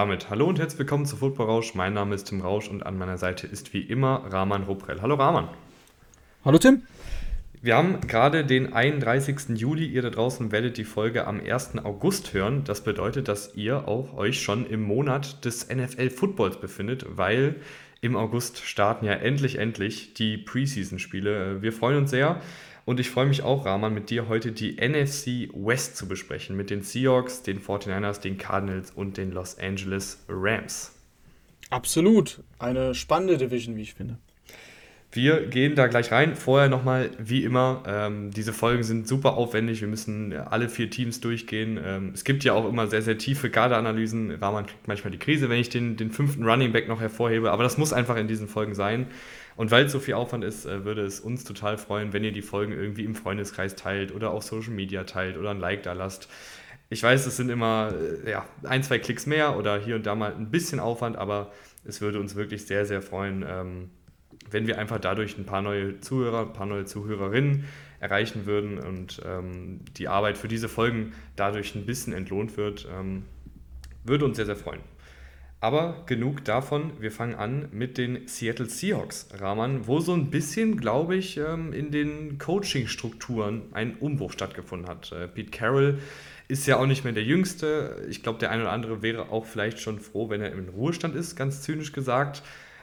Damit hallo und herzlich willkommen zu Football Rausch. Mein Name ist Tim Rausch und an meiner Seite ist wie immer Rahman Ruprell. Hallo Rahman. Hallo Tim. Wir haben gerade den 31. Juli. Ihr da draußen werdet die Folge am 1. August hören. Das bedeutet, dass ihr auch euch schon im Monat des NFL Footballs befindet, weil im August starten ja endlich, endlich die Preseason-Spiele. Wir freuen uns sehr. Und ich freue mich auch, Rahman, mit dir heute die NFC West zu besprechen. Mit den Seahawks, den 49ers, den Cardinals und den Los Angeles Rams. Absolut. Eine spannende Division, wie ich finde. Wir gehen da gleich rein. Vorher nochmal, wie immer, ähm, diese Folgen sind super aufwendig. Wir müssen alle vier Teams durchgehen. Ähm, es gibt ja auch immer sehr, sehr tiefe Gardeanalysen. Rahman kriegt manchmal die Krise, wenn ich den, den fünften Running Back noch hervorhebe. Aber das muss einfach in diesen Folgen sein. Und weil es so viel Aufwand ist, äh, würde es uns total freuen, wenn ihr die Folgen irgendwie im Freundeskreis teilt oder auf Social Media teilt oder ein Like da lasst. Ich weiß, es sind immer äh, ja, ein, zwei Klicks mehr oder hier und da mal ein bisschen Aufwand, aber es würde uns wirklich sehr, sehr freuen, ähm, wenn wir einfach dadurch ein paar neue Zuhörer, ein paar neue Zuhörerinnen erreichen würden und ähm, die Arbeit für diese Folgen dadurch ein bisschen entlohnt wird, ähm, würde uns sehr, sehr freuen. Aber genug davon, wir fangen an mit den Seattle Seahawks, Rahman, wo so ein bisschen, glaube ich, ähm, in den Coaching-Strukturen ein Umbruch stattgefunden hat. Äh, Pete Carroll ist ja auch nicht mehr der Jüngste. Ich glaube, der eine oder andere wäre auch vielleicht schon froh, wenn er im Ruhestand ist, ganz zynisch gesagt.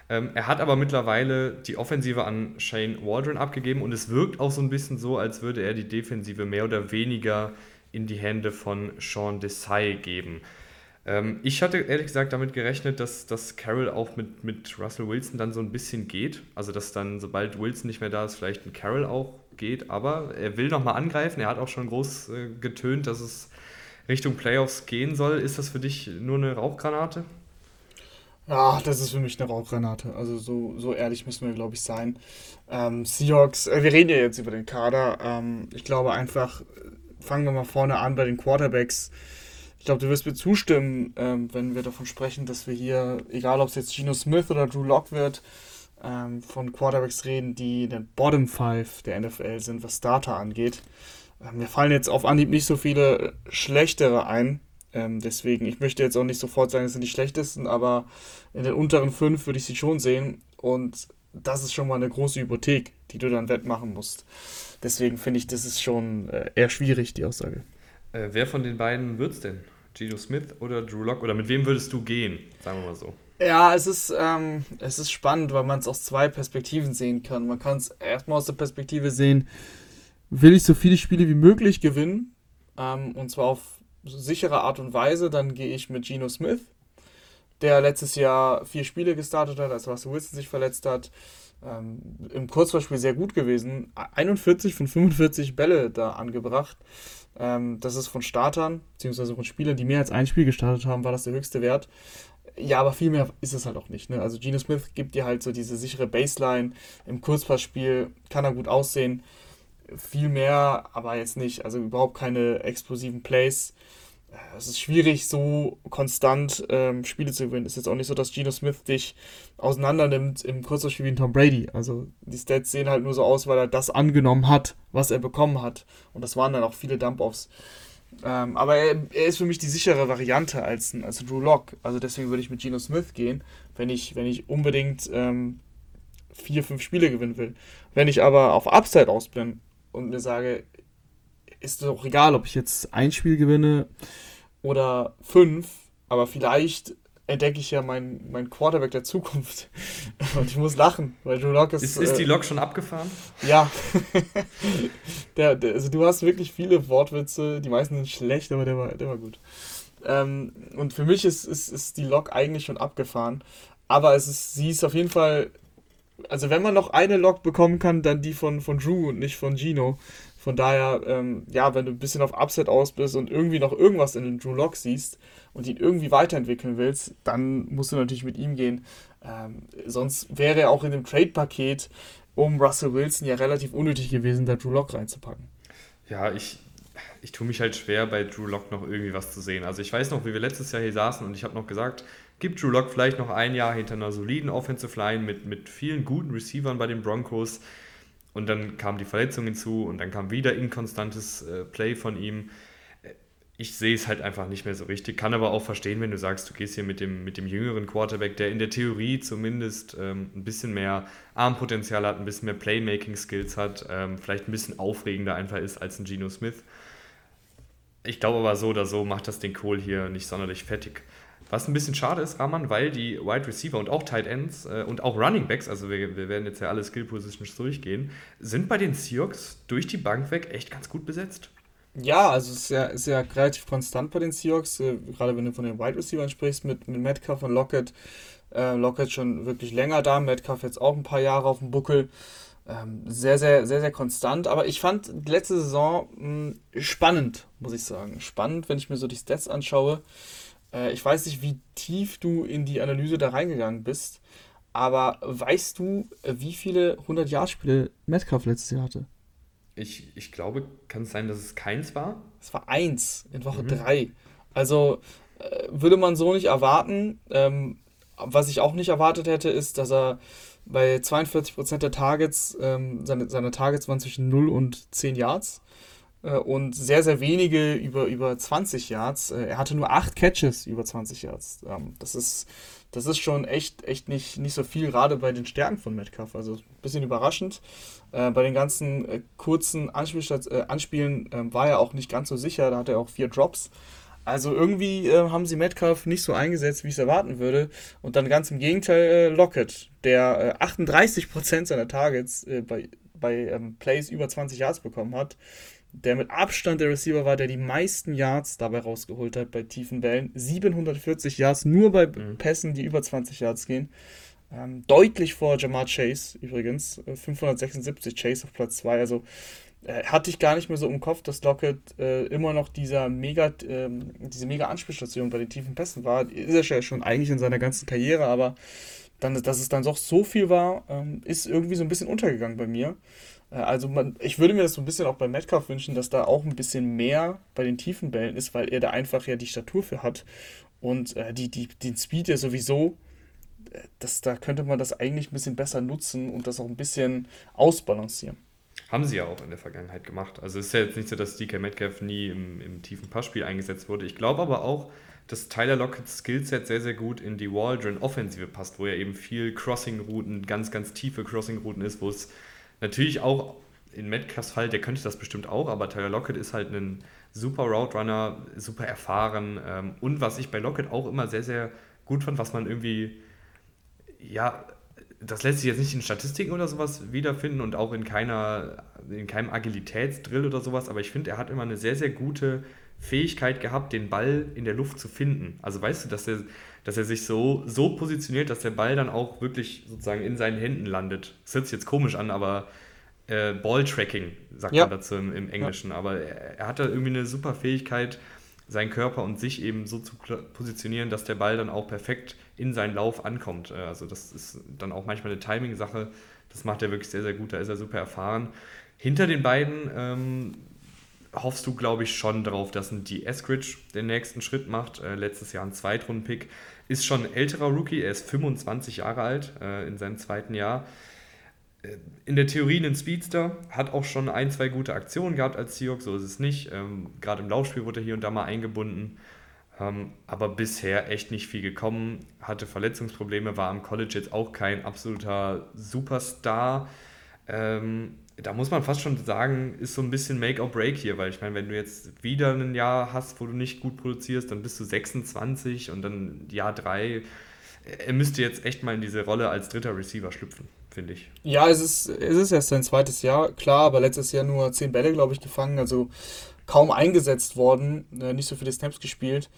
Ähm, er hat aber mittlerweile die Offensive an Shane Waldron abgegeben und es wirkt auch so ein bisschen so, als würde er die Defensive mehr oder weniger in die Hände von Sean Desai geben. Ähm, ich hatte ehrlich gesagt damit gerechnet, dass, dass Carroll auch mit, mit Russell Wilson dann so ein bisschen geht. Also, dass dann, sobald Wilson nicht mehr da ist, vielleicht ein Carroll auch geht. Aber er will nochmal angreifen. Er hat auch schon groß äh, getönt, dass es Richtung Playoffs gehen soll. Ist das für dich nur eine Rauchgranate? Ja, das ist für mich eine Rauchgranate. Also so, so ehrlich müssen wir, glaube ich, sein. Ähm, Seahawks, äh, wir reden ja jetzt über den Kader. Ähm, ich glaube einfach, fangen wir mal vorne an bei den Quarterbacks. Ich glaube, du wirst mir zustimmen, ähm, wenn wir davon sprechen, dass wir hier, egal ob es jetzt Geno Smith oder Drew Lock wird, ähm, von Quarterbacks reden, die in den Bottom 5 der NFL sind, was Starter angeht. Ähm, mir fallen jetzt auf Anhieb nicht so viele schlechtere ein. Ähm, deswegen, ich möchte jetzt auch nicht sofort sagen, es sind die schlechtesten, aber in den unteren fünf würde ich sie schon sehen. Und das ist schon mal eine große Hypothek, die du dann wettmachen musst. Deswegen finde ich, das ist schon äh, eher schwierig, die Aussage. Äh, wer von den beiden wird es denn? Gino Smith oder Drew Lock? Oder mit wem würdest du gehen? Sagen wir mal so. Ja, es ist, ähm, es ist spannend, weil man es aus zwei Perspektiven sehen kann. Man kann es erstmal aus der Perspektive sehen, will ich so viele Spiele wie möglich gewinnen? Ähm, und zwar auf sichere Art und Weise, dann gehe ich mit Geno Smith, der letztes Jahr vier Spiele gestartet hat, als Russell Wilson sich verletzt hat. Ähm, Im Kurzballspiel sehr gut gewesen. 41 von 45 Bälle da angebracht. Ähm, das ist von Startern, beziehungsweise von Spielern, die mehr als ein Spiel gestartet haben, war das der höchste Wert. Ja, aber viel mehr ist es halt auch nicht. Ne? Also Geno Smith gibt dir halt so diese sichere Baseline. Im Kurzpassspiel kann er gut aussehen viel mehr, aber jetzt nicht. Also überhaupt keine explosiven Plays. Es ist schwierig, so konstant ähm, Spiele zu gewinnen. Es ist jetzt auch nicht so, dass Geno Smith dich auseinander nimmt im Kurzspiel wie ein Tom Brady. Also die Stats sehen halt nur so aus, weil er das angenommen hat, was er bekommen hat. Und das waren dann auch viele Dump-Offs. Ähm, aber er, er, ist für mich die sichere Variante als, als Drew Lock. Also deswegen würde ich mit Geno Smith gehen, wenn ich, wenn ich unbedingt ähm, vier, fünf Spiele gewinnen will. Wenn ich aber auf Upside aus bin und mir sage, ist doch egal, ob ich jetzt ein Spiel gewinne oder fünf, aber vielleicht entdecke ich ja meinen mein Quarterback der Zukunft. Und ich muss lachen, weil Drew Lock ist. Ist, ist die äh, Lok schon abgefahren? Ja. der, der, also du hast wirklich viele Wortwitze, die meisten sind schlecht, aber der war, der war gut. Ähm, und für mich ist, ist, ist die Lok eigentlich schon abgefahren. Aber es ist, sie ist auf jeden Fall also wenn man noch eine Lok bekommen kann, dann die von, von Drew und nicht von Gino. Von daher, ähm, ja, wenn du ein bisschen auf Upset aus bist und irgendwie noch irgendwas in den Drew Lock siehst und ihn irgendwie weiterentwickeln willst, dann musst du natürlich mit ihm gehen. Ähm, sonst wäre er auch in dem Trade-Paket um Russell Wilson ja relativ unnötig gewesen, da Drew Lock reinzupacken. Ja, ich, ich tue mich halt schwer, bei Drew Lock noch irgendwie was zu sehen. Also ich weiß noch, wie wir letztes Jahr hier saßen und ich habe noch gesagt, Gibt Drew Lock vielleicht noch ein Jahr hinter einer soliden Offensive Line mit, mit vielen guten Receivern bei den Broncos. Und dann kam die Verletzung hinzu und dann kam wieder inkonstantes äh, Play von ihm. ich sehe es halt einfach nicht mehr so richtig. Kann aber auch verstehen, wenn du sagst, du gehst hier mit dem, mit dem jüngeren Quarterback, der in der Theorie zumindest ähm, ein bisschen mehr Armpotenzial hat, ein bisschen mehr Playmaking-Skills hat, ähm, vielleicht ein bisschen aufregender einfach ist als ein Geno Smith. Ich glaube aber so oder so macht das den Kohl hier nicht sonderlich fettig. Was ein bisschen schade ist, Rahman, weil die Wide Receiver und auch Tight Ends äh, und auch Running Backs, also wir, wir werden jetzt ja alle Skill Positions durchgehen, sind bei den Seahawks durch die Bank weg echt ganz gut besetzt. Ja, also es ist ja, ist ja relativ konstant bei den Seahawks, äh, gerade wenn du von den Wide Receivers sprichst, mit, mit Metcalf und Lockett. Äh, Lockett schon wirklich länger da, Metcalf jetzt auch ein paar Jahre auf dem Buckel. Ähm, sehr, sehr, sehr, sehr konstant. Aber ich fand die letzte Saison mh, hm, spannend, muss ich sagen. Spannend, wenn ich mir so die Stats anschaue. Äh, ich weiß nicht, wie tief du in die Analyse da reingegangen bist, aber weißt du, äh, wie viele 100-Jahr-Spiele Metcalf letztes Jahr hatte? Ich, ich glaube, kann es sein, dass es keins war? Es war eins in Woche mhm. drei. Also äh, würde man so nicht erwarten. Ähm, was ich auch nicht erwartet hätte, ist, dass er bei 42% der Targets, ähm, seine, seine Targets waren zwischen 0 und 10 Yards und sehr, sehr wenige über, über 20 Yards. Äh, er hatte nur 8 Catches über 20 Yards. Ähm, das ist das ist schon echt, echt nicht, nicht so viel, gerade bei den Stärken von Metcalf. Also ein bisschen überraschend. Äh, bei den ganzen äh, kurzen äh, Anspielen äh, war er auch nicht ganz so sicher. Da hatte er auch vier Drops. Also irgendwie äh, haben sie Metcalf nicht so eingesetzt, wie ich es erwarten würde. Und dann ganz im Gegenteil äh, Lockett, der 38% seiner Targets bei, bei ähm, Plays über 20 Yards bekommen hat der mit Abstand der Receiver war, der die meisten Yards dabei rausgeholt hat bei tiefen Bällen. 740 Yards nur bei mhm. Pässen, die über 20 Yards gehen. Ähm, deutlich vor Jamar Chase übrigens. 576 äh, Chase auf Platz 2. Also äh, hatte ich gar nicht mehr so im Kopf, dass Lockett äh, immer noch dieser mega, äh, diese mega Anspielstation bei den tiefen Pässen war. Ist er ja schon eigentlich in seiner ganzen Karriere, aber dann, dass es dann doch so viel war, ähm, ist irgendwie so ein bisschen untergegangen bei mir. Äh, also man, ich würde mir das so ein bisschen auch bei Metcalf wünschen, dass da auch ein bisschen mehr bei den tiefen Bällen ist, weil er da einfach ja die Statur für hat und äh, die, die, den Speed ja sowieso. Äh, das, da könnte man das eigentlich ein bisschen besser nutzen und das auch ein bisschen ausbalancieren. Haben sie ja auch in der Vergangenheit gemacht. Also es ist ja jetzt nicht so, dass DK Metcalf nie im, im tiefen Passspiel eingesetzt wurde. Ich glaube aber auch, dass Tyler Lockett's Skillset sehr, sehr gut in die Waldron-Offensive passt, wo er eben viel Crossing-Routen, ganz, ganz tiefe Crossing-Routen ist, wo es Natürlich auch in Metcalfs Fall, der könnte das bestimmt auch, aber Tyler Lockett ist halt ein super Route super erfahren. Ähm, und was ich bei Lockett auch immer sehr, sehr gut fand, was man irgendwie, ja, das lässt sich jetzt nicht in Statistiken oder sowas wiederfinden und auch in keiner, in keinem Agilitätsdrill oder sowas, aber ich finde, er hat immer eine sehr, sehr gute Fähigkeit gehabt, den Ball in der Luft zu finden. Also weißt du, dass er, dass er sich so, so positioniert, dass der Ball dann auch wirklich sozusagen in seinen Händen landet. Das hört sich jetzt komisch an, aber äh, Ball-Tracking sagt ja. man dazu im, im Englischen. Ja. Aber er, er hat da irgendwie eine super Fähigkeit, seinen Körper und sich eben so zu positionieren, dass der Ball dann auch perfekt in seinen Lauf ankommt. Äh, also das ist dann auch manchmal eine Timing-Sache. Das macht er wirklich sehr, sehr gut. Da ist er super erfahren. Hinter den beiden ähm, hoffst du, glaube ich, schon darauf, dass ein D. Eskridge den nächsten Schritt macht. Äh, letztes Jahr ein Zweitrunden-Pick. Ist schon ein älterer Rookie, er ist 25 Jahre alt äh, in seinem zweiten Jahr. Äh, in der Theorie ein Speedster, hat auch schon ein, zwei gute Aktionen gehabt als Seahawk, so ist es nicht. Ähm, Gerade im Laufspiel wurde er hier und da mal eingebunden. Ähm, aber bisher echt nicht viel gekommen, hatte Verletzungsprobleme, war am College jetzt auch kein absoluter Superstar. Ähm, da muss man fast schon sagen, ist so ein bisschen Make or Break hier, weil ich meine, wenn du jetzt wieder ein Jahr hast, wo du nicht gut produzierst, dann bist du 26 und dann Jahr 3. Er müsste jetzt echt mal in diese Rolle als dritter Receiver schlüpfen, finde ich. Ja, es ist, es ist erst sein zweites Jahr, klar, aber letztes Jahr nur 10 Bälle, glaube ich, gefangen, also kaum eingesetzt worden, äh, nicht so viele Snaps gespielt.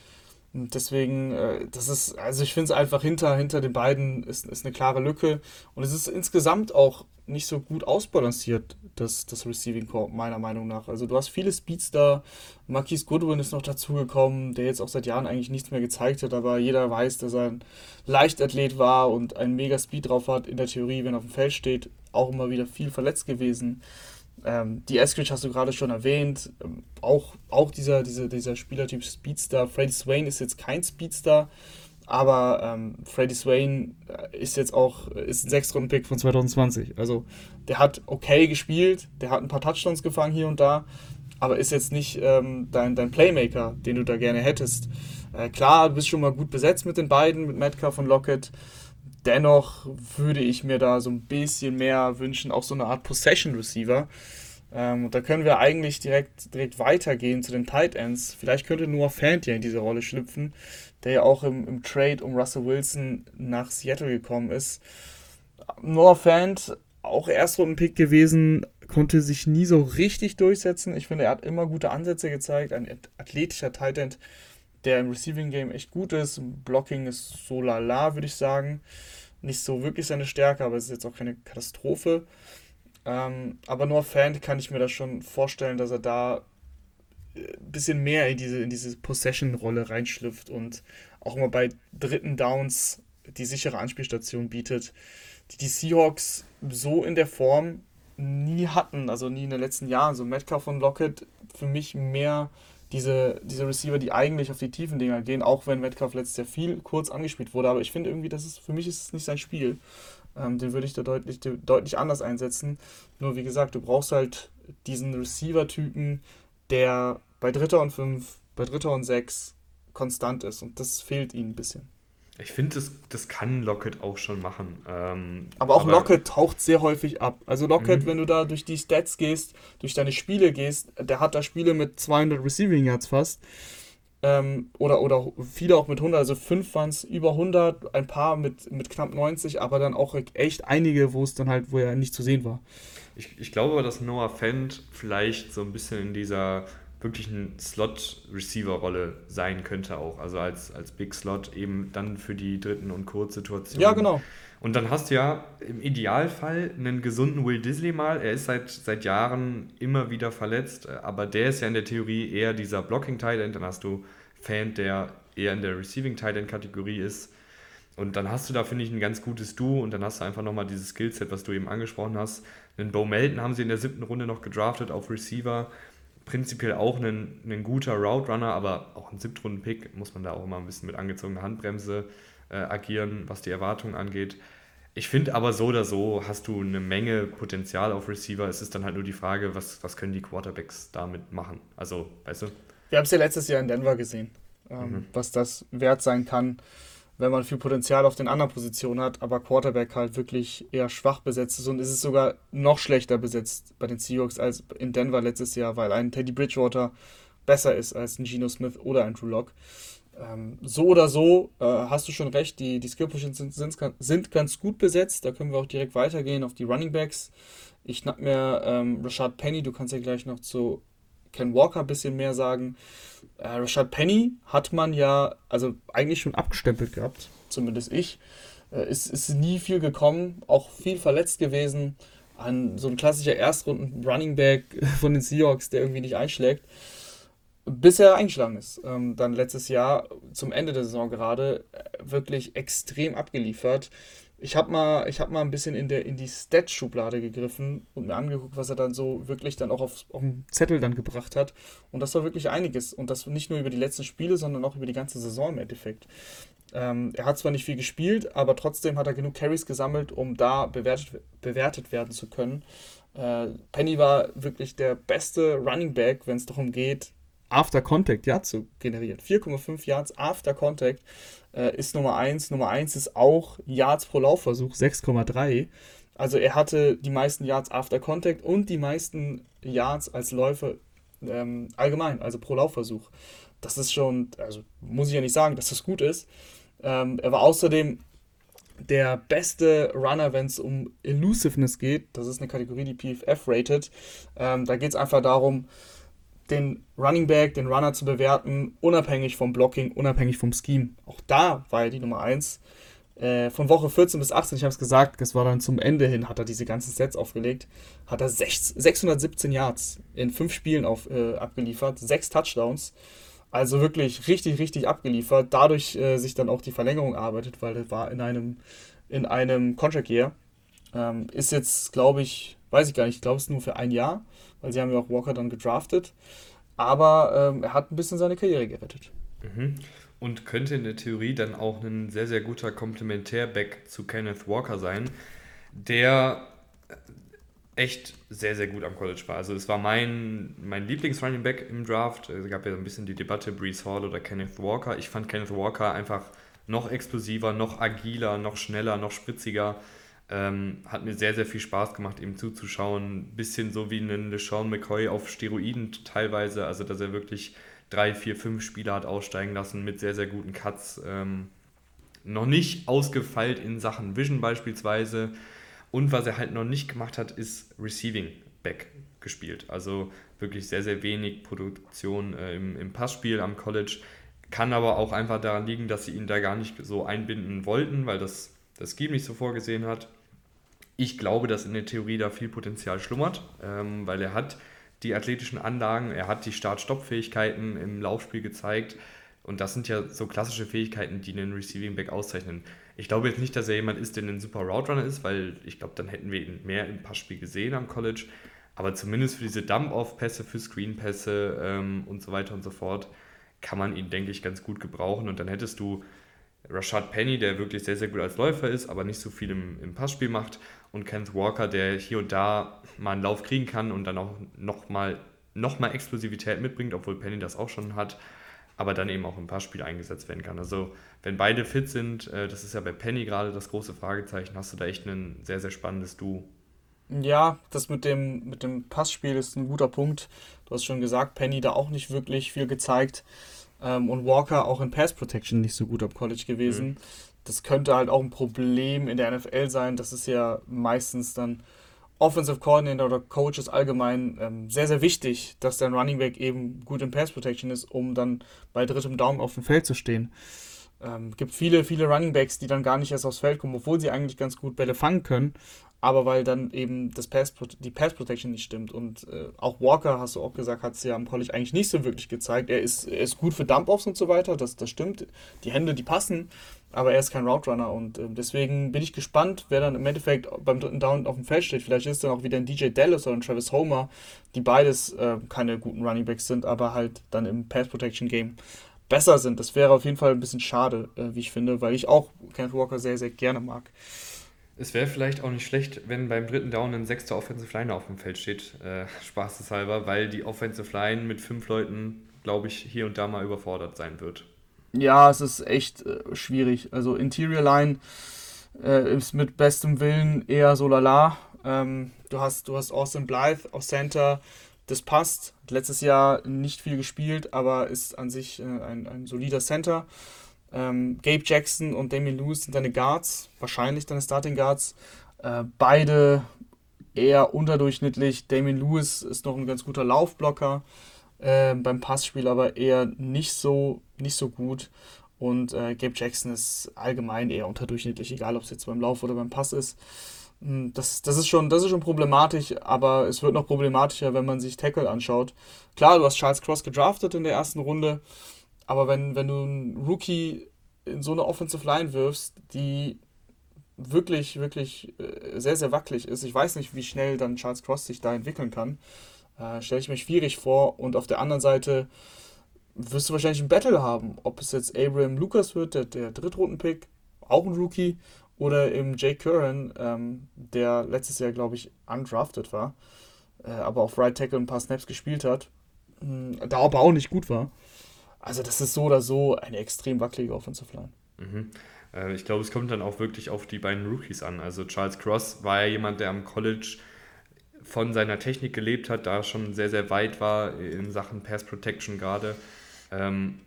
Und deswegen, äh, das ist, also ich finde es einfach hinter, hinter den beiden ist, ist eine klare Lücke. Und es ist insgesamt auch nicht so gut ausbalanciert, das, das Receiving Core, meiner Meinung nach. Also du hast viele Speedster, Marquise Goodwin ist noch dazugekommen, der jetzt auch seit Jahren eigentlich nichts mehr gezeigt hat, aber jeder weiß, dass er ein Leichtathlet war und einen mega Speed drauf hat, in der Theorie, wenn er auf dem Feld steht, auch immer wieder viel verletzt gewesen. Ähm, die Eskridge hast du gerade schon erwähnt. Ähm, auch auch dieser, dieser, dieser Spielertyp Speedstar. Freddy Swain ist jetzt kein Speedstar, aber ähm, Freddy Swain äh, ist jetzt auch ist ein Sechstrunden-Pick von 2020. Also der hat okay gespielt, der hat ein paar Touchdowns gefangen hier und da, aber ist jetzt nicht ähm, dein, dein Playmaker, den du da gerne hättest. Äh, klar, du bist schon mal gut besetzt mit den beiden, mit Metcalf und Lockett. Dennoch würde ich mir da so ein bisschen mehr wünschen, auch so eine Art Possession Receiver. Ähm, und da können wir eigentlich direkt, direkt weitergehen zu den Tight Ends. Vielleicht könnte Noah Fant ja in diese Rolle schlüpfen, der ja auch im, im Trade um Russell Wilson nach Seattle gekommen ist. Noah Fant, auch Erstrunden-Pick gewesen, konnte sich nie so richtig durchsetzen. Ich finde, er hat immer gute Ansätze gezeigt. Ein athletischer Tight End, der im Receiving Game echt gut ist. Blocking ist so lala, würde ich sagen. Nicht so wirklich seine Stärke, aber es ist jetzt auch keine Katastrophe. Ähm, aber nur Fan kann ich mir das schon vorstellen, dass er da bisschen mehr in diese, in diese Possession-Rolle reinschlüpft und auch immer bei dritten Downs die sichere Anspielstation bietet, die die Seahawks so in der Form nie hatten, also nie in den letzten Jahren. So Metcalf und Lockett für mich mehr diese, diese Receiver, die eigentlich auf die tiefen Dinger gehen, auch wenn Metcalf letztes Jahr viel kurz angespielt wurde. Aber ich finde irgendwie, das ist, für mich ist es nicht sein Spiel. Ähm, den würde ich da deutlich, deutlich anders einsetzen. Nur wie gesagt, du brauchst halt diesen Receiver-Typen, der bei Dritter und Fünf, bei Dritter und Sechs konstant ist. Und das fehlt ihnen ein bisschen. Ich finde, das, das kann Lockett auch schon machen. Ähm, aber auch aber Lockett taucht sehr häufig ab. Also Lockett, mhm. wenn du da durch die Stats gehst, durch deine Spiele gehst, der hat da Spiele mit 200 Receiving Yards fast. Ähm, oder, oder viele auch mit 100, also fünf waren es über 100, ein paar mit, mit knapp 90, aber dann auch echt einige, wo es dann halt, wo er nicht zu sehen war. Ich, ich glaube, dass Noah Fent vielleicht so ein bisschen in dieser wirklich eine Slot-Receiver-Rolle sein könnte auch. Also als, als Big Slot eben dann für die dritten und Kurzsituationen. Ja, genau. Und dann hast du ja im Idealfall einen gesunden Will Disley mal. Er ist seit, seit Jahren immer wieder verletzt, aber der ist ja in der Theorie eher dieser Blocking-Tight End. Dann hast du Fan, der eher in der Receiving-Tight End-Kategorie ist. Und dann hast du da, finde ich, ein ganz gutes Duo und dann hast du einfach nochmal dieses Skillset, was du eben angesprochen hast. Den Bo Melton haben sie in der siebten Runde noch gedraftet auf Receiver prinzipiell auch ein, ein guter Route Runner, aber auch ein Siebtrunden-Pick muss man da auch immer ein bisschen mit angezogener Handbremse äh, agieren, was die Erwartungen angeht. Ich finde aber so oder so hast du eine Menge Potenzial auf Receiver. Es ist dann halt nur die Frage, was, was können die Quarterbacks damit machen? Also, weißt du? Wir haben es ja letztes Jahr in Denver gesehen, ähm, mhm. was das wert sein kann wenn man viel Potenzial auf den anderen Positionen hat, aber Quarterback halt wirklich eher schwach besetzt ist und ist es sogar noch schlechter besetzt bei den Seahawks als in Denver letztes Jahr, weil ein Teddy Bridgewater besser ist als ein Geno Smith oder ein Drew Lock. Ähm, so oder so äh, hast du schon recht, die, die Skill sind, sind, sind, ganz gut besetzt. Da können wir auch direkt weitergehen auf die Running Backs. Ich schnapp mir ähm, Rashad Penny, du kannst ja gleich noch zu Ken Walker ein bisschen mehr sagen. Äh, Rashad Penny hat man ja also eigentlich schon abgestempelt gehabt, zumindest ich. Äh, ist, ist nie viel gekommen, auch viel verletzt gewesen. An so ein klassischer Erstrunden Running Back von den Seahawks, der irgendwie nicht einschlägt. Bis er eingeschlagen ist. Ähm, dann letztes Jahr, zum Ende der Saison gerade, äh, wirklich extrem abgeliefert ich habe mal, hab mal ein bisschen in, der, in die Stats-Schublade gegriffen und mir angeguckt, was er dann so wirklich dann auch auf, auf dem Zettel dann gebracht hat. Und das war wirklich einiges. Und das nicht nur über die letzten Spiele, sondern auch über die ganze Saison im Endeffekt. Ähm, er hat zwar nicht viel gespielt, aber trotzdem hat er genug Carries gesammelt, um da bewertet, bewertet werden zu können. Äh, Penny war wirklich der beste Running Back, wenn es darum geht, After Contact Yards zu generieren. 4,5 Yards After Contact äh, ist Nummer 1. Nummer 1 ist auch Yards pro Laufversuch, 6,3. Also er hatte die meisten Yards After Contact und die meisten Yards als Läufer ähm, allgemein, also pro Laufversuch. Das ist schon, also muss ich ja nicht sagen, dass das gut ist. Ähm, er war außerdem der beste Runner, wenn es um Elusiveness geht. Das ist eine Kategorie, die PFF rated. Ähm, da geht es einfach darum, den Running Back, den Runner zu bewerten, unabhängig vom Blocking, unabhängig vom Scheme. Auch da war er die Nummer 1. Äh, von Woche 14 bis 18, ich habe es gesagt, das war dann zum Ende hin, hat er diese ganzen Sets aufgelegt, hat er 617 Yards in fünf Spielen auf, äh, abgeliefert, sechs Touchdowns. Also wirklich richtig, richtig abgeliefert. Dadurch äh, sich dann auch die Verlängerung arbeitet, weil er war in einem, in einem Contract Year. Ähm, ist jetzt, glaube ich, weiß ich gar nicht, ich glaube es nur für ein Jahr weil sie haben ja auch Walker dann gedraftet. Aber ähm, er hat ein bisschen seine Karriere gerettet. Mhm. Und könnte in der Theorie dann auch ein sehr, sehr guter Komplementärback zu Kenneth Walker sein, der echt sehr, sehr gut am College war. Also es war mein, mein Lieblings-Running Back im Draft. Es gab ja ein bisschen die Debatte Brees Hall oder Kenneth Walker. Ich fand Kenneth Walker einfach noch explosiver, noch agiler, noch schneller, noch spritziger. Ähm, hat mir sehr, sehr viel Spaß gemacht, ihm zuzuschauen. Bisschen so wie ein LeSean McCoy auf Steroiden teilweise. Also, dass er wirklich drei, vier, fünf Spieler hat aussteigen lassen mit sehr, sehr guten Cuts. Ähm, noch nicht ausgefeilt in Sachen Vision beispielsweise. Und was er halt noch nicht gemacht hat, ist Receiving Back gespielt. Also wirklich sehr, sehr wenig Produktion äh, im, im Passspiel am College. Kann aber auch einfach daran liegen, dass sie ihn da gar nicht so einbinden wollten, weil das das Scheme nicht so vorgesehen hat. Ich glaube, dass in der Theorie da viel Potenzial schlummert, ähm, weil er hat die athletischen Anlagen, er hat die Start-Stopp-Fähigkeiten im Laufspiel gezeigt. Und das sind ja so klassische Fähigkeiten, die einen Receiving Back auszeichnen. Ich glaube jetzt nicht, dass er jemand ist, der ein super Route Runner ist, weil ich glaube, dann hätten wir ihn mehr im Passspiel gesehen am College. Aber zumindest für diese Dump-Off-Pässe, für Screen-Pässe ähm, und so weiter und so fort, kann man ihn, denke ich, ganz gut gebrauchen. Und dann hättest du Rashad Penny, der wirklich sehr, sehr gut als Läufer ist, aber nicht so viel im, im Passspiel macht. Und Kenneth Walker, der hier und da mal einen Lauf kriegen kann und dann auch nochmal noch mal Explosivität mitbringt, obwohl Penny das auch schon hat aber dann eben auch im Passspiel eingesetzt werden kann. Also wenn beide fit sind, äh, das ist ja bei Penny gerade das große Fragezeichen, hast du da echt ein sehr, sehr spannendes Duo. Ja, das mit dem, mit dem Passspiel ist ein guter Punkt. Du hast schon gesagt, Penny da auch nicht wirklich viel gezeigt ähm, und Walker auch in Pass Protection nicht so gut am College gewesen. Mhm. Das könnte halt auch ein Problem in der NFL sein. Das ist ja meistens dann Offensive Coordinator oder Coaches allgemein ähm, sehr, sehr wichtig, dass dein Running Back eben gut in Pass Protection ist, um dann bei drittem Daumen auf dem Feld zu stehen. Ähm, gibt viele, viele Running Backs, die dann gar nicht erst aufs Feld kommen, obwohl sie eigentlich ganz gut Bälle fangen können, aber weil dann eben das Pass, die Pass Protection nicht stimmt. Und äh, auch Walker, hast du auch gesagt, hat es ja am College eigentlich nicht so wirklich gezeigt. Er ist, er ist gut für Dump-Offs und so weiter, das, das stimmt. Die Hände, die passen, aber er ist kein Route Runner und äh, deswegen bin ich gespannt, wer dann im Endeffekt beim dritten Down auf dem Feld steht. Vielleicht ist dann auch wieder ein DJ Dallas oder ein Travis Homer, die beides äh, keine guten Running Backs sind, aber halt dann im Pass Protection Game besser sind. Das wäre auf jeden Fall ein bisschen schade, äh, wie ich finde, weil ich auch Kenneth Walker sehr, sehr gerne mag. Es wäre vielleicht auch nicht schlecht, wenn beim dritten Down ein sechster Offensive Line auf dem Feld steht, äh, spaßeshalber, weil die Offensive Line mit fünf Leuten, glaube ich, hier und da mal überfordert sein wird. Ja, es ist echt äh, schwierig. Also Interior Line äh, ist mit bestem Willen eher so lala. Ähm, du, hast, du hast Austin Blythe auf Center, das passt. Letztes Jahr nicht viel gespielt, aber ist an sich äh, ein, ein solider Center. Ähm, Gabe Jackson und Damien Lewis sind deine Guards, wahrscheinlich deine Starting Guards. Äh, beide eher unterdurchschnittlich. Damien Lewis ist noch ein ganz guter Laufblocker äh, beim Passspiel, aber eher nicht so, nicht so gut. Und äh, Gabe Jackson ist allgemein eher unterdurchschnittlich, egal ob es jetzt beim Lauf oder beim Pass ist. Hm, das, das, ist schon, das ist schon problematisch, aber es wird noch problematischer, wenn man sich Tackle anschaut. Klar, du hast Charles Cross gedraftet in der ersten Runde, aber wenn, wenn du einen Rookie in so eine Offensive Line wirfst, die wirklich, wirklich äh, sehr, sehr wackelig ist, ich weiß nicht, wie schnell dann Charles Cross sich da entwickeln kann. Äh, Stelle ich mir schwierig vor. Und auf der anderen Seite wirst du wahrscheinlich ein Battle haben. Ob es jetzt Abraham Lucas wird, der, der Drittrunden-Pick, auch ein Rookie, oder eben Jake Curran, ähm, der letztes Jahr, glaube ich, undrafted war, äh, aber auf Right Tackle ein paar Snaps gespielt hat, mh, hm, da aber auch nicht gut war. Also das ist so oder so eine extrem wackelige Offensive Line. Mhm. Äh, ich glaube, es kommt dann auch wirklich auf die beiden Rookies an. Also Charles Cross war ja jemand, der am College von seiner Technik gelebt hat, da schon sehr, sehr weit war in Sachen Pass Protection gerade. Ähm,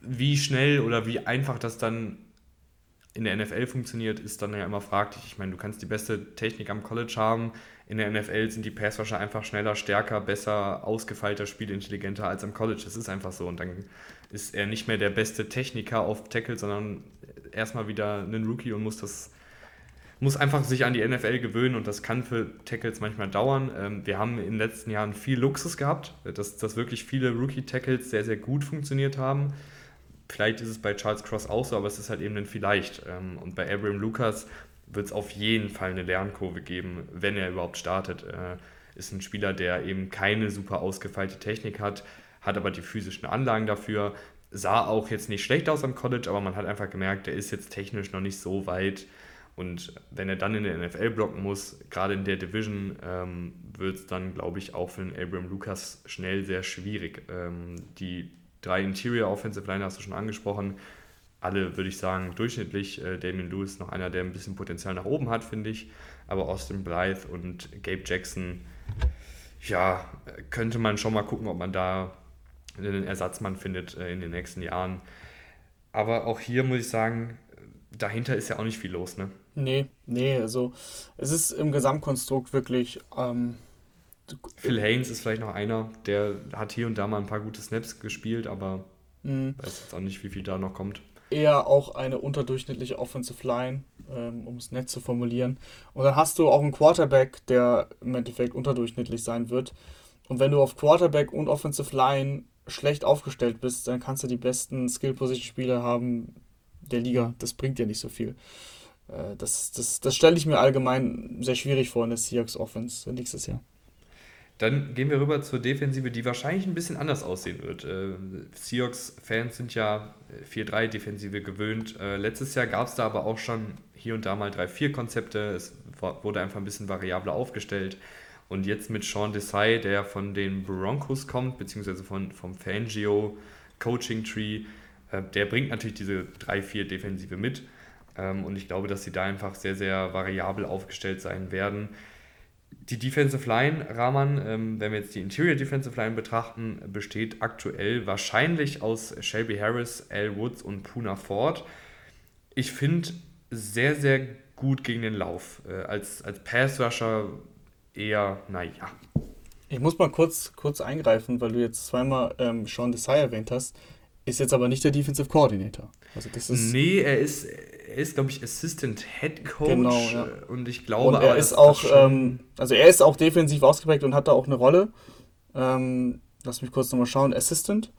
wie schnell oder wie einfach das dann in der NFL funktioniert, ist dann ja immer fraglich. Ich meine, du kannst die beste Technik am College haben. In der NFL sind die Passwasher einfach schneller, stärker, besser, ausgefeilter, spielintelligenter als am College. Das ist einfach so. Und dann ist er nicht mehr der beste Techniker auf Tackle, sondern erstmal wieder ein Rookie und muss das muss einfach sich an die NFL gewöhnen und das kann für Tackles manchmal dauern. Ähm, wir haben in den letzten Jahren viel Luxus gehabt, dass, dass wirklich viele Rookie-Tackles sehr, sehr gut funktioniert haben. Vielleicht ist es bei Charles Cross auch so, aber es ist halt eben ein Vielleicht. Ähm, und bei Abraham Lucas wird es auf jeden Fall eine Lernkurve geben, wenn er überhaupt startet. Äh, ist ein Spieler, der eben keine super ausgefeilte Technik hat, hat aber die physischen Anlagen dafür. Sah auch jetzt nicht schlecht aus am College, aber man hat einfach gemerkt, der ist jetzt technisch noch nicht so weit, Und wenn er dann in der NFL blocken muss, gerade in der Division, ähm, wird es dann, glaube ich, auch für den Abram Lucas schnell sehr schwierig. Ähm, die drei Interior Offensive Line hast du schon angesprochen. Alle, würde ich sagen, durchschnittlich. Äh, Damien Lewis noch einer, der ein bisschen Potenzial nach oben hat, finde ich. Aber Austin Blythe und Gabe Jackson, ja, könnte man schon mal gucken, ob man da einen Ersatzmann findet äh, in den nächsten Jahren. Aber auch hier muss ich sagen, dahinter ist ja auch nicht viel los, ne? Nee, nee, also es ist im Gesamtkonstrukt wirklich. Ähm, Phil Haynes ist vielleicht noch einer, der hat hier und da mal ein paar gute Snaps gespielt, aber mhm. weiß jetzt auch nicht, wie viel da noch kommt. Eher auch eine unterdurchschnittliche Offensive Line, ähm, um es nett zu formulieren. Und dann hast du auch einen Quarterback, der im Endeffekt unterdurchschnittlich sein wird. Und wenn du auf Quarterback und Offensive Line schlecht aufgestellt bist, dann kannst du die besten Skill-Position-Spieler haben der Liga. Das bringt dir nicht so viel. Äh, das, das, das stelle ich mir allgemein sehr schwierig vor in der Seahawks Offense nächstes Jahr. Dann gehen wir rüber zur Defensive, die wahrscheinlich ein bisschen anders aussehen wird. Äh, Seahawks-Fans sind ja 4-3-Defensive gewöhnt. Äh, letztes Jahr gab es da aber auch schon hier und da mal 3-4-Konzepte. Es wurde einfach ein bisschen variabler aufgestellt. Und jetzt mit Sean Desai, der von den Broncos kommt, beziehungsweise von, vom Fangio Coaching Tree, äh, der bringt natürlich diese 3-4-Defensive mit. Ähm, und ich glaube, dass sie da einfach sehr, sehr variabel aufgestellt sein werden. Die Defensive Line, Rahman, ähm, wenn wir jetzt die Interior Defensive Line betrachten, besteht aktuell wahrscheinlich aus Shelby Harris, Al Woods und Puna Ford. Ich finde sehr, sehr gut gegen den Lauf. Äh, als, als Pass-Rusher eher, naja. Ich muss mal kurz, kurz eingreifen, weil du jetzt zweimal ähm, Sean Desai erwähnt hast. Ist jetzt aber nicht der Defensive Coordinator. Also das ist nee, er ist, er ist glaube ich, Assistant Head Coach. Genau, ja. Und ich glaube, und er ist auch, ähm, also er ist auch defensiv ausgeprägt und hat da auch eine Rolle. Ähm, lass mich kurz nochmal schauen. Assistant.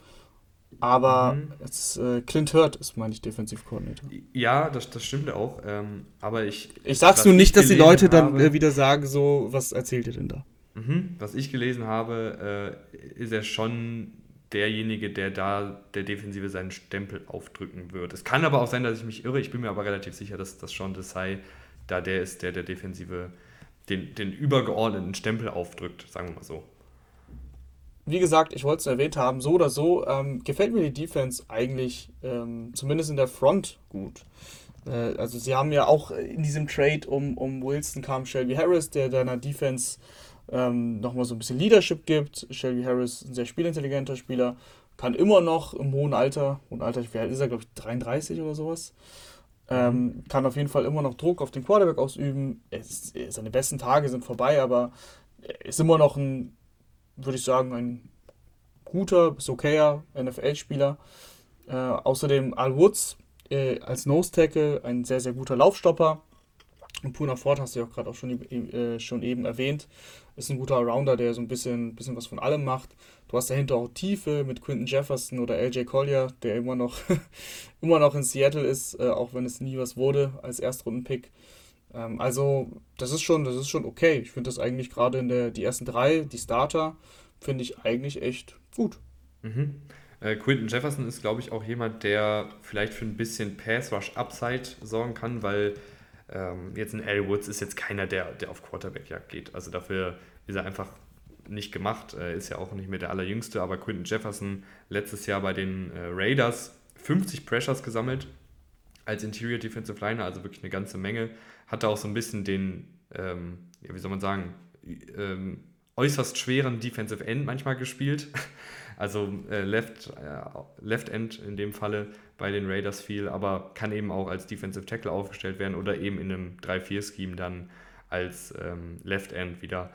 Aber mhm. jetzt, äh, Clint Hurt ist, meine ich, Defensive Coordinator. Ja, das, das stimmt auch. Ähm, aber ich. Ich sag's nur nicht, dass die Leute dann äh, wieder sagen, so, was erzählt ihr denn da? Mhm. Was ich gelesen habe, äh, ist er schon derjenige, der da der Defensive seinen Stempel aufdrücken wird. Es kann aber auch sein, dass ich mich irre. Ich bin mir aber relativ sicher, dass das Sean Desai da der ist, der der Defensive den, den übergeordneten Stempel aufdrückt, sagen wir mal so. Wie gesagt, ich wollte es erwähnt haben, so oder so ähm, gefällt mir die Defense eigentlich ähm, zumindest in der Front gut. Äh, also sie haben ja auch in diesem Trade um, um Wilson kam Shelby Harris, der deiner Defense ähm, nochmal so ein bisschen Leadership gibt. Shelby Harris, ein sehr spielintelligenter Spieler, kann immer noch im hohen Alter, hohen Alter, wie alt ist er, glaube ich, 33 oder sowas, ähm, kann auf jeden Fall immer noch Druck auf den Quarterback ausüben. Ist, seine besten Tage sind vorbei, aber er ist immer noch ein, würde ich sagen, ein guter bis okayer NFL-Spieler. Äh, außerdem Al Woods äh, als Nose Tackle, ein sehr, sehr guter Laufstopper. Und Puna Ford hast du ja auch gerade auch schon, äh, schon eben erwähnt ist ein guter Rounder, der so ein bisschen, bisschen was von allem macht. Du hast dahinter auch Tiefe mit Quinton Jefferson oder LJ Collier, der immer noch, immer noch in Seattle ist, äh, auch wenn es nie was wurde als Erstrundenpick. Ähm, also, das ist schon, das ist schon okay. Ich finde das eigentlich gerade in der die ersten drei, die Starter, finde ich eigentlich echt gut. Mhm. Äh, Quinton Jefferson ist, glaube ich, auch jemand, der vielleicht für ein bisschen Pass-Rush-Upside sorgen kann, weil ähm, jetzt ein Al Woods ist jetzt keiner, der, der auf Quarterback-Jagd geht. Also dafür ist er einfach nicht gemacht. Er ist ja auch nicht mehr der allerjüngste, aber Quinton Jefferson letztes Jahr bei den äh, Raiders 50 Pressures gesammelt als Interior Defensive Liner, also wirklich eine ganze Menge. Hatte auch so ein bisschen den, ähm, wie soll man sagen, ähm, äußerst schweren Defensive End manchmal gespielt. Also äh, Left, äh, Left End in dem Falle bei den Raiders viel, aber kann eben auch als Defensive Tackle aufgestellt werden oder eben in einem 3-4-Scheme dann als ähm, Left End wieder.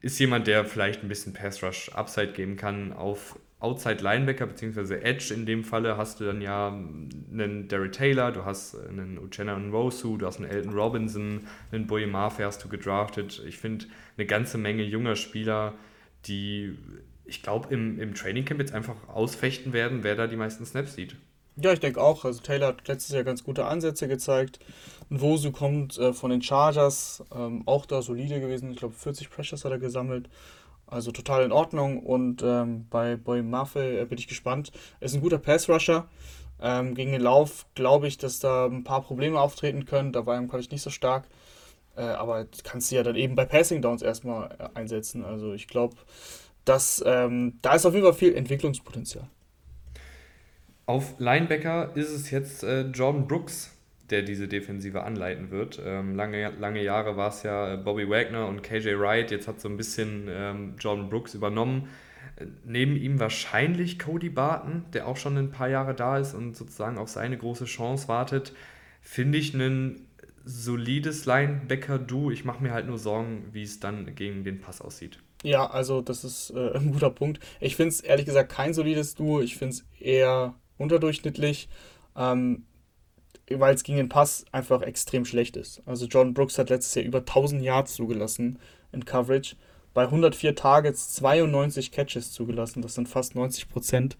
Ist jemand, der vielleicht ein bisschen Pass Rush Upside geben kann. Auf Outside Linebacker bzw. Edge in dem Falle hast du dann ja einen Derry Taylor, du hast einen Uchenna Nwosu, du hast einen Elton Robinson, einen Boye Marfe hast du gedraftet. Ich finde eine ganze Menge junger Spieler, die ich glaube, im, im Trainingcamp jetzt einfach ausfechten werden, wer da die meisten Snaps sieht. Ja, ich denke auch. Also Taylor hat letztes Jahr ganz gute Ansätze gezeigt. Und Wosu kommt äh, von den Chargers, ähm, auch da solide gewesen. Ich glaube, 40 Pressures hat er gesammelt. Also total in Ordnung. Und ähm, bei Boy Maffei äh, bin ich gespannt. Er ist ein guter Pass-Rusher. Ähm, gegen den Lauf glaube ich, dass da ein paar Probleme auftreten können. Da war er im nicht so stark. Äh, aber kannst du ja dann eben bei Passing Downs erstmal äh, einsetzen. Also ich glaube, dass ähm, da ist auf jeden Fall viel Entwicklungspotenzial. Auf Linebacker ist es jetzt äh, Jordan Brooks, der diese Defensive anleiten wird. Ähm, lange, lange Jahre war es ja Bobby Wagner und KJ Wright. Jetzt hat so ein bisschen ähm, Jordan Brooks übernommen. Äh, neben ihm wahrscheinlich Cody Barton, der auch schon ein paar Jahre da ist und sozusagen auf seine große Chance wartet. Finde ich einen solides Linebacker-Du. Ich mache mir halt nur Sorgen, wie es dann gegen den Pass aussieht. Ja, also das ist äh, ein guter Punkt. Ich finde es ehrlich gesagt kein solides Duo. Ich finde es eher unterdurchschnittlich, ähm, weil es gegen den Pass einfach extrem schlecht ist. Also John Brooks hat letztes Jahr über 1000 Yards zugelassen in Coverage. Bei 104 Targets 92 Catches zugelassen. Das sind fast 90 Prozent.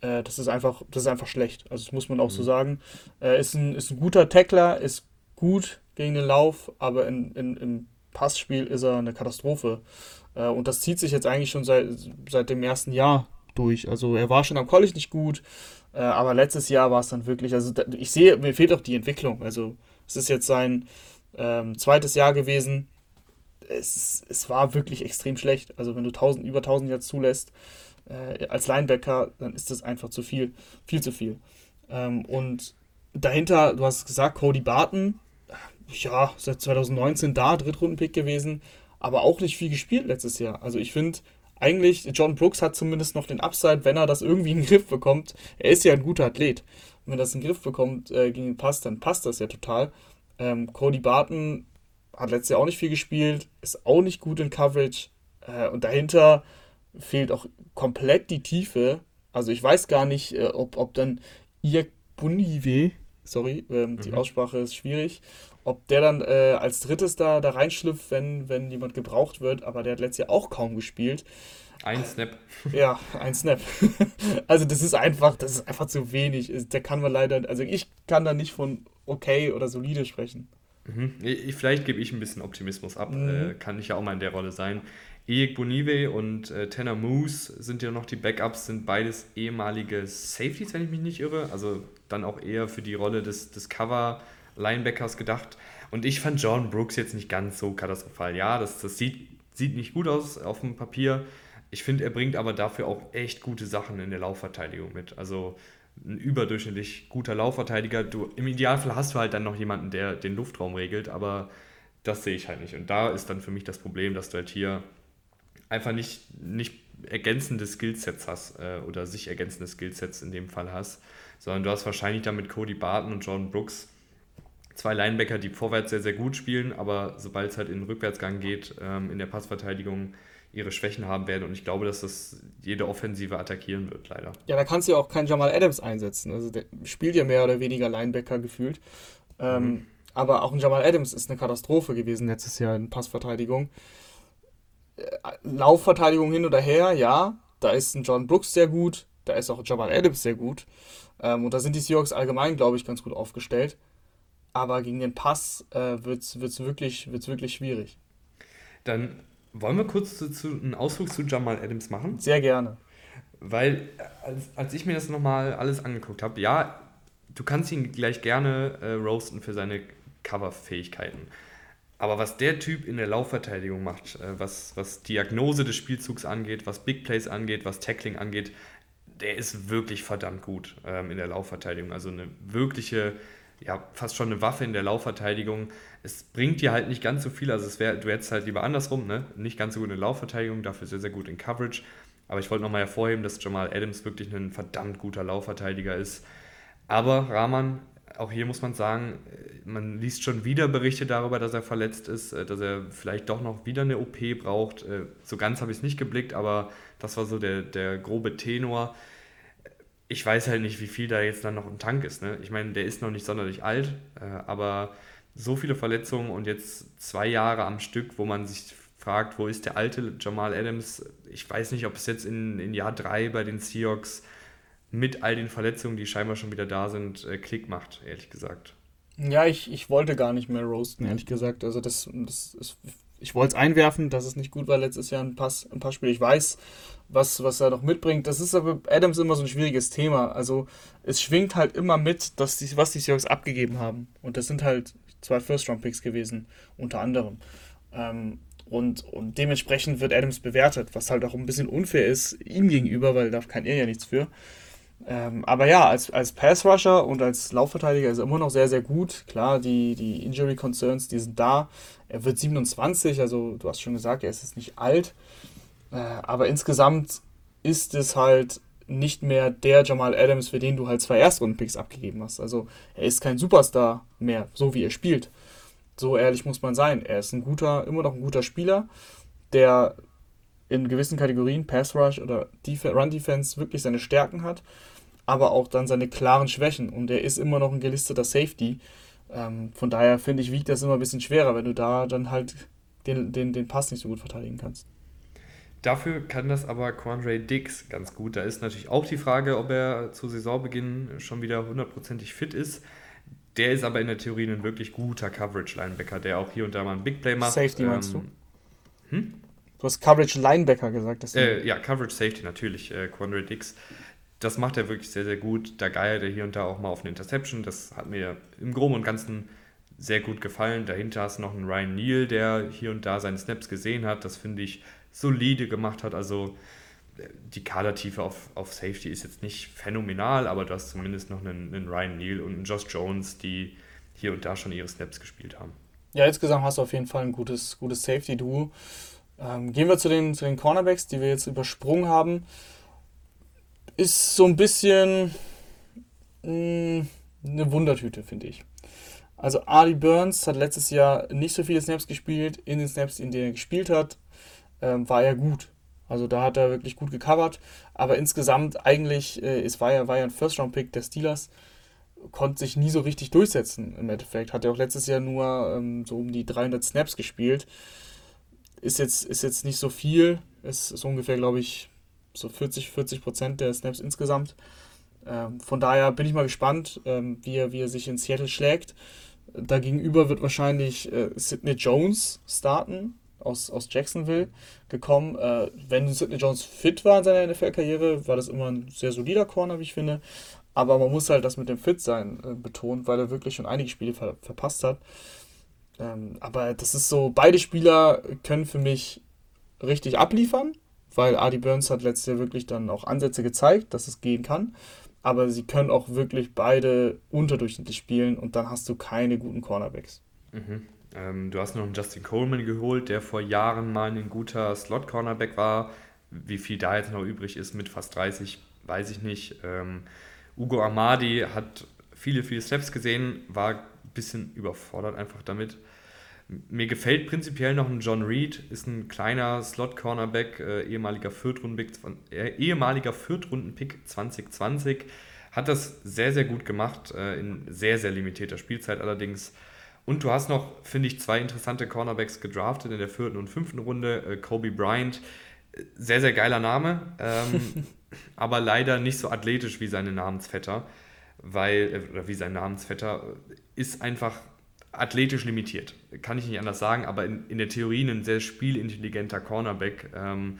Äh, das, ist einfach, das ist einfach schlecht. Also das muss man auch mhm. so sagen. Äh, ist, ein, ist ein guter Tackler, ist gut gegen den Lauf, aber in, in, im Passspiel ist er eine Katastrophe. Äh, und das zieht sich jetzt eigentlich schon seit, seit dem ersten Jahr durch. Also er war schon am College nicht gut, äh, aber letztes Jahr war es dann wirklich, also ich sehe, mir fehlt auch die Entwicklung. Also es ist jetzt sein ähm, zweites Jahr gewesen. Es, es war wirklich extrem schlecht. Also wenn du 1000, über 1000 jetzt zulässt äh, als Linebacker, dann ist das einfach zu viel, viel zu viel. Ähm, und dahinter, du hast gesagt, Cody Barton, ja, seit 2019 da, Drittrundenpick gewesen, aber auch nicht viel gespielt letztes Jahr. Also ich finde, eigentlich, John Brooks hat zumindest noch den Upside, wenn er das irgendwie in den Griff bekommt. Er ist ja ein guter Athlet. Und wenn er das in den Griff bekommt äh, gegen den Pass, dann passt das ja total. Ähm, Cody Barton hat letztes Jahr auch nicht viel gespielt, ist auch nicht gut in Coverage. Äh, und dahinter fehlt auch komplett die Tiefe. Also ich weiß gar nicht, äh, ob, ob dann ihr Bunive, sorry, ähm, mhm. die Aussprache ist schwierig, ob der dann äh, als drittes da, da reinschlüpft, wenn, wenn jemand gebraucht wird, aber der hat letztes Jahr auch kaum gespielt. Ein Snap. Ja, ein Snap. also das ist einfach, das ist einfach zu wenig. Da kann man leider, also ich kann da nicht von okay oder solide sprechen. Mhm. Vielleicht gebe ich ein bisschen Optimismus ab, mhm. äh, kann ich ja auch mal in der Rolle sein. Ejek Bonive und äh, Tanner Moose sind ja noch die Backups, sind beides ehemalige Safeties, wenn ich mich nicht irre. Also dann auch eher für die Rolle des, des Cover- Linebackers gedacht. Und ich fand John Brooks jetzt nicht ganz so katastrophal. Ja, das, das sieht, sieht nicht gut aus auf dem Papier. Ich finde, er bringt aber dafür auch echt gute Sachen in der Laufverteidigung mit. Also ein überdurchschnittlich guter Laufverteidiger. Du, Im Idealfall hast du halt dann noch jemanden, der den Luftraum regelt, aber das sehe ich halt nicht. Und da ist dann für mich das Problem, dass du halt hier einfach nicht, nicht ergänzende Skillsets hast äh, oder sich ergänzende Skillsets in dem Fall hast, sondern du hast wahrscheinlich dann mit Cody Barton und John Brooks zwei Linebacker, die vorwärts sehr, sehr gut spielen, aber sobald es halt in den Rückwärtsgang geht, ähm, in der Passverteidigung ihre Schwächen haben werden. Und ich glaube, dass das jede Offensive attackieren wird, leider. Ja, da kannst du ja auch keinen Jamal Adams einsetzen. Also der spielt ja mehr oder weniger Linebacker gefühlt. Ähm, mhm. Aber auch ein Jamal Adams ist eine Katastrophe gewesen letztes Jahr in Passverteidigung. Äh, Laufverteidigung hin oder her, ja. Da ist ein John Brooks sehr gut. Da ist auch Jamal Adams sehr gut. Ähm, und da sind die Seahawks allgemein, glaube ich, ganz gut aufgestellt aber gegen den Pass äh, wird es wirklich, wird's wirklich schwierig. Dann wollen wir kurz zu, zu, einen Ausflug zu Jamal Adams machen? Sehr gerne. Weil, als, als ich mir das nochmal alles angeguckt habe, ja, du kannst ihn gleich gerne äh, roasten für seine Cover-Fähigkeiten. Aber was der Typ in der Laufverteidigung macht, äh, was, was Diagnose des Spielzugs angeht, was Big Plays angeht, was Tackling angeht, der ist wirklich verdammt gut ähm, in der Laufverteidigung. Also eine wirkliche ja, fast schon eine Waffe in der Laufverteidigung. Es bringt dir halt nicht ganz so viel, also es wär, du hättest halt lieber andersrum, ne? nicht ganz so gut in der Laufverteidigung, dafür sehr, sehr gut in Coverage. Aber ich wollte nochmal hervorheben, dass Jamal Adams wirklich ein verdammt guter Laufverteidiger ist. Aber Rahman, auch hier muss man sagen, man liest schon wieder Berichte darüber, dass er verletzt ist, äh, dass er vielleicht doch noch wieder eine OP braucht. Äh, so ganz habe ich es nicht geblickt, aber das war so der, der grobe Tenor ich weiß halt nicht, wie viel da jetzt dann noch im Tank ist. Ne? Ich meine, der ist noch nicht sonderlich alt, äh, aber so viele Verletzungen und jetzt zwei Jahre am Stück, wo man sich fragt, wo ist der alte Jamal Adams? Ich weiß nicht, ob es jetzt in, in Jahr drei bei den Seahawks mit all den Verletzungen, die scheinbar schon wieder da sind, äh, Klick macht, ehrlich gesagt. Ja, ich, ich wollte gar nicht mehr roasten, ehrlich gesagt. Also das, das ist, ich wollte es einwerfen, dass es nicht gut war letztes Jahr ein Pass, ein Passspiel. Ich weiß, was, was er noch mitbringt. Das ist aber Adams immer so ein schwieriges Thema. Also es schwingt halt immer mit, dass die, was die Seahawks abgegeben haben. Und das sind halt zwei First-Round-Picks gewesen, unter anderem. Ähm, und, und dementsprechend wird Adams bewertet, was halt auch ein bisschen unfair ist ihm gegenüber, weil da kann er ja nichts für. Ähm, aber ja, als, als Pass-Rusher und als Laufverteidiger ist er immer noch sehr, sehr gut. Klar, die, die Injury-Concerns, die sind da. Er wird 27, also du hast schon gesagt, er ist jetzt nicht alt. Äh, aber insgesamt ist es halt nicht mehr der Jamal Adams, für den du halt zwei Erstrunden-Picks abgegeben hast. Also er ist kein Superstar mehr, so wie er spielt. So ehrlich muss man sein. Er ist ein guter, immer noch ein guter Spieler, der in gewissen Kategorien, Pass Rush oder Def Run Defense, wirklich seine Stärken hat, aber auch dann seine klaren Schwächen. Und er ist immer noch ein gelisteter Safety. Ähm, von daher finde ich, wiegt das immer ein bisschen schwerer, wenn du da dann halt den, den, den Pass nicht so gut verteidigen kannst. Dafür kann das aber Quandre Dix ganz gut. Da ist natürlich auch die Frage, ob er zu Saisonbeginn schon wieder hundertprozentig fit ist. Der ist aber in der Theorie ein wirklich guter Coverage-Linebacker, der auch hier und da mal ein Big Play macht. Safety meinst ähm, du? Hm? Du hast Coverage Linebacker gesagt. Äh, ja, Coverage Safety natürlich, äh, Quandre Dix. Das macht er wirklich sehr, sehr gut. Da geiert er hier und da auch mal auf eine Interception. Das hat mir im Groben und Ganzen sehr gut gefallen. Dahinter hast du noch einen Ryan Neal, der hier und da seine Snaps gesehen hat. Das finde ich solide gemacht hat. Also äh, die Kadertiefe auf, auf Safety ist jetzt nicht phänomenal, aber du hast zumindest noch einen, einen Ryan Neal und einen Josh Jones, die hier und da schon ihre Snaps gespielt haben. Ja, insgesamt hast du auf jeden Fall ein gutes, gutes Safety-Duo. Ähm, gehen wir zu den, zu den Cornerbacks, die wir jetzt übersprungen haben. Ist so ein bisschen mh, mm, eine Wundertüte, finde ich. Also Ali Burns hat letztes Jahr nicht so viele Snaps gespielt. In den Snaps, in denen er gespielt hat, ähm, war er gut. Also da hat er wirklich gut gecovert. Aber insgesamt eigentlich, äh, es war ja, war ja ein First-Round-Pick der Steelers, konnte sich nie so richtig durchsetzen im Endeffekt. Hat er auch letztes Jahr nur ähm, so um die 300 Snaps gespielt. Ist jetzt, ist jetzt nicht so viel. Ist, ist ungefähr, glaube ich, so 40, 40 Prozent der Snaps insgesamt. Ähm, von daher bin ich mal gespannt, ähm, wie, er, wie er sich in Seattle schlägt. Dagegenüber wird wahrscheinlich äh, Sidney Jones starten aus, aus Jacksonville gekommen. Äh, wenn Sidney Jones fit war in seiner NFL-Karriere, war das immer ein sehr solider Corner, wie ich finde. Aber man muss halt das mit dem Fit-Sein äh, betonen, weil er wirklich schon einige Spiele ver verpasst hat. Ähm, aber das ist so, beide Spieler können für mich richtig abliefern, weil Adi Burns hat letztes Jahr wirklich dann auch Ansätze gezeigt, dass es gehen kann. Aber sie können auch wirklich beide unterdurchschnittlich spielen und dann hast du keine guten Cornerbacks. Mhm. Ähm, du hast noch einen Justin Coleman geholt, der vor Jahren mal ein guter Slot-Cornerback war. Wie viel da jetzt noch übrig ist mit fast 30, weiß ich nicht. Ähm, Ugo Amadi hat viele, viele Steps gesehen, war ein bisschen überfordert einfach damit. Mir gefällt prinzipiell noch ein John Reed, ist ein kleiner Slot-Cornerback, äh, ehemaliger Viertrunden-Pick äh, ehemaliger Viertrunden-Pick 2020. Hat das sehr, sehr gut gemacht, äh, in sehr, sehr limitierter Spielzeit allerdings. Und du hast noch, finde ich, zwei interessante Cornerbacks gedraftet in der vierten und fünften Runde. Äh, Kobe Bryant, sehr, sehr geiler Name, ähm, aber leider nicht so athletisch wie seine Namensvetter, weil, äh, oder wie sein Namensvetter, ist einfach athletisch limitiert. Kann ich nicht anders sagen, aber in, in der Theorie ein sehr spielintelligenter Cornerback. Ähm,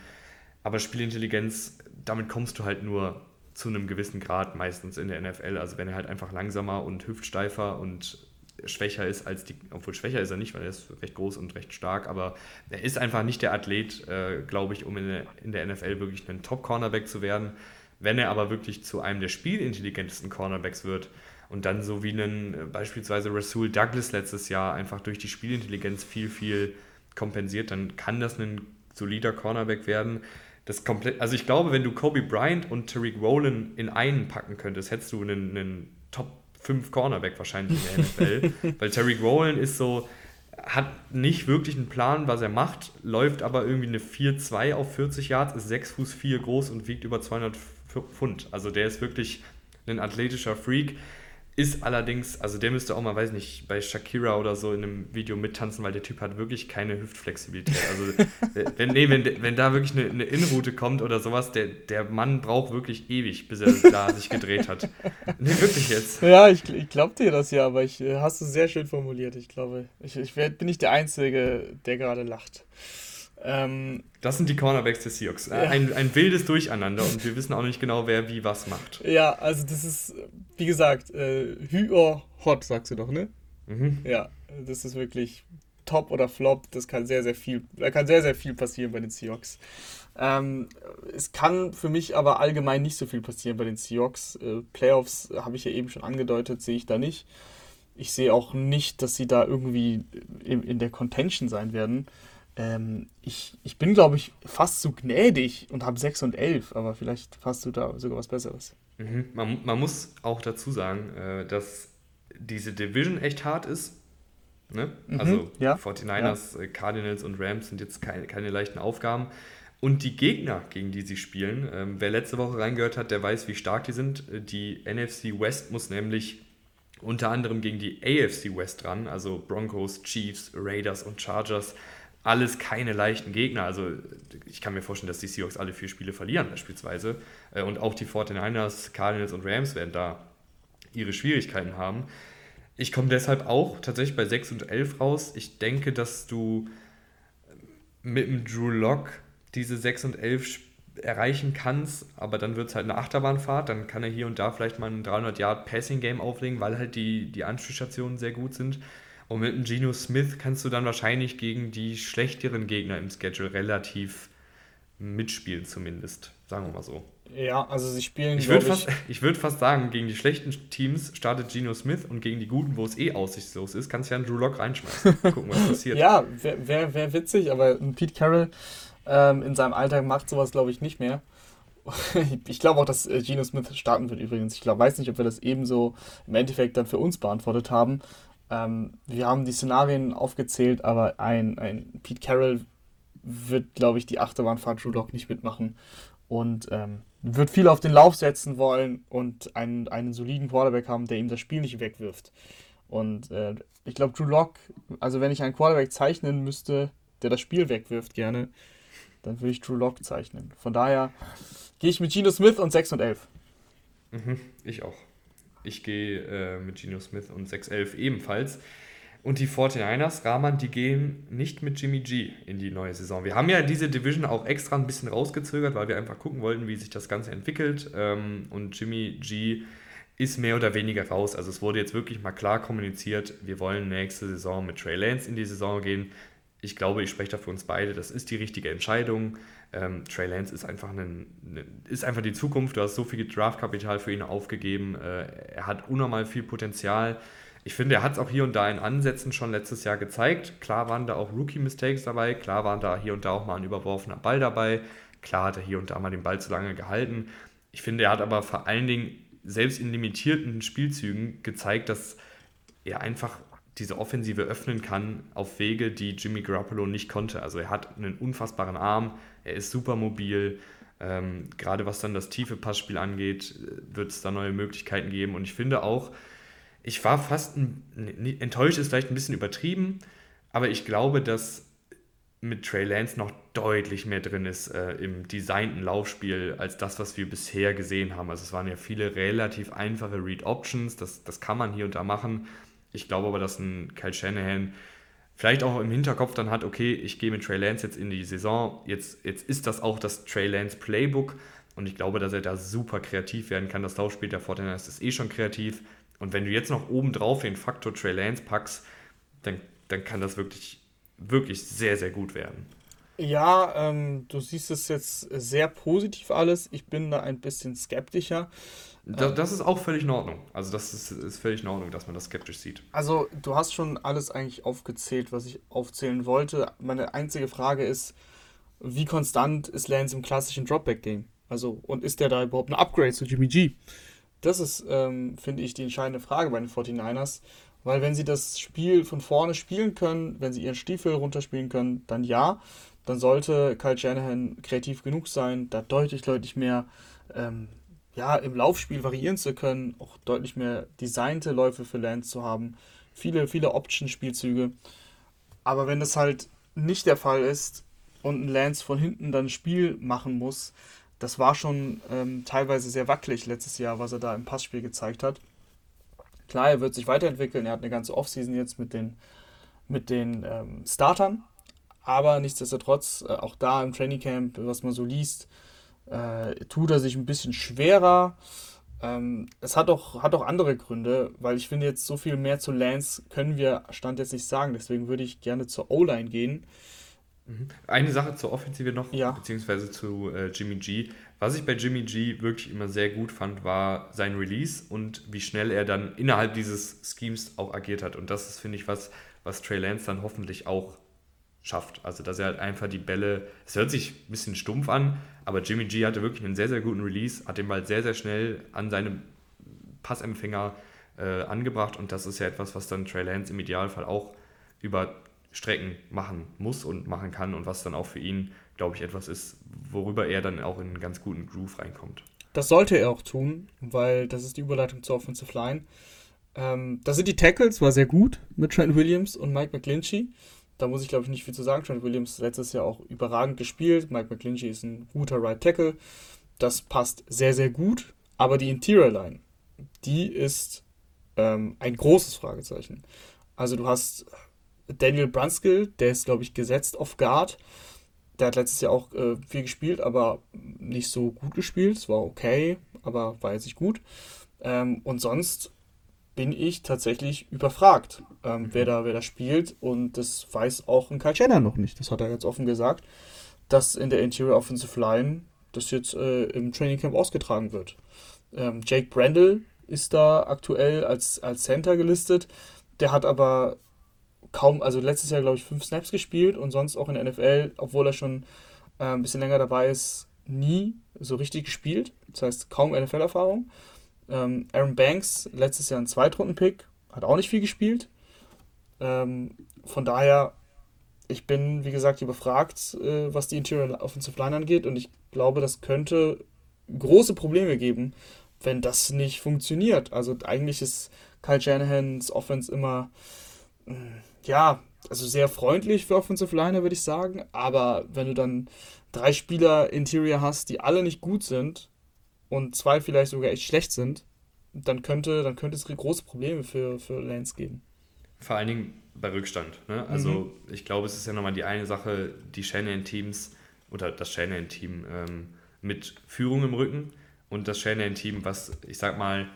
aber Spielintelligenz, damit kommst du halt nur zu einem gewissen Grad meistens in der NFL. Also wenn er halt einfach langsamer und hüftsteifer und schwächer ist als die, obwohl schwächer ist er nicht, weil er ist recht groß und recht stark, aber er ist einfach nicht der Athlet, äh, glaube ich, um in der, in der NFL wirklich ein Top-Cornerback zu werden. Wenn er aber wirklich zu einem der spielintelligentesten Cornerbacks wird und dann so wie einen äh, beispielsweise Rasul Douglas letztes Jahr einfach durch die Spielintelligenz viel, viel kompensiert, dann kann das ein solider Cornerback werden. Das komplett, also ich glaube, wenn du Kobe Bryant und Tariq Rowland in einen packen könntest, hättest du einen, einen Top fünf Cornerback wahrscheinlich in der NFL. Weil Terry Rowland ist so, hat nicht wirklich einen Plan, was er macht, läuft aber irgendwie eine 4-2 auf 40 Yards, ist 6 Fuß 4 groß und wiegt über 200 Pfund. Also der ist wirklich ein athletischer Freak. Ist allerdings, also der müsste auch mal, weiß nicht, bei Shakira oder so in einem Video mittanzen, weil der Typ hat wirklich keine Hüftflexibilität. Also, wenn, nee, wenn, wenn da wirklich eine, eine Innenroute kommt oder sowas, der, der Mann braucht wirklich ewig, bis er da sich gedreht hat. Nee, wirklich jetzt. Ja, ich, ich glaube dir das ja, aber ich äh, hast du sehr schön formuliert. Ich glaube, ich, ich bin nicht der Einzige, der gerade lacht. Ähm, das sind die Cornerbacks des Seahawks. Ja. Ein, ein wildes Durcheinander und wir wissen auch nicht genau, wer wie was macht. Ja, also das ist, wie gesagt, äh, Hü or Hot, sagst du doch, ne? Mhm. Ja, das ist wirklich Top oder Flop. Das kann sehr, sehr viel, da kann sehr, sehr viel passieren bei den Seahawks. Ähm, es kann für mich aber allgemein nicht so viel passieren bei den Seahawks. Äh, Playoffs habe ich ja eben schon angedeutet, sehe ich da nicht. Ich sehe auch nicht, dass sie da irgendwie in, in der Contention sein werden. Ähm, ich, ich bin, glaube ich, fast zu gnädig und habe 6 und 11, aber vielleicht hast du da sogar was Besseres. Mhm. Man, man muss auch dazu sagen, äh, dass diese Division echt hart ist. Ne? Mhm, also ja. 49ers, ja. Äh, Cardinals und Rams sind jetzt keine, keine leichten Aufgaben. Und die Gegner, gegen die sie spielen, ähm, wer letzte Woche reingehört hat, der weiß, wie stark die sind. Äh, die NFC West muss nämlich unter anderem gegen die AFC West ran, also Broncos, Chiefs, Raiders und Chargers alles keine leichten Gegner. Also ich kann mir vorstellen, dass die Seahawks alle vier Spiele verlieren beispielsweise. Äh, und auch die 49ers, Cardinals und Rams werden da ihre Schwierigkeiten haben. Ich komme deshalb auch tatsächlich bei 6 und 11 raus. Ich denke, dass du mit dem Drew Lock diese 6 und 11 erreichen kannst, aber dann wird es halt eine Achterbahnfahrt. Dann kann er hier und da vielleicht mal ein 300 Yard Passing Game auflegen, weil halt die, die Anspielstationen sehr gut sind. Und mit dem Geno Smith kannst du dann wahrscheinlich gegen die schlechteren Gegner im Schedule relativ mitspielen, zumindest. Sagen wir mal so. Ja, also sie spielen. Ich würde fast, würd fast sagen, gegen die schlechten Teams startet Geno Smith und gegen die guten, wo es eh aussichtslos ist, kannst du ja einen Drew Lock reinschmeißen. Gucken, was passiert. ja, wäre wär, wär witzig, aber Pete Carroll ähm, in seinem Alltag macht sowas, glaube ich, nicht mehr. ich glaube auch, dass äh, Geno Smith starten wird übrigens. Ich glaube, weiß nicht, ob wir das ebenso im Endeffekt dann für uns beantwortet haben. Ähm, wir haben die Szenarien aufgezählt, aber ein, ein Pete Carroll wird, glaube ich, die Achterbahnfahrt Drew Lock nicht mitmachen und ähm, wird viel auf den Lauf setzen wollen und einen, einen soliden Quarterback haben, der ihm das Spiel nicht wegwirft. Und äh, ich glaube, Drew Lock, also wenn ich einen Quarterback zeichnen müsste, der das Spiel wegwirft gerne, dann würde ich Drew Lock zeichnen. Von daher gehe ich mit Geno Smith und 6 und 11. Mhm, ich auch. Ich gehe äh, mit Geno Smith und 6-11 ebenfalls. Und die 49ers, Rahman, die gehen nicht mit Jimmy G in die neue Saison. Wir haben ja diese Division auch extra ein bisschen rausgezögert, weil wir einfach gucken wollten, wie sich das Ganze entwickelt. Ähm, und Jimmy G ist mehr oder weniger raus. Also es wurde jetzt wirklich mal klar kommuniziert, wir wollen nächste Saison mit Trey Lance in die Saison gehen. Ich glaube, ich spreche da für uns beide, das ist die richtige Entscheidung. Ähm, Trey Lance ist einfach, ein, ist einfach die Zukunft. Du hast so viel Draftkapital für ihn aufgegeben. Äh, er hat unnormal viel Potenzial. Ich finde, er hat es auch hier und da in Ansätzen schon letztes Jahr gezeigt. Klar waren da auch Rookie-Mistakes dabei. Klar waren da hier und da auch mal ein überworfener Ball dabei. Klar hat er hier und da mal den Ball zu lange gehalten. Ich finde, er hat aber vor allen Dingen selbst in limitierten Spielzügen gezeigt, dass er einfach diese Offensive öffnen kann auf Wege, die Jimmy Garoppolo nicht konnte. Also er hat einen unfassbaren Arm, er ist super mobil. Ähm, gerade was dann das tiefe Passspiel angeht, wird es da neue Möglichkeiten geben. Und ich finde auch, ich war fast ein, enttäuscht, ist vielleicht ein bisschen übertrieben, aber ich glaube, dass mit Trey Lance noch deutlich mehr drin ist äh, im designten Laufspiel als das, was wir bisher gesehen haben. Also es waren ja viele relativ einfache Read Options, das, das kann man hier und da machen. Ich glaube aber, dass ein Kyle Shanahan vielleicht auch im Hinterkopf dann hat, okay, ich gehe mit Trey Lance jetzt in die Saison, jetzt, jetzt ist das auch das Trey Lance Playbook und ich glaube, dass er da super kreativ werden kann. Das Laufspiel der Fortiners ist eh schon kreativ und wenn du jetzt noch oben drauf den Faktor Trey Lance packst, dann, dann kann das wirklich, wirklich sehr, sehr gut werden. Ja, ähm, du siehst es jetzt sehr positiv alles. Ich bin da ein bisschen skeptischer. Das, das, ist auch völlig in Ordnung. Also das ist, ist völlig in Ordnung, dass man das skeptisch sieht. Also du hast schon alles eigentlich aufgezählt, was ich aufzählen wollte. Meine einzige Frage ist, wie konstant ist Lance im klassischen Dropback-Game? Also und ist der da überhaupt ein Upgrade zu Jimmy G? Das ist, ähm, finde ich, die entscheidende Frage bei den 49ers. Weil wenn sie das Spiel von vorne spielen können, wenn sie ihren Stiefel runterspielen können, dann ja. Dann sollte Kyle Shanahan kreativ genug sein, da deutlich, deutlich mehr ähm, ja, im Laufspiel variieren zu können, auch deutlich mehr designte Läufe für Lance zu haben, viele, viele Option-Spielzüge. Aber wenn das halt nicht der Fall ist und ein Lance von hinten dann ein Spiel machen muss, das war schon ähm, teilweise sehr wackelig letztes Jahr, was er da im Passspiel gezeigt hat. Klar, er wird sich weiterentwickeln, er hat eine ganze Offseason jetzt mit den, mit den ähm, Startern, aber nichtsdestotrotz, äh, auch da im Trainingcamp, was man so liest, äh, tut er sich ein bisschen schwerer. Ähm, es hat auch, hat auch andere Gründe, weil ich finde, jetzt so viel mehr zu Lance können wir Stand jetzt nicht sagen. Deswegen würde ich gerne zur O-Line gehen. Mhm. Eine Sache zur Offensive noch, ja. beziehungsweise zu äh, Jimmy G. Was ich bei Jimmy G wirklich immer sehr gut fand, war sein Release und wie schnell er dann innerhalb dieses Schemes auch agiert hat. Und das ist, finde ich, was, was Trey Lance dann hoffentlich auch schafft. Also, dass er halt einfach die Bälle, es hört sich ein bisschen stumpf an, aber Jimmy G hatte wirklich einen sehr, sehr guten Release, hat den Ball sehr, sehr schnell an seinem Passempfänger äh, angebracht und das ist ja etwas, was dann Trey Lance im Idealfall auch über Strecken machen muss und machen kann und was dann auch für ihn, glaube ich, etwas ist, worüber er dann auch in einen ganz guten Groove reinkommt. Das sollte er auch tun, weil das ist die Überleitung zur Offensive Line. Ähm, da sind die Tackles, war sehr gut mit Trent Williams und Mike McGlinchey. Da muss ich, glaube ich, nicht viel zu sagen. Trent Williams letztes Jahr auch überragend gespielt. Mike McGlinchey ist ein guter Right Tackle. Das passt sehr, sehr gut. Aber die Interior Line, die ist ähm, ein großes Fragezeichen. Also du hast Daniel Brunskill, der ist, glaube ich, gesetzt auf Guard. Der hat letztes Jahr auch äh, viel gespielt, aber nicht so gut gespielt. Es war okay, aber war jetzt nicht gut. Ähm, und sonst bin ich tatsächlich überfragt, ähm, wer, da, wer da spielt. Und das weiß auch ein Kyle Jenner noch nicht. Das hat er jetzt offen gesagt, dass in der Interior Offensive Line das jetzt äh, im Training Camp ausgetragen wird. Ähm, Jake Brandle ist da aktuell als, als Center gelistet. Der hat aber kaum, also letztes Jahr glaube ich fünf Snaps gespielt und sonst auch in der NFL, obwohl er schon äh, ein bisschen länger dabei ist, nie so richtig gespielt. Das heißt kaum NFL-Erfahrung. Ähm, Aaron Banks, letztes Jahr ein Zweitrunden-Pick, hat auch nicht viel gespielt. Ähm, von daher, ich bin, wie gesagt, überfragt, äh, was die Interior Offensive Line angeht und ich glaube, das könnte große Probleme geben, wenn das nicht funktioniert. Also eigentlich ist Kyle Shanahans Offense immer, mm, ja, also sehr freundlich für Offensive Liner, würde ich sagen, aber wenn du dann drei Spieler Interior hast, die alle nicht gut sind, und zwei vielleicht sogar echt schlecht sind, dann könnte, dann könnte es große Probleme für, für Lance geben. Vor allen Dingen bei Rückstand. Ne? Also mhm. ich glaube, es ist ja nochmal die eine Sache, die Shanahan-Teams oder das Shanahan-Team ähm, mit Führung im Rücken und das Shanahan-Team, was ich sag mal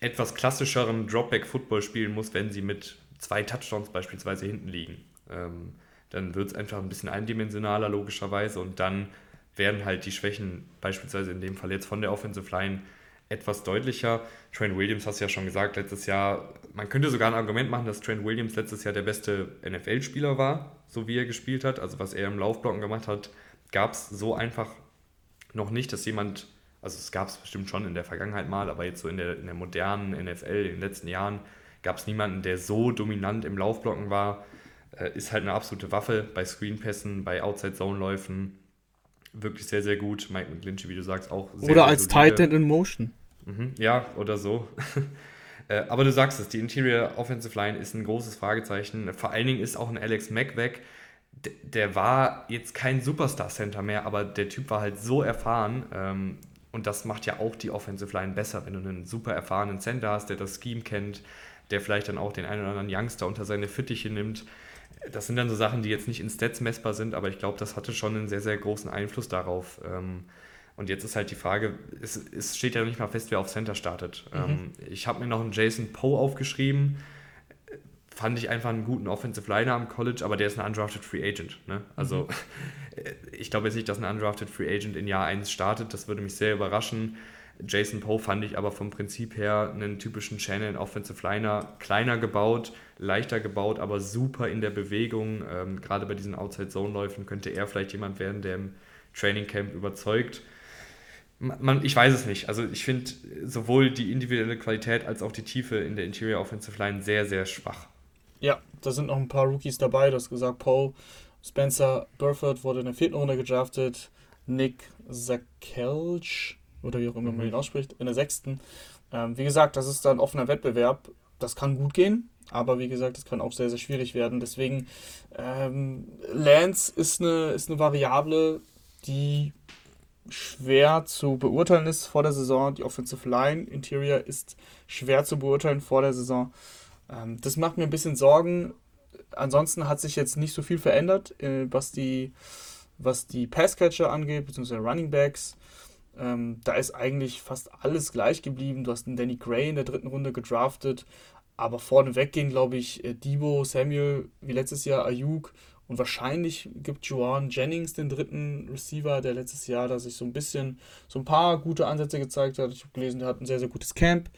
etwas klassischeren Dropback-Football spielen muss, wenn sie mit zwei Touchdowns beispielsweise hinten liegen. Ähm, dann wird es einfach ein bisschen eindimensionaler logischerweise und dann werden halt die Schwächen, beispielsweise in dem Fall jetzt von der Offensive Line, etwas deutlicher. Trent Williams hast du ja schon gesagt, letztes Jahr, man könnte sogar ein Argument machen, dass Trent Williams letztes Jahr der beste NFL-Spieler war, so wie er gespielt hat. Also was er im Laufblocken gemacht hat, gab es so einfach noch nicht, dass jemand, also es gab es bestimmt schon in der Vergangenheit mal, aber jetzt so in der, in der modernen NFL in den letzten Jahren gab es niemanden, der so dominant im Laufblocken war. Äh, ist halt eine absolute Waffe bei Screenpässen, bei Outside-Zone-Läufen wirklich sehr, sehr gut. Mike McGlinchey, wie du sagst, auch sehr Oder sehr als Titan in Motion. Mhm, ja, oder so. Äh, aber du sagst es, die Interior Offensive Line ist ein großes Fragezeichen. Vor allen Dingen ist auch ein Alex Mack weg. der war jetzt kein Superstar-Center mehr, aber der Typ war halt so erfahren. Ähm, und das macht ja auch die Offensive Line besser, wenn du einen super erfahrenen Center hast, der das Scheme kennt, der vielleicht dann auch den einen oder anderen Youngster unter seine Fittiche nimmt das sind dann so Sachen, die jetzt nicht in Stats messbar sind, aber ich glaube, das hatte schon einen sehr, sehr großen Einfluss darauf. Ähm, und jetzt ist halt die Frage, es, es steht ja noch nicht mal fest, wer auf Center startet. Mhm. Ähm, ich habe mir noch einen Jason Poe aufgeschrieben. Fand ich einfach einen guten Offensive Liner am College, aber der ist ein undrafted Free Agent. Ne? Also mhm. ich glaube jetzt nicht, dass ein undrafted Free Agent in Jahr 1 startet. Das würde mich sehr überraschen. Jason Poe fand ich aber vom Prinzip her einen typischen Channel Offensive Liner, kleiner gebaut, leichter gebaut, aber super in der Bewegung. Ähm, gerade bei diesen Outside-Zone-Läufen könnte er vielleicht jemand werden, der im Training Camp überzeugt. Man, ich weiß es nicht. Also ich finde sowohl die individuelle Qualität als auch die Tiefe in der Interior Offensive Line sehr, sehr schwach. Ja, da sind noch ein paar Rookies dabei. Du hast gesagt, Poe, Spencer Burford wurde in der vierten Runde gedraftet. Nick Zakelj oder wie auch immer mhm. man ihn ausspricht, in der sechsten. Ähm, wie gesagt, das ist dann offener Wettbewerb. Das kann gut gehen, aber wie gesagt, das kann auch sehr, sehr schwierig werden. Deswegen, ähm, Lance ist eine, ist eine Variable, die schwer zu beurteilen ist vor der Saison. Die Offensive Line Interior ist schwer zu beurteilen vor der Saison. Ähm, das macht mir ein bisschen Sorgen. Ansonsten hat sich jetzt nicht so viel verändert, äh, was die, was die Passcatcher angeht, beziehungsweise Running Backs. Ähm, da ist eigentlich fast alles gleich geblieben. Du hast einen Danny Gray in der dritten Runde gedraftet, aber vorne weggehen, glaube ich, äh, Debo, Samuel, wie letztes Jahr Ayuk und wahrscheinlich gibt Joan Jennings den dritten Receiver, der letztes Jahr da sich so ein bisschen, so ein paar gute Ansätze gezeigt hat. Ich habe gelesen, der hat ein sehr, sehr gutes Camp.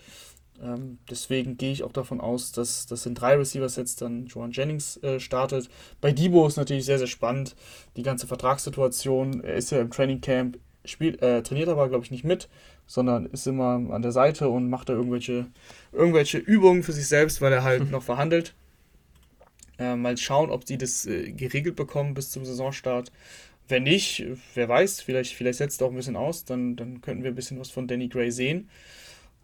Ähm, deswegen gehe ich auch davon aus, dass das in drei Receiver-Sets dann Joan Jennings äh, startet. Bei Debo ist natürlich sehr, sehr spannend, die ganze Vertragssituation. Er ist ja im Training Camp, spielt, äh, trainiert aber, glaube ich, nicht mit, sondern ist immer an der Seite und macht da irgendwelche, irgendwelche Übungen für sich selbst, weil er halt noch verhandelt. Äh, mal schauen, ob die das äh, geregelt bekommen bis zum Saisonstart. Wenn nicht, wer weiß, vielleicht, vielleicht setzt er auch ein bisschen aus, dann, dann könnten wir ein bisschen was von Danny Gray sehen.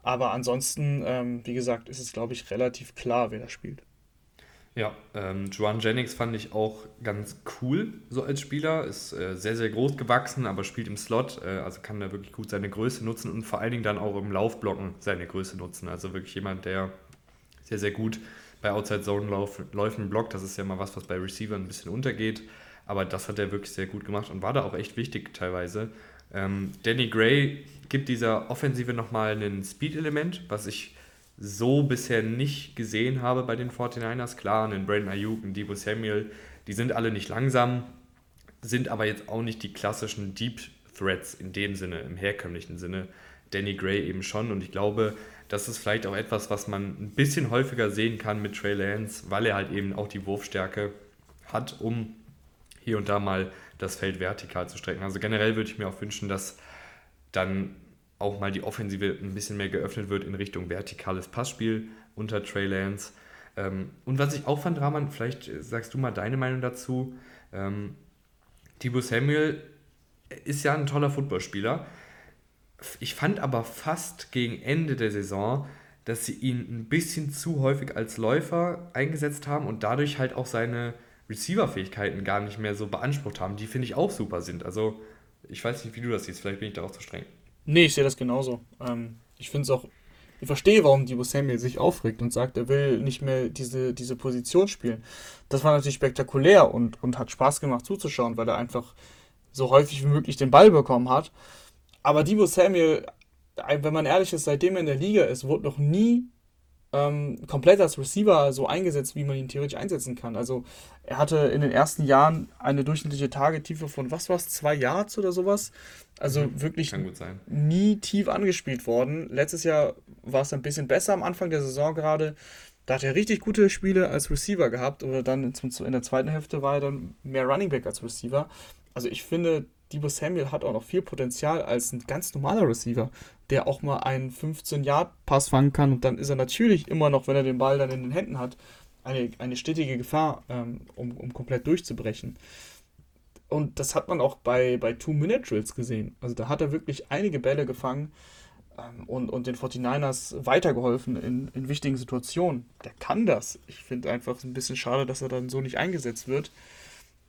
Aber ansonsten, ähm, wie gesagt, ist es, glaube ich, relativ klar, wer da spielt. Ja, ähm, Joan Jennings fand ich auch ganz cool so als Spieler. Ist äh, sehr, sehr groß gewachsen, aber spielt im Slot. Äh, also kann da wirklich gut seine Größe nutzen und vor allen Dingen dann auch im Laufblocken seine Größe nutzen. Also wirklich jemand, der sehr, sehr gut bei Outside Zone Läufen blockt. Das ist ja mal was, was bei Receiver ein bisschen untergeht. Aber das hat er wirklich sehr gut gemacht und war da auch echt wichtig teilweise. Ähm, Danny Gray gibt dieser Offensive nochmal ein Speed-Element, was ich so bisher nicht gesehen habe bei den 49ers. Klar, einen Brandon Ayuk, einen Debo Samuel, die sind alle nicht langsam, sind aber jetzt auch nicht die klassischen Deep Threats in dem Sinne, im herkömmlichen Sinne. Danny Gray eben schon und ich glaube, das ist vielleicht auch etwas, was man ein bisschen häufiger sehen kann mit Trey Lance, weil er halt eben auch die Wurfstärke hat, um hier und da mal das Feld vertikal zu strecken. Also generell würde ich mir auch wünschen, dass dann auch mal die Offensive ein bisschen mehr geöffnet wird in Richtung vertikales Passspiel unter Trey Lance. Ähm, und was ich auch fand, Rahman, vielleicht sagst du mal deine Meinung dazu. Ähm, Thibaut Samuel ist ja ein toller Footballspieler, ich fand aber fast gegen Ende der Saison, dass sie ihn ein bisschen zu häufig als Läufer eingesetzt haben und dadurch halt auch seine Receiver-Fähigkeiten gar nicht mehr so beansprucht haben, die finde ich auch super sind. Also ich weiß nicht, wie du das siehst, vielleicht bin ich da auch zu streng. Nee, ich sehe das genauso. Ähm, ich finde es auch, ich verstehe, warum Divo Samuel sich aufregt und sagt, er will nicht mehr diese, diese Position spielen. Das war natürlich spektakulär und, und hat Spaß gemacht zuzuschauen, weil er einfach so häufig wie möglich den Ball bekommen hat. Aber Debo Samuel, wenn man ehrlich ist, seitdem er in der Liga ist, wurde noch nie ähm, komplett als Receiver so eingesetzt, wie man ihn theoretisch einsetzen kann. Also er hatte in den ersten Jahren eine durchschnittliche Tagetiefe von, was war es, zwei Yards oder sowas. Also mhm, wirklich nie tief angespielt worden. Letztes Jahr war es ein bisschen besser am Anfang der Saison gerade. Da hat er richtig gute Spiele als Receiver gehabt. Oder dann in der zweiten Hälfte war er dann mehr Running Back als Receiver. Also ich finde, Debo Samuel hat auch noch viel Potenzial als ein ganz normaler Receiver, der auch mal einen 15-Yard-Pass fangen kann und dann ist er natürlich immer noch, wenn er den Ball dann in den Händen hat, eine, eine stetige Gefahr, ähm, um, um komplett durchzubrechen. Und das hat man auch bei, bei Two-Minute-Drills gesehen. Also da hat er wirklich einige Bälle gefangen ähm, und, und den 49ers weitergeholfen in, in wichtigen Situationen. Der kann das. Ich finde einfach ein bisschen schade, dass er dann so nicht eingesetzt wird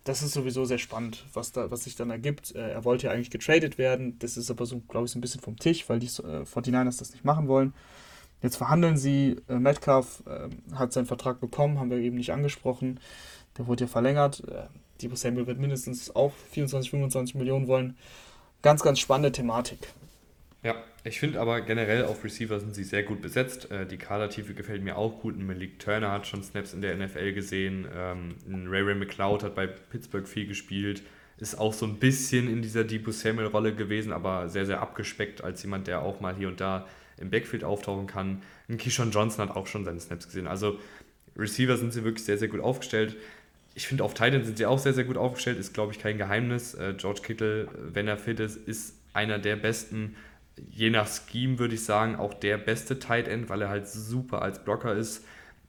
das ist sowieso sehr spannend, was, da, was sich dann ergibt. Äh, er wollte ja eigentlich getradet werden. Das ist aber so, glaube ich, so ein bisschen vom Tisch, weil die äh, 49ers das nicht machen wollen. Jetzt verhandeln sie. Äh, Metcalf äh, hat seinen Vertrag bekommen, haben wir eben nicht angesprochen. Der wurde ja verlängert. Äh, Debo Samuel wird mindestens auch 24, 25 Millionen wollen. Ganz, ganz spannende Thematik. Ja, ich finde aber generell auf Receiver sind sie sehr gut besetzt. Äh, die Kadertiefe gefällt mir auch gut. Ein Malik Turner hat schon Snaps in der NFL gesehen. Ähm, ein Ray Ray McLeod hat bei Pittsburgh viel gespielt. Ist auch so ein bisschen in dieser Debo Samuel-Rolle gewesen, aber sehr, sehr abgespeckt als jemand, der auch mal hier und da im Backfield auftauchen kann. Ein Keyshawn Johnson hat auch schon seine Snaps gesehen. Also Receiver sind sie wirklich sehr, sehr gut aufgestellt. Ich finde, auf Titan sind sie auch sehr, sehr gut aufgestellt. Ist, glaube ich, kein Geheimnis. Äh, George Kittle, wenn er fit ist, ist einer der besten je nach Scheme würde ich sagen, auch der beste Tight End, weil er halt super als Blocker ist.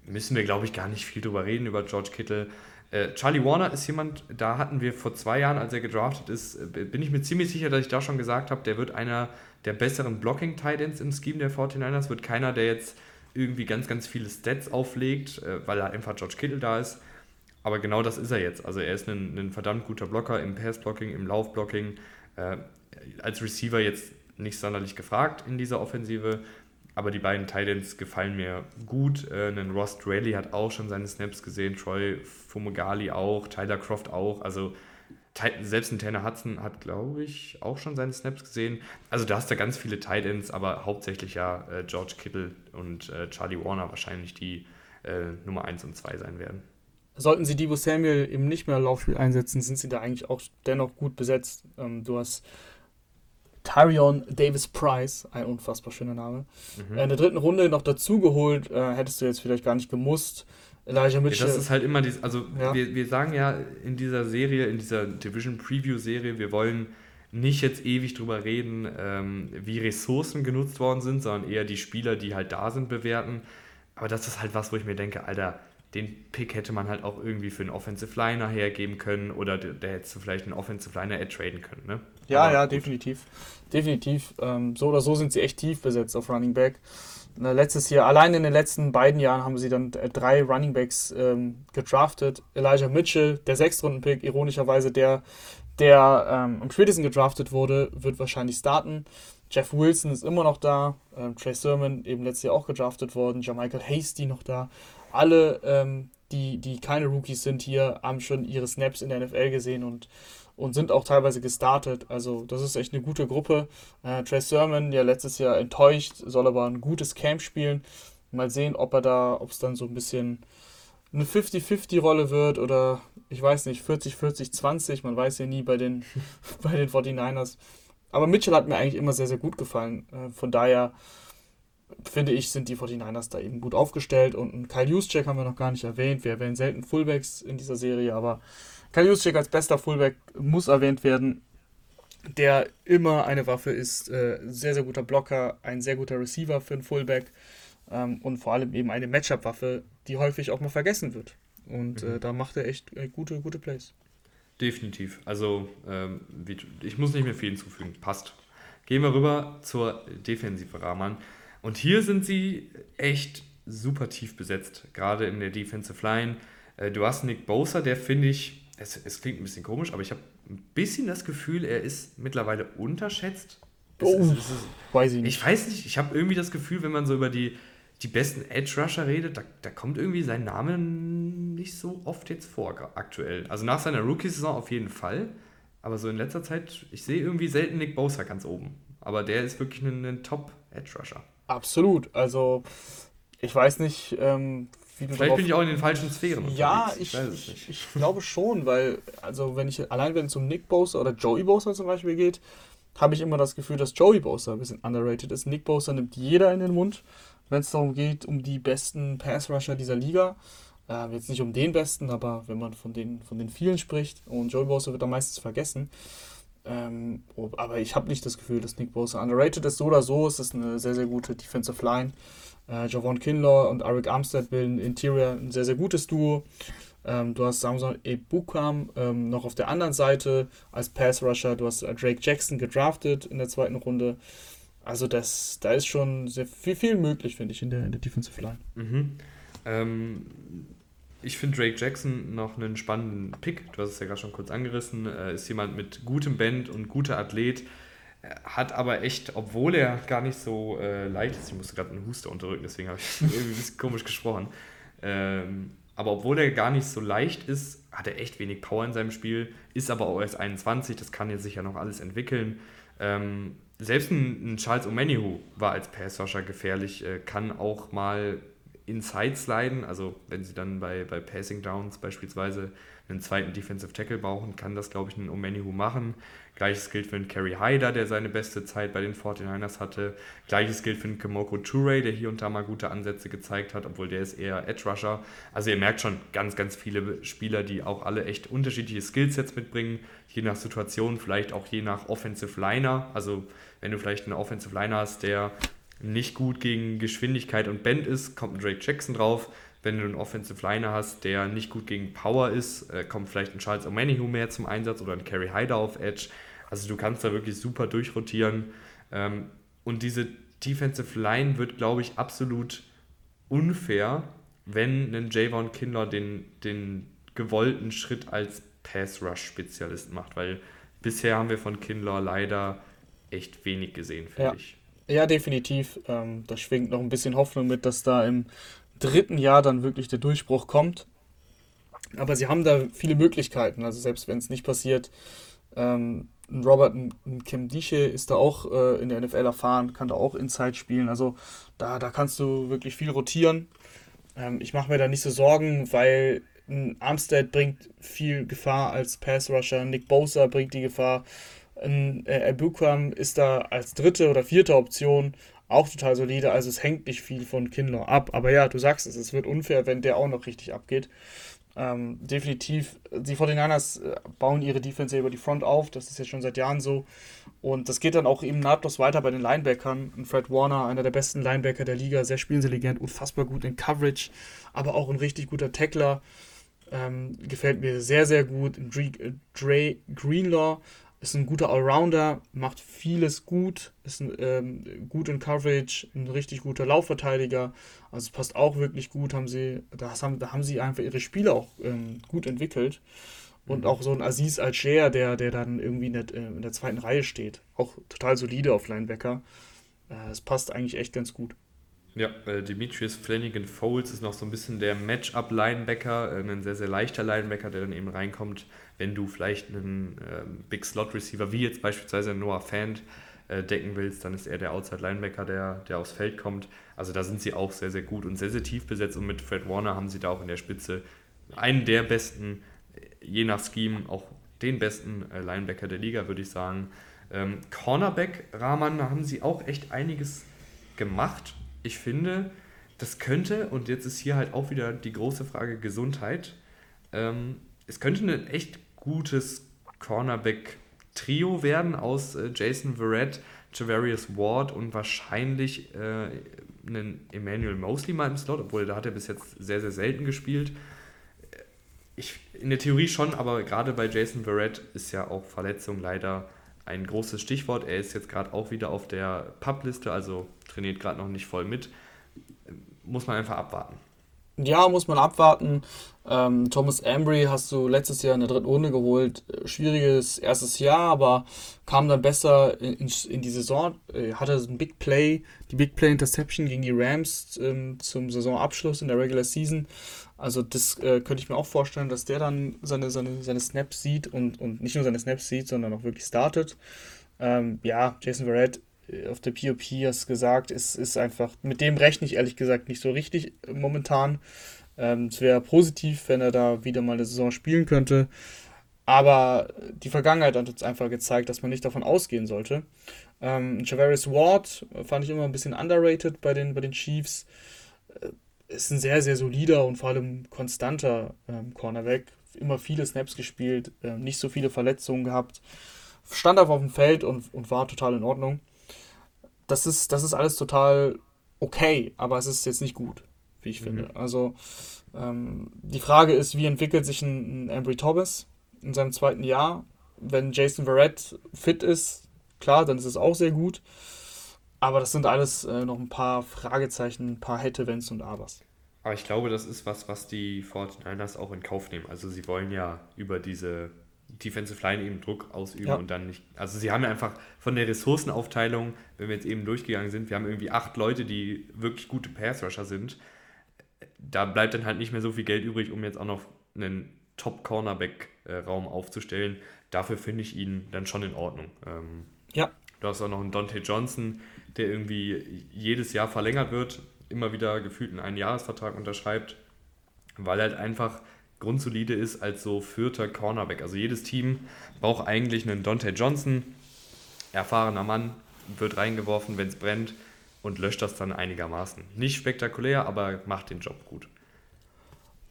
Müssen wir, glaube ich, gar nicht viel drüber reden, über George Kittle. Äh, Charlie Warner ist jemand, da hatten wir vor zwei Jahren, als er gedraftet ist, äh, bin ich mir ziemlich sicher, dass ich da schon gesagt habe, der wird einer der besseren Blocking-Titans im Scheme der 49ers, wird keiner, der jetzt irgendwie ganz, ganz viele Stats auflegt, äh, weil er einfach George Kittle da ist. Aber genau das ist er jetzt. Also er ist ein, ein verdammt guter Blocker im Pass-Blocking, im Lauf-Blocking. Als Receiver jetzt nicht sonderlich gefragt in dieser Offensive, aber die beiden Titans gefallen mir gut. Äh, ein Ross Draley hat auch schon seine Snaps gesehen, Troy Fumagali auch, Tyler Croft auch. Also selbst ein Tanner Hudson hat, glaube ich, auch schon seine Snaps gesehen. Also da hast du ganz viele Titans, aber hauptsächlich ja äh, George Kittle und äh, Charlie Warner wahrscheinlich die äh, Nummer 1 und 2 sein werden. Sollten sie Debo Samuel im nicht mehr Laufspiel einsetzen, sind sie da eigentlich auch dennoch gut besetzt. Ähm, du hast Tyrion Davis Price, ein unfassbar schöner Name. Mhm. In der dritten Runde noch dazugeholt, äh, hättest du jetzt vielleicht gar nicht gemusst. Elijah Mitchell. Ja, das ist halt immer dieses, also ja. wir, wir sagen ja in dieser Serie, in dieser Division Preview Serie, wir wollen nicht jetzt ewig drüber reden, ähm, wie Ressourcen genutzt worden sind, sondern eher die Spieler, die halt da sind, bewerten. Aber das ist halt was, wo ich mir denke, Alter, den Pick hätte man halt auch irgendwie für einen Offensive Liner hergeben können oder der, der hättest du vielleicht einen Offensive Liner traden können, ne? Ja, Aber ja, definitiv. Definitiv. Ähm, so oder so sind sie echt tief besetzt auf Running Back. Letztes Jahr, allein in den letzten beiden Jahren haben sie dann äh, drei Running Backs ähm, gedraftet. Elijah Mitchell, der Sechstrunden-Pick, ironischerweise der, der ähm, am spätesten gedraftet wurde, wird wahrscheinlich starten. Jeff Wilson ist immer noch da. Ähm, Trey Sermon, eben letztes Jahr auch gedraftet worden. Jamichael Hasty noch da alle, ähm, die, die keine Rookies sind hier, haben schon ihre Snaps in der NFL gesehen und, und sind auch teilweise gestartet. Also das ist echt eine gute Gruppe. Äh, Trey Sermon, ja letztes Jahr enttäuscht, soll aber ein gutes Camp spielen. Mal sehen, ob er da, ob es dann so ein bisschen eine 50-50-Rolle wird oder ich weiß nicht, 40-40-20, man weiß ja nie bei den, bei den 49ers. Aber Mitchell hat mir eigentlich immer sehr, sehr gut gefallen. Äh, von daher finde ich, sind die 49ers da eben gut aufgestellt. Und einen Kyle Juszczyk haben wir noch gar nicht erwähnt. Wir erwähnen selten Fullbacks in dieser Serie, aber Kyle Juszczyk als bester Fullback muss erwähnt werden, der immer eine Waffe ist. Äh, sehr, sehr guter Blocker, ein sehr guter Receiver für einen Fullback ähm, und vor allem eben eine Matchup-Waffe, die häufig auch mal vergessen wird. Und äh, mhm. äh, da macht er echt äh, gute, gute Plays. Definitiv. Also, ähm, ich muss nicht mehr viel hinzufügen. Passt. Gehen wir rüber zur Defensive Rahman. Und hier sind sie echt super tief besetzt, gerade in der Defensive Line. Äh, du hast Nick Bosa, der finde ich, es, es, klingt ein bisschen komisch, aber ich habe ein bisschen das Gefühl, er ist mittlerweile unterschätzt. Es, oh, es, es, weiß ich nicht. Ich weiß nicht, ich habe irgendwie das Gefühl, wenn man so über die, die besten Edge Rusher redet, da, da kommt irgendwie sein Name nicht so oft jetzt vor aktuell. Also nach seiner Rookie-Saison auf jeden Fall, aber so in letzter Zeit, ich sehe irgendwie selten Nick Bosa ganz oben. Aber der ist wirklich ein, ein Top-Edge-Rusher. Absolut. Also, ich weiß nicht, ähm, wie du Vielleicht bin ich auch in den falschen Sphären. Ja, ich, ich, ich, ich, glaube schon, weil, also, wenn ich, allein wenn es um Nick Bosa oder Joey Bosa zum Beispiel geht, habe ich immer das Gefühl, dass Joey Bosa ein bisschen underrated ist. Nick Bosa nimmt jeder in den Mund, wenn es darum geht, um die besten Pass-Rusher dieser Liga. Äh, jetzt nicht um den besten, aber wenn man von den, von den vielen spricht und Joey Bosa wird da meistens vergessen. Ähm, aber ich habe nicht das Gefühl, dass Nick Bosa underrated ist. So oder so ist es eine sehr, sehr gute Defensive Line. Äh, Javon Kinlaw und Arik Armstead bilden Interior ein sehr, sehr gutes Duo. Ähm, du hast Samson Ebukam ähm, noch auf der anderen Seite als Pass Rusher. Du hast äh, Drake Jackson gedraftet in der zweiten Runde. Also das, da ist schon sehr viel, viel möglich, finde ich, in der, in der Defensive Line. Mhm. Ähm, ich finde Drake Jackson noch einen spannenden Pick. Du hast es ja gerade schon kurz angerissen. Er ist jemand mit gutem Band und guter Athlet. Hat aber echt, obwohl er gar nicht so äh, leicht ist, ich musste gerade einen Huster unterdrücken, deswegen habe ich irgendwie ein bisschen komisch gesprochen. Ähm, aber obwohl er gar nicht so leicht ist, hat er echt wenig Power in seinem Spiel, ist aber auch erst 21, das kann jetzt sicher noch alles entwickeln. Ähm, selbst ein, ein Charles Omenihu war als Passwasher gefährlich, äh, kann auch mal Inside sliden, also wenn sie dann bei, bei Passing Downs beispielsweise einen zweiten Defensive Tackle brauchen, kann das, glaube ich, ein Omenihu machen. Gleiches gilt für einen Kerry Hyder, der seine beste Zeit bei den 49ers hatte. Gleiches gilt für einen Kimoko Toure, der hier und da mal gute Ansätze gezeigt hat, obwohl der ist eher Edge Rusher. Also ihr merkt schon ganz, ganz viele Spieler, die auch alle echt unterschiedliche Skillsets mitbringen, je nach Situation, vielleicht auch je nach Offensive Liner. Also wenn du vielleicht einen Offensive Liner hast, der nicht gut gegen Geschwindigkeit und Bend ist, kommt ein Drake Jackson drauf. Wenn du einen Offensive Liner hast, der nicht gut gegen Power ist, äh, kommt vielleicht ein Charles O'Manihu mehr zum Einsatz oder ein Kerry Hyder auf Edge. Also du kannst da wirklich super durchrotieren. Ähm, und diese Defensive Line wird, glaube ich, absolut unfair, wenn ein Javon Kindler den, den gewollten Schritt als Pass-Rush-Spezialist macht, weil bisher haben wir von Kindler leider echt wenig gesehen, finde Ja. ich. Ja, definitiv. Ähm, da schwingt noch ein bisschen Hoffnung mit, dass da im dritten Jahr dann wirklich der Durchbruch kommt. Aber sie haben da viele Möglichkeiten. Also selbst wenn es nicht passiert, ähm, Robert ein ein Kim Dische ist da auch äh, in der NFL erfahren, kann da auch Inside spielen. Also da, da kannst du wirklich viel rotieren. Ähm, ich mache mir da nicht so Sorgen, weil Armstead bringt viel Gefahr als Pass-Rusher, Nick Bosa bringt die Gefahr. Ein äh, ist da als dritte oder vierte Option auch total solide. Also es hängt nicht viel von Kinlaw ab. Aber ja, du sagst es, es wird unfair, wenn der auch noch richtig abgeht. Ähm, definitiv, die 49ers äh, bauen ihre Defense über die Front auf. Das ist ja schon seit Jahren so. Und das geht dann auch eben nahtlos weiter bei den Linebackern. Und Fred Warner, einer der besten Linebacker der Liga, sehr spielintelligent, unfassbar gut in Coverage, aber auch ein richtig guter Tackler. Ähm, gefällt mir sehr, sehr gut. Äh, Dre Greenlaw ist ein guter Allrounder, macht vieles gut, ist ein, ähm, gut in Coverage, ein richtig guter Laufverteidiger. Also es passt auch wirklich gut. Haben sie, das haben, da haben sie einfach ihre Spiele auch ähm, gut entwickelt. Und Mhm. auch so ein Aziz Alger, der, der dann irgendwie in der, äh, in der zweiten Reihe steht. Auch total solide auf Linebacker. Äh, Es passt eigentlich echt ganz gut. Ja, äh, Demetrius Flanagan Foles ist noch so ein bisschen der Matchup-Linebacker, äh, ein sehr, sehr leichter Linebacker, der dann eben reinkommt, wenn du vielleicht einen ähm, Big Slot-Receiver, wie jetzt beispielsweise Noah Fant, äh, decken willst, dann ist er der Outside-Linebacker, der, der aufs Feld kommt. Also da sind sie auch sehr, sehr gut und sehr, sehr tief besetzt und mit Fred Warner haben sie da auch in der Spitze einen der besten, äh, je nach Scheme, auch den besten äh, Linebacker der Liga, würde ich sagen. Ähm, Cornerback, Rahman, da haben sie auch echt einiges gemacht. Ich finde, das könnte, und jetzt ist hier halt auch wieder die große Frage Gesundheit, ähm, es könnte ein echt gutes Cornerback-Trio werden aus äh, Jason Verrett, Javarius Ward und wahrscheinlich äh, einen Emmanuel Mosley mal im Slot, obwohl da hat er bis jetzt sehr, sehr selten gespielt. Ich, in der Theorie schon, aber gerade bei Jason Verrett ist ja auch Verletzung leider ein großes Stichwort. Er ist jetzt gerade auch wieder auf der Publiste, also trainiert gerade noch nicht voll mit. Muss man einfach abwarten. Ja, muss man abwarten. Ähm, Thomas Ambry hast du letztes Jahr in der dritten Runde geholt. Äh, Schwieriges erstes Jahr, aber kam dann besser in, in, die Saison. Äh, hatte ein Big Play, die Big Play Interception gegen die Rams ähm, zum Saisonabschluss in der Regular Season. Also das äh, könnte ich mir auch vorstellen, dass der dann seine, seine, seine Snaps sieht und, und nicht nur seine Snaps sieht, sondern auch wirklich startet. Ähm, ja, Jason Verrett auf der POP hast gesagt, ist, ist einfach, mit dem rechne ich ehrlich gesagt nicht so richtig momentan. Ähm, es wäre positiv, wenn er da wieder mal eine Saison spielen könnte. Aber die Vergangenheit hat uns einfach gezeigt, dass man nicht davon ausgehen sollte. Ähm, Javarius Ward fand ich immer ein bisschen underrated bei den, bei den Chiefs. Äh, Ist ein sehr, sehr solider und vor allem konstanter ähm, Cornerback. Immer viele Snaps gespielt, äh, nicht so viele Verletzungen gehabt. Stand auf dem Feld und, und war total in Ordnung. Das ist, das ist alles total okay, aber es ist jetzt nicht gut, wie ich Mhm. finde. Also ähm, die Frage ist, wie entwickelt sich ein, ein Ambry Thomas in seinem zweiten Jahr? Wenn Jason Verrett fit ist, klar, dann ist es auch sehr gut. Aber das sind alles äh, noch ein paar Fragezeichen, ein paar Hätte, Wenns und Abers. Aber ich glaube, das ist was, was die 49ers auch in Kauf nehmen. Also sie wollen ja über diese Defensive Line eben Druck ausüben Ja. und dann nicht. Also sie haben ja einfach von der Ressourcenaufteilung, wenn wir jetzt eben durchgegangen sind, wir haben irgendwie acht Leute, die wirklich gute Pass-Rusher sind. Da bleibt dann halt nicht mehr so viel Geld übrig, um jetzt auch noch einen Top-Cornerback-Raum aufzustellen. Dafür finde ich ihn dann schon in Ordnung. Ähm, Ja, Du hast auch noch einen Dante Johnson, der irgendwie jedes Jahr verlängert wird, immer wieder gefühlt einen Einjahresvertrag unterschreibt, weil halt einfach grundsolide ist als so vierter Cornerback. Also jedes Team braucht eigentlich einen Dante Johnson, erfahrener Mann, wird reingeworfen, wenn es brennt und löscht das dann einigermaßen. Nicht spektakulär, aber macht den Job gut.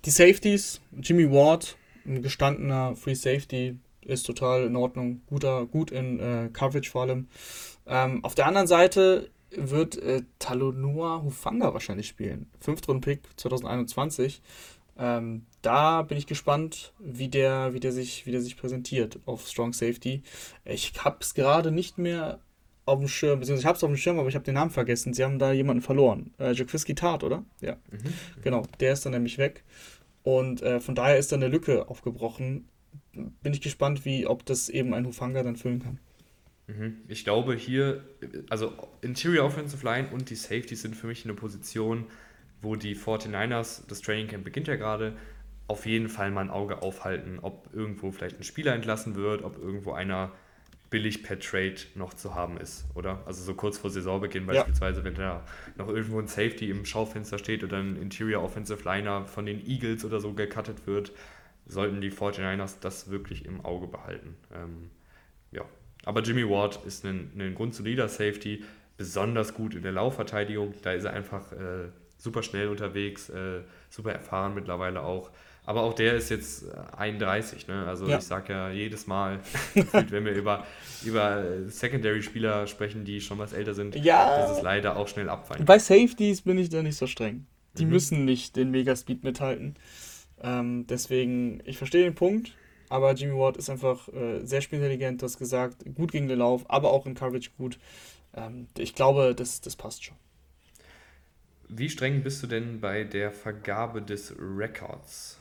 Die Safeties, Jimmy Ward, ein gestandener Free Safety, ist total in Ordnung. Guter, gut in äh, Coverage vor allem. Ähm, auf der anderen Seite wird äh, Talonua Hufanga wahrscheinlich spielen. Fünftrunden-Pick 2021. Ähm, da bin ich gespannt, wie der, wie, der sich, wie der sich präsentiert auf Strong Safety. Ich habe es gerade nicht mehr auf dem Schirm, beziehungsweise ich habe es auf dem Schirm, aber ich habe den Namen vergessen. Sie haben da jemanden verloren. Äh, Jaquiski Tart, oder? Ja. Mhm. Genau, der ist dann nämlich weg. Und äh, von daher ist dann eine Lücke aufgebrochen. Bin ich gespannt, wie, ob das eben ein Hufanga dann füllen kann. Mhm. Ich glaube hier, also Interior Offensive Line und die Safety sind für mich in einer Position, wo die 49ers, das Training Camp beginnt ja gerade, auf jeden Fall mal ein Auge aufhalten, ob irgendwo vielleicht ein Spieler entlassen wird, ob irgendwo einer billig per Trade noch zu haben ist, oder? Also so kurz vor Saisonbeginn beispielsweise, ja. wenn da noch irgendwo ein Safety im Schaufenster steht oder ein Interior Offensive Liner von den Eagles oder so gecuttet wird, sollten die 49ers das wirklich im Auge behalten. Ähm, ja, aber Jimmy Ward ist ein, ein grundsolider Safety, besonders gut in der Laufverteidigung. Da ist er einfach äh, super schnell unterwegs, äh, super erfahren mittlerweile auch. Aber auch der ist jetzt 31, ne? Also ja. ich sage ja jedes Mal, wenn wir über, über Secondary-Spieler sprechen, die schon was älter sind, ja. dass es leider auch schnell abfallen. Bei Safeties bin ich da nicht so streng. Die mhm. müssen nicht den Megaspeed mithalten. Ähm, deswegen, ich verstehe den Punkt, aber Jimmy Ward ist einfach äh, sehr spielintelligent, du hast gesagt, gut gegen den Lauf, aber auch in Coverage gut. Ähm, ich glaube, das, das passt schon. Wie streng bist du denn bei der Vergabe des Records?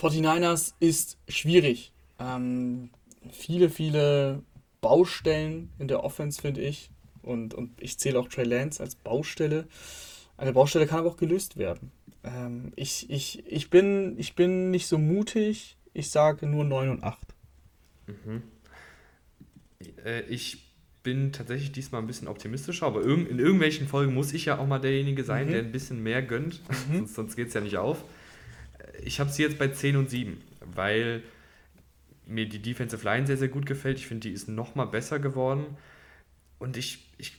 49ers ist schwierig. Ähm, viele, viele Baustellen in der Offense, finde ich. Und, und ich zähle auch Trey Lance als Baustelle. Eine Baustelle kann aber auch gelöst werden. Ähm, ich, ich, ich, bin, ich bin nicht so mutig. Ich sage nur 9 und 8. Mhm. Äh, ich bin tatsächlich diesmal ein bisschen optimistischer, aber in irgendwelchen Folgen muss ich ja auch mal derjenige sein, mhm. der ein bisschen mehr gönnt. Mhm. sonst sonst geht es ja nicht auf ich habe sie jetzt bei 10 und 7, weil mir die Defensive Line sehr, sehr gut gefällt. Ich finde, die ist noch mal besser geworden. Und ich, ich,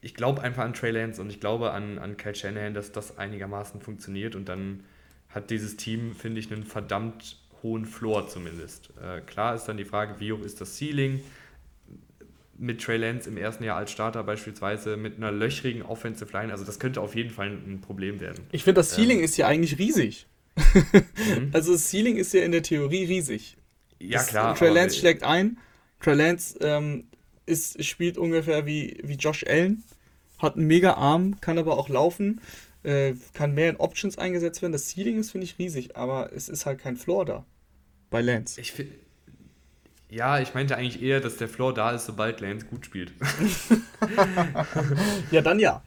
ich glaube einfach an Trey Lance und ich glaube an, an Kyle Shanahan, dass das einigermaßen funktioniert. Und dann hat dieses Team, finde ich, einen verdammt hohen Floor zumindest. Äh, klar ist dann die Frage, wie hoch ist das Ceiling? Mit Trey Lance im ersten Jahr als Starter beispielsweise, mit einer löchrigen Offensive Line. Also das könnte auf jeden Fall ein Problem werden. Ich finde, das Ceiling ähm, ist ja eigentlich riesig mhm. Also das Ceiling ist ja in der Theorie riesig. Ja, das, klar. Trey Lance schlägt ein. Trey Lance ähm, ist, spielt ungefähr wie, wie Josh Allen, hat einen mega Arm, kann aber auch laufen, äh, kann mehr in Options eingesetzt werden. Das Ceiling ist, finde ich, riesig, aber es ist halt kein Floor da bei Lance. Ich finde ja, ich meinte eigentlich eher, dass der Floor da ist, sobald Lance gut spielt. ja, dann ja.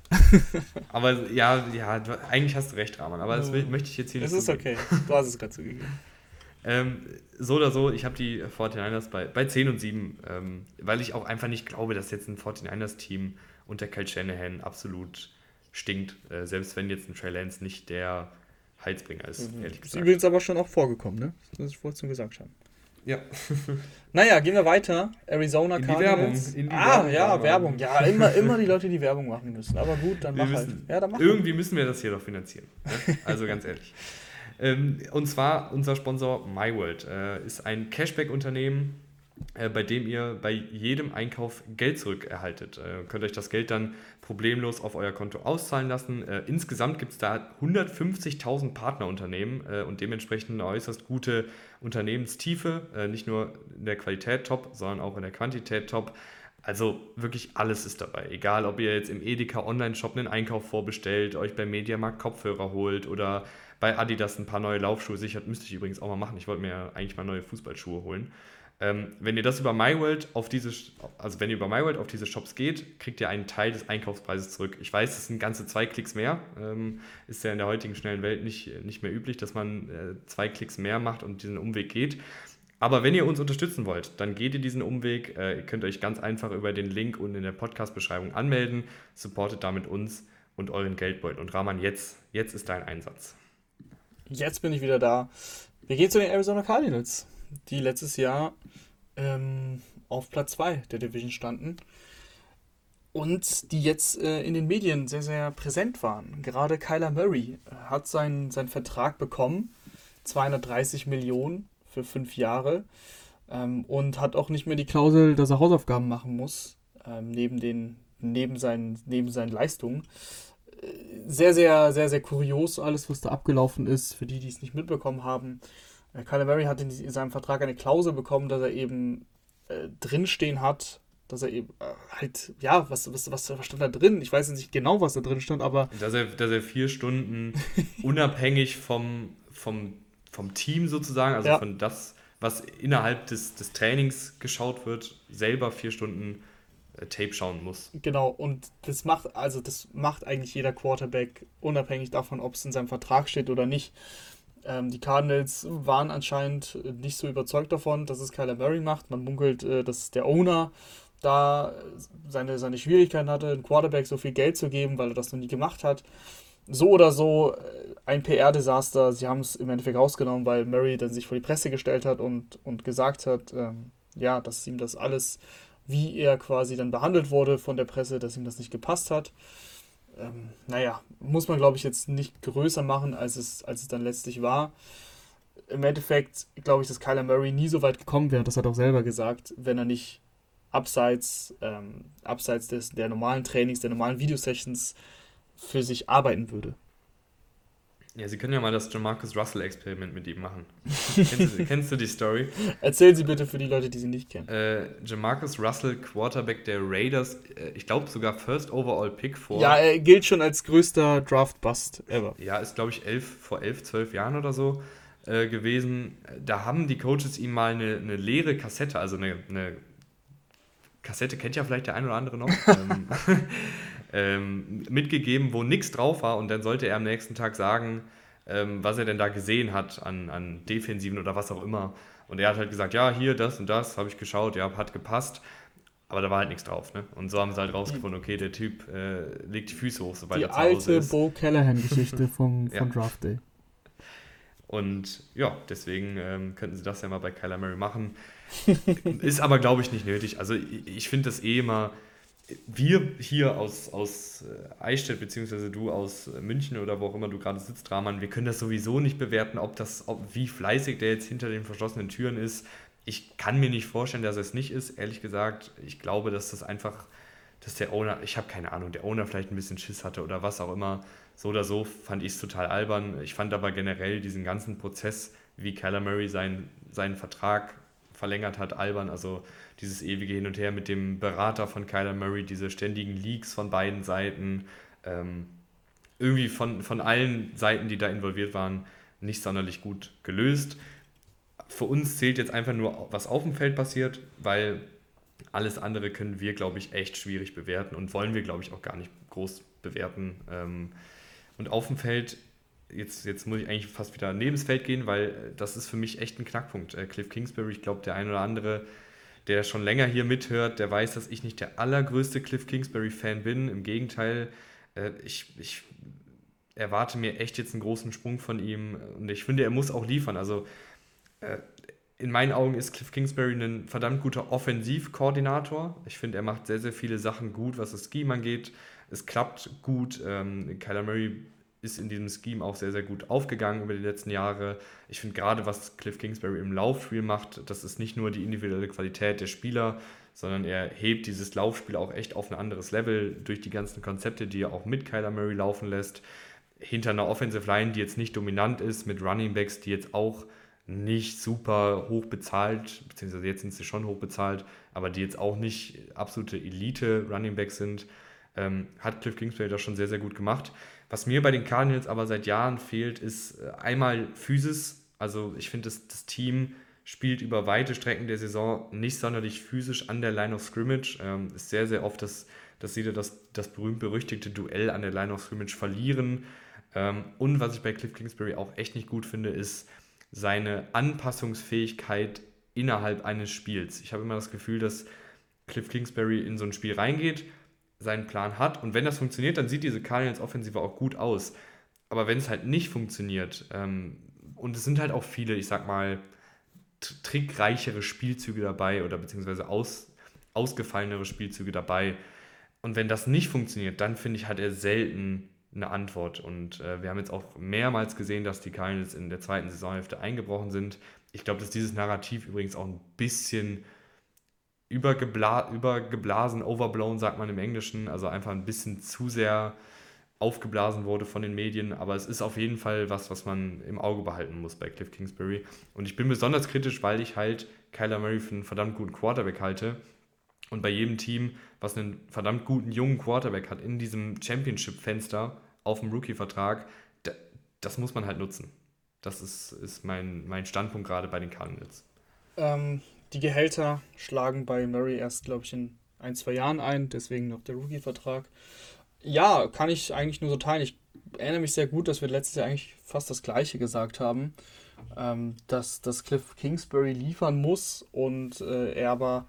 aber ja, ja, eigentlich hast du recht, Rahman. Aber das will, möchte ich jetzt hier nicht. Das ist okay. Du hast es gerade zugegeben. Ähm, so oder so, ich habe die 49ers bei, bei 10 und 7, ähm, weil ich auch einfach nicht glaube, dass jetzt ein 49ers-Team unter Kyle Shanahan absolut stinkt. Äh, selbst wenn jetzt ein Trey Lance nicht der Heizbringer ist, mhm. ehrlich gesagt. Ist übrigens aber schon auch vorgekommen, ne? Das ist vorhin gesagt haben. Ja. naja, gehen wir weiter. Arizona in Cardinals. Die Werbung. Ah, Werbung ja, Werbung. Ja, immer, immer die Leute, die Werbung machen müssen. Aber gut, dann wir mach halt. müssen, halt. Ja, dann mach irgendwie halt. müssen wir das hier doch finanzieren. Ne? Also ganz ehrlich. Ähm, und zwar unser Sponsor MyWorld äh, ist ein Cashback-Unternehmen, bei dem ihr bei jedem Einkauf Geld zurückerhaltet. Äh, könnt euch das Geld dann problemlos auf euer Konto auszahlen lassen. Äh, insgesamt gibt es da 150.000 Partnerunternehmen äh, und dementsprechend eine äußerst gute Unternehmenstiefe. Äh, nicht nur in der Qualität top, sondern auch in der Quantität top. Also wirklich alles ist dabei. Egal, ob ihr jetzt im Edeka Online-Shop einen Einkauf vorbestellt, euch beim Mediamarkt Kopfhörer holt oder bei Adidas ein paar neue Laufschuhe sichert. Müsste ich übrigens auch mal machen. Ich wollte mir eigentlich mal neue Fußballschuhe holen. Ähm, wenn ihr das über MyWorld auf diese, also wenn ihr über MyWorld auf diese Shops geht, kriegt ihr einen Teil des Einkaufspreises zurück. Ich weiß, das sind ganze zwei Klicks mehr. Ähm, ist ja in der heutigen schnellen Welt nicht, nicht mehr üblich, dass man äh, zwei Klicks mehr macht und diesen Umweg geht. Aber wenn ihr uns unterstützen wollt, dann geht ihr diesen Umweg. Äh, ihr könnt euch ganz einfach über den Link unten in der Podcast-Beschreibung anmelden. Supportet damit uns und euren Geldbeutel. Und Rahman, jetzt, jetzt ist dein Einsatz. Jetzt bin ich wieder da. Wir gehen zu den Arizona Cardinals die letztes Jahr ähm, auf Platz 2 der Division standen und die jetzt äh, in den Medien sehr, sehr präsent waren. Gerade Kyler Murray äh, hat seinen, seinen Vertrag bekommen, 230 Millionen für fünf Jahre ähm, und hat auch nicht mehr die Klausel, dass er Hausaufgaben machen muss, ähm, neben, den, neben, seinen, neben seinen Leistungen. Äh, sehr, sehr, sehr, sehr kurios alles, was da abgelaufen ist, für die, die es nicht mitbekommen haben. Kyler Murray hat in, seinem Vertrag eine Klausel bekommen, dass er eben äh, drinstehen hat, dass er eben äh, halt, ja, was, was, was, was stand da drin? Ich weiß nicht genau, was da drin stand, aber. Dass er, dass er vier Stunden unabhängig vom, vom, vom Team sozusagen, also ja. von das, was innerhalb des, des Trainings geschaut wird, selber vier Stunden äh, Tape schauen muss. Genau, und das macht, also das macht eigentlich jeder Quarterback, unabhängig davon, ob es in seinem Vertrag steht oder nicht. Ähm, die Cardinals waren anscheinend nicht so überzeugt davon, dass es Kyler Murray macht. Man munkelt, äh, dass der Owner da seine, seine Schwierigkeiten hatte, einem Quarterback so viel Geld zu geben, weil er das noch nie gemacht hat. So oder so äh, ein PR-Desaster. Sie haben es im Endeffekt rausgenommen, weil Murray dann sich vor die Presse gestellt hat und, und gesagt hat, ähm, ja, dass ihm das alles, wie er quasi dann behandelt wurde von der Presse, dass ihm das nicht gepasst hat ähm, naja, muss man glaube ich jetzt nicht größer machen, als es, als es dann letztlich war. Im Endeffekt glaube ich, dass Kyler Murray nie so weit gekommen wäre, das hat er auch selber gesagt, wenn er nicht abseits, ähm, abseits des, der normalen Trainings, der normalen Videosessions für sich arbeiten würde. Ja, Sie können ja mal das Jamarcus Russell-Experiment mit ihm machen. kennst, du, kennst, du, die Story? Erzählen Sie bitte für die Leute, die sie nicht kennen. Äh, Jamarcus Russell, Quarterback der Raiders, äh, ich glaube sogar First Overall Pick vor. Ja, er gilt schon als größter Draft-Bust ever. Ja, ist glaube ich elf, vor elf, zwölf Jahren oder so äh, gewesen. Da haben die Coaches ihm mal eine, eine leere Kassette, also eine, eine Kassette kennt ja vielleicht der ein oder andere noch. ähm, ähm, mitgegeben, wo nichts drauf war und dann sollte er am nächsten Tag sagen, ähm, was er denn da gesehen hat an, an Defensiven oder was auch immer. Und er hat halt gesagt, ja, hier, das und das, habe ich geschaut, ja, hat gepasst. Aber da war halt nichts drauf, ne? Und so haben sie halt rausgefunden, okay, der Typ äh, legt die Füße hoch, sobald die er zu Hause ist. Die alte Bo Callahan-Geschichte vom, ja. Draft Day. Und ja, deswegen ähm, könnten sie das ja mal bei Kyler Murray machen. ist aber, glaube ich, nicht nötig. Also ich, ich finde das eh immer wir hier aus, aus äh, Eichstätt, beziehungsweise du aus äh, München oder wo auch immer du gerade sitzt, Rahman, wir können das sowieso nicht bewerten, ob das, ob, wie fleißig der jetzt hinter den verschlossenen Türen ist. Ich kann mir nicht vorstellen, dass er es nicht ist, ehrlich gesagt. Ich glaube, dass das einfach, dass der Owner, ich habe keine Ahnung, der Owner vielleicht ein bisschen Schiss hatte oder was auch immer. So oder so fand ich es total albern. Ich fand aber generell diesen ganzen Prozess, wie Murray seinen, seinen Vertrag verlängert hat, albern. Also dieses ewige Hin und Her mit dem Berater von Kyler Murray, diese ständigen Leaks von beiden Seiten, ähm, irgendwie von, von allen Seiten, die da involviert waren, nicht sonderlich gut gelöst. Für uns zählt jetzt einfach nur, was auf dem Feld passiert, weil alles andere können wir, glaube ich, echt schwierig bewerten und wollen wir, glaube ich, auch gar nicht groß bewerten. Ähm, und auf dem Feld, jetzt, jetzt muss ich eigentlich fast wieder neben das Feld gehen, weil das ist für mich echt ein Knackpunkt. Äh, Cliff Kingsbury, ich glaube, der ein oder andere der schon länger hier mithört, der weiß, dass ich nicht der allergrößte Cliff Kingsbury-Fan bin. Im Gegenteil, äh, ich, ich erwarte mir echt jetzt einen großen Sprung von ihm und ich finde, er muss auch liefern. Also äh, in meinen Augen ist Cliff Kingsbury ein verdammt guter Offensivkoordinator. Ich finde, er macht sehr, sehr viele Sachen gut, was das Scheme angeht. Es klappt gut. Ähm, Kyler Murray ist in diesem Scheme auch sehr, sehr gut aufgegangen über die letzten Jahre. Ich finde gerade, was Cliff Kingsbury im Laufspiel macht, das ist nicht nur die individuelle Qualität der Spieler, sondern er hebt dieses Laufspiel auch echt auf ein anderes Level durch die ganzen Konzepte, die er auch mit Kyler Murray laufen lässt. Hinter einer Offensive Line, die jetzt nicht dominant ist, mit Running Backs, die jetzt auch nicht super hoch bezahlt, beziehungsweise jetzt sind sie schon hoch bezahlt, aber die jetzt auch nicht absolute Elite Running Backs sind, ähm, hat Cliff Kingsbury das schon sehr, sehr gut gemacht. Was mir bei den Cardinals aber seit Jahren fehlt, ist äh, einmal Physis. Also ich finde, das, das Team spielt über weite Strecken der Saison nicht sonderlich physisch an der Line of Scrimmage. Ähm, ist sehr, sehr oft, dass, dass sie das, das berühmt-berüchtigte Duell an der Line of Scrimmage verlieren. Ähm, und was ich bei Cliff Kingsbury auch echt nicht gut finde, ist seine Anpassungsfähigkeit innerhalb eines Spiels. Ich habe immer das Gefühl, dass Cliff Kingsbury in so ein Spiel reingeht seinen Plan hat. Und wenn das funktioniert, dann sieht diese Cardinals-Offensive auch gut aus. Aber wenn es halt nicht funktioniert, ähm, und es sind halt auch viele, ich sag mal, trickreichere Spielzüge dabei oder beziehungsweise aus, ausgefallenere Spielzüge dabei. Und wenn das nicht funktioniert, dann finde ich, hat er selten eine Antwort. Und äh, wir haben jetzt auch mehrmals gesehen, dass die Cardinals in der zweiten Saisonhälfte eingebrochen sind. Ich glaube, dass dieses Narrativ übrigens auch ein bisschen übergebla übergeblasen, overblown sagt man im Englischen, also einfach ein bisschen zu sehr aufgeblasen wurde von den Medien, aber es ist auf jeden Fall was, was man im Auge behalten muss bei Cliff Kingsbury. Und ich bin besonders kritisch, weil ich halt Kyler Murray für einen verdammt guten Quarterback halte Und bei jedem Team, was einen verdammt guten jungen Quarterback hat in diesem Championship-Fenster auf dem Rookie-Vertrag, das muss man halt nutzen. Das ist, ist mein, mein Standpunkt gerade bei den Cardinals. Ähm, die Gehälter schlagen bei Murray erst, glaube ich, in ein, zwei Jahren ein, deswegen noch der Rookie-Vertrag. Ja, kann ich eigentlich nur so teilen. Ich erinnere mich sehr gut, dass wir letztes Jahr eigentlich fast das Gleiche gesagt haben, ähm, dass, dass Cliff Kingsbury liefern muss und äh, er aber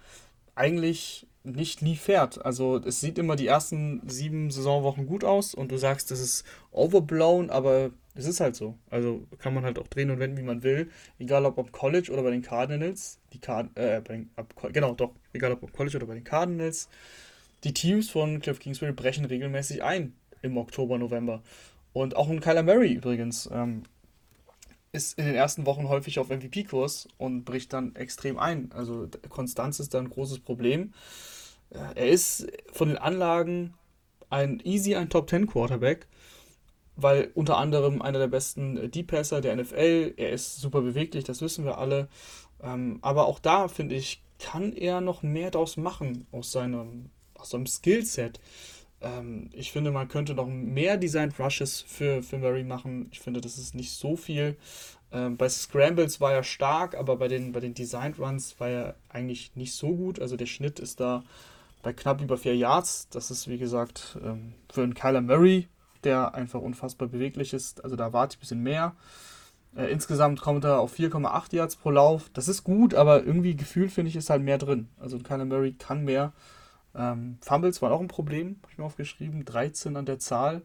eigentlich nicht liefert. Also es sieht immer die ersten sieben Saisonwochen gut aus und du sagst, das ist overblown, aber es ist halt so. Also kann man halt auch drehen und wenden, wie man will. Egal ob am College oder bei den Cardinals. Die Card äh, den, ab, genau, doch. Egal ob am College oder bei den Cardinals. Die Teams von Cliff Kingsbury brechen regelmäßig ein im Oktober, November. Und auch ein Kyler Murray übrigens ähm, ist in den ersten Wochen häufig auf MVP-Kurs und bricht dann extrem ein. Also Konstanz ist da ein großes Problem. Er ist von den Anlagen ein easy ein Top 10 Quarterback, weil unter anderem einer der besten Deep Passer der NFL. Er ist super beweglich, das wissen wir alle. Ähm, aber auch da finde ich, kann er noch mehr draus machen aus seinem, aus seinem Skillset. Ähm, ich finde, man könnte noch mehr Designed Rushes für, für Murray machen. Ich finde, das ist nicht so viel. Ähm, bei Scrambles war er stark, aber bei den, bei den Designed Runs war er eigentlich nicht so gut. Also der Schnitt ist da bei knapp über 4 Yards. Das ist, wie gesagt, ähm, für einen Kyler Murray, der einfach unfassbar beweglich ist. Also da warte ich ein bisschen mehr. Äh, insgesamt kommt er auf 4,8 Yards pro Lauf. Das ist gut, aber irgendwie gefühlt finde ich, ist halt mehr drin. Also Kyler Murray kann mehr. Ähm, Fumbles waren auch ein Problem, habe ich mir aufgeschrieben. 13 an der Zahl.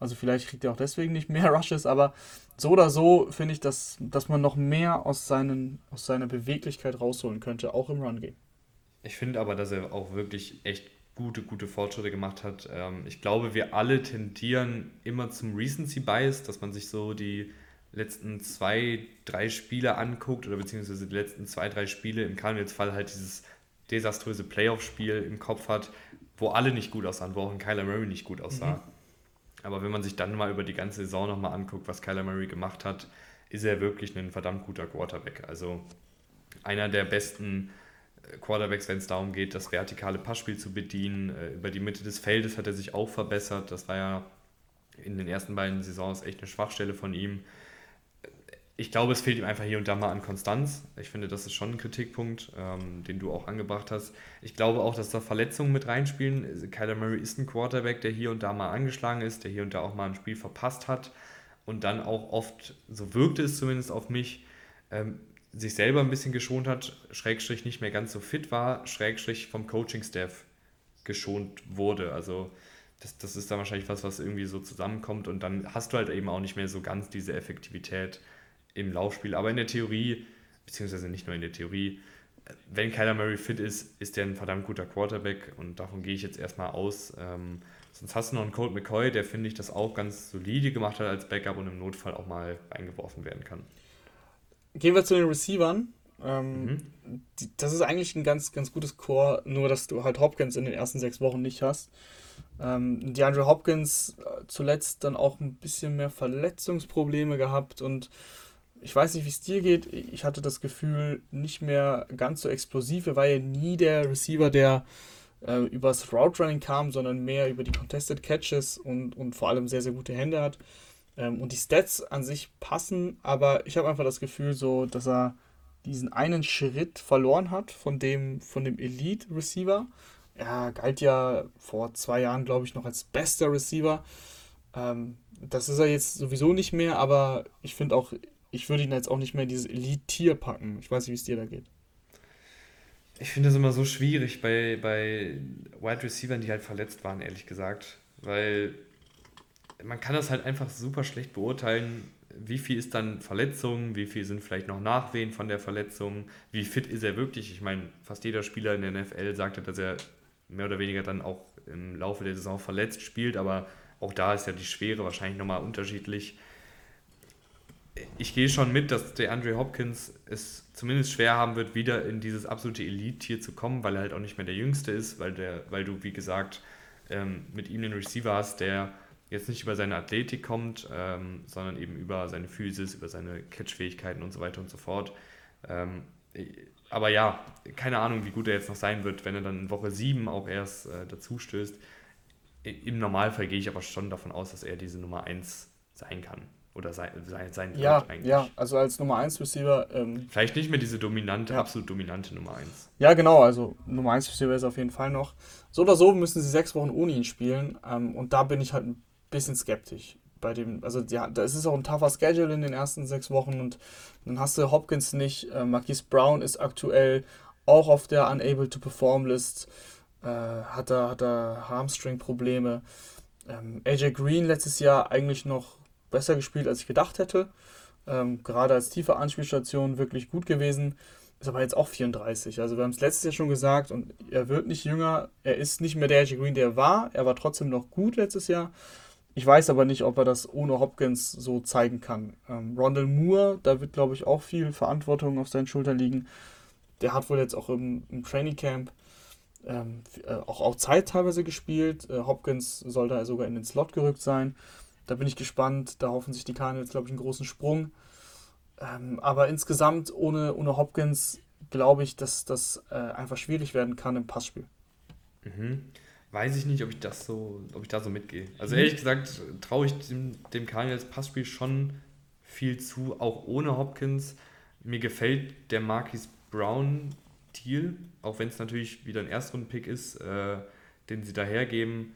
Also vielleicht kriegt er auch deswegen nicht mehr Rushes, aber so oder so finde ich, dass, dass man noch mehr aus, seinen, aus seiner Beweglichkeit rausholen könnte, auch im Run-Game. Ich finde aber, dass er auch wirklich echt gute, gute Fortschritte gemacht hat. Ähm, ich glaube, wir alle tendieren immer zum Recency Bias, dass man sich so die letzten zwei, drei Spiele anguckt oder beziehungsweise die letzten zwei, drei Spiele im Cardinals Fall halt dieses desaströse Playoff-Spiel im Kopf hat, wo alle nicht gut aussahen, wo auch ein Kyler Murray nicht gut aussah. Mhm. Aber wenn man sich dann mal über die ganze Saison nochmal anguckt, was Kyler Murray gemacht hat, ist er wirklich ein verdammt guter Quarterback. Also einer der besten Quarterbacks, wenn es darum geht, das vertikale Passspiel zu bedienen. Äh, über die Mitte des Feldes hat er sich auch verbessert. Das war ja in den ersten beiden Saisons echt eine Schwachstelle von ihm ich glaube, es fehlt ihm einfach hier und da mal an Konstanz. Ich finde, das ist schon ein Kritikpunkt, ähm, den du auch angebracht hast. Ich glaube auch, dass da Verletzungen mit reinspielen. Kyler Murray ist ein Quarterback, der hier und da mal angeschlagen ist, der hier und da auch mal ein Spiel verpasst hat und dann auch oft, so wirkte es zumindest auf mich, ähm, sich selber ein bisschen geschont hat, Schrägstrich nicht mehr ganz so fit war, Schrägstrich vom Coaching-Staff geschont wurde. Also das, das ist dann wahrscheinlich was, was irgendwie so zusammenkommt und dann hast du halt eben auch nicht mehr so ganz diese Effektivität im Laufspiel. Aber in der Theorie, beziehungsweise nicht nur in der Theorie, wenn Kyler Murray fit ist, ist der ein verdammt guter Quarterback und davon gehe ich jetzt erstmal aus. Ähm, sonst hast du noch einen Colt McCoy, der finde ich das auch ganz solide gemacht hat als Backup und im Notfall auch mal eingeworfen werden kann. Gehen wir zu den Receivern. Ähm, mhm. die, das ist eigentlich ein ganz, ganz gutes Core, nur dass du halt Hopkins in den ersten sechs Wochen nicht hast. Ähm, DeAndre Hopkins äh, zuletzt dann auch ein bisschen mehr Verletzungsprobleme gehabt und ich weiß nicht, wie es dir geht. Ich hatte das Gefühl, nicht mehr ganz so explosiv. Er war ja nie der Receiver, der äh, übers Route Running kam, sondern mehr über die Contested Catches und, und vor allem sehr, sehr gute Hände hat. Ähm, und die Stats an sich passen, aber ich habe einfach das Gefühl, so, dass er diesen einen Schritt verloren hat von dem, von dem Elite-Receiver. Er galt ja vor zwei Jahren, glaube ich, noch als bester Receiver. Ähm, das ist er jetzt sowieso nicht mehr, aber ich finde auch ich würde ihn jetzt auch nicht mehr in dieses Elite-Tier packen. Ich weiß nicht, wie es dir da geht. Ich finde es immer so schwierig bei, bei Wide Receivers, die halt verletzt waren, ehrlich gesagt. Weil man kann das halt einfach super schlecht beurteilen, wie viel ist dann Verletzung, wie viel sind vielleicht noch Nachwehen von der Verletzung, wie fit ist er wirklich. Ich meine, fast jeder Spieler in der NFL sagt, dass er mehr oder weniger dann auch im Laufe der Saison verletzt spielt, aber auch da ist ja die Schwere wahrscheinlich nochmal unterschiedlich ich gehe schon mit, dass der Andre Hopkins es zumindest schwer haben wird, wieder in dieses absolute Elite-Tier zu kommen, weil er halt auch nicht mehr der Jüngste ist, weil, der, weil du, wie gesagt, ähm, mit ihm den Receiver hast, der jetzt nicht über seine Athletik kommt, ähm, sondern eben über seine Physis, über seine Catch-Fähigkeiten und so weiter und so fort. Ähm, aber ja, keine Ahnung, wie gut er jetzt noch sein wird, wenn er dann in Woche 7 auch erst äh, dazu stößt. Im Normalfall gehe ich aber schon davon aus, dass er diese Nummer 1 sein kann. Oder sein, sein, sein ja, wird eigentlich. Ja, also als Nummer 1 Receiver. Ähm, Vielleicht nicht mehr diese dominante, ja. absolut dominante Nummer 1. Ja, genau, also Nummer 1 Receiver ist auf jeden Fall noch. So oder so müssen sie sechs Wochen ohne ihn spielen. Ähm, und da bin ich halt ein bisschen skeptisch. Bei dem, also ja, da ist auch ein tougher Schedule in den ersten sechs Wochen und dann hast du Hopkins nicht. Äh, Marquise Brown ist aktuell auch auf der Unable to Perform List. Äh, hat er hat er Hamstring-Probleme. Ähm, AJ Green letztes Jahr eigentlich noch besser gespielt, als ich gedacht hätte. Ähm, gerade als tiefe Anspielstation wirklich gut gewesen. Ist aber jetzt auch 34. Also wir haben es letztes Jahr schon gesagt und er wird nicht jünger. Er ist nicht mehr der AJ Green, der er war. Er war trotzdem noch gut letztes Jahr. Ich weiß aber nicht, ob er das ohne Hopkins so zeigen kann. Ähm, Rondell Moore, da wird, glaube ich, auch viel Verantwortung auf seinen Schultern liegen. Der hat wohl jetzt auch im, im Training Camp ähm, äh, auch, auch Zeit teilweise gespielt. Äh, Hopkins soll da sogar in den Slot gerückt sein. Da bin ich gespannt. Da hoffen sich die Cardinals, glaube ich, einen großen Sprung. Ähm, aber insgesamt ohne, ohne Hopkins glaube ich, dass das äh, einfach schwierig werden kann im Passspiel. Mhm. Weiß ich nicht, ob ich das so, ob ich da so mitgehe. Also mhm. ehrlich gesagt traue ich dem, dem Cardinals Passspiel schon viel zu, auch ohne Hopkins. Mir gefällt der Marquis Brown Deal, auch wenn es natürlich wieder ein Erstrundenpick ist, äh, den sie dahergeben.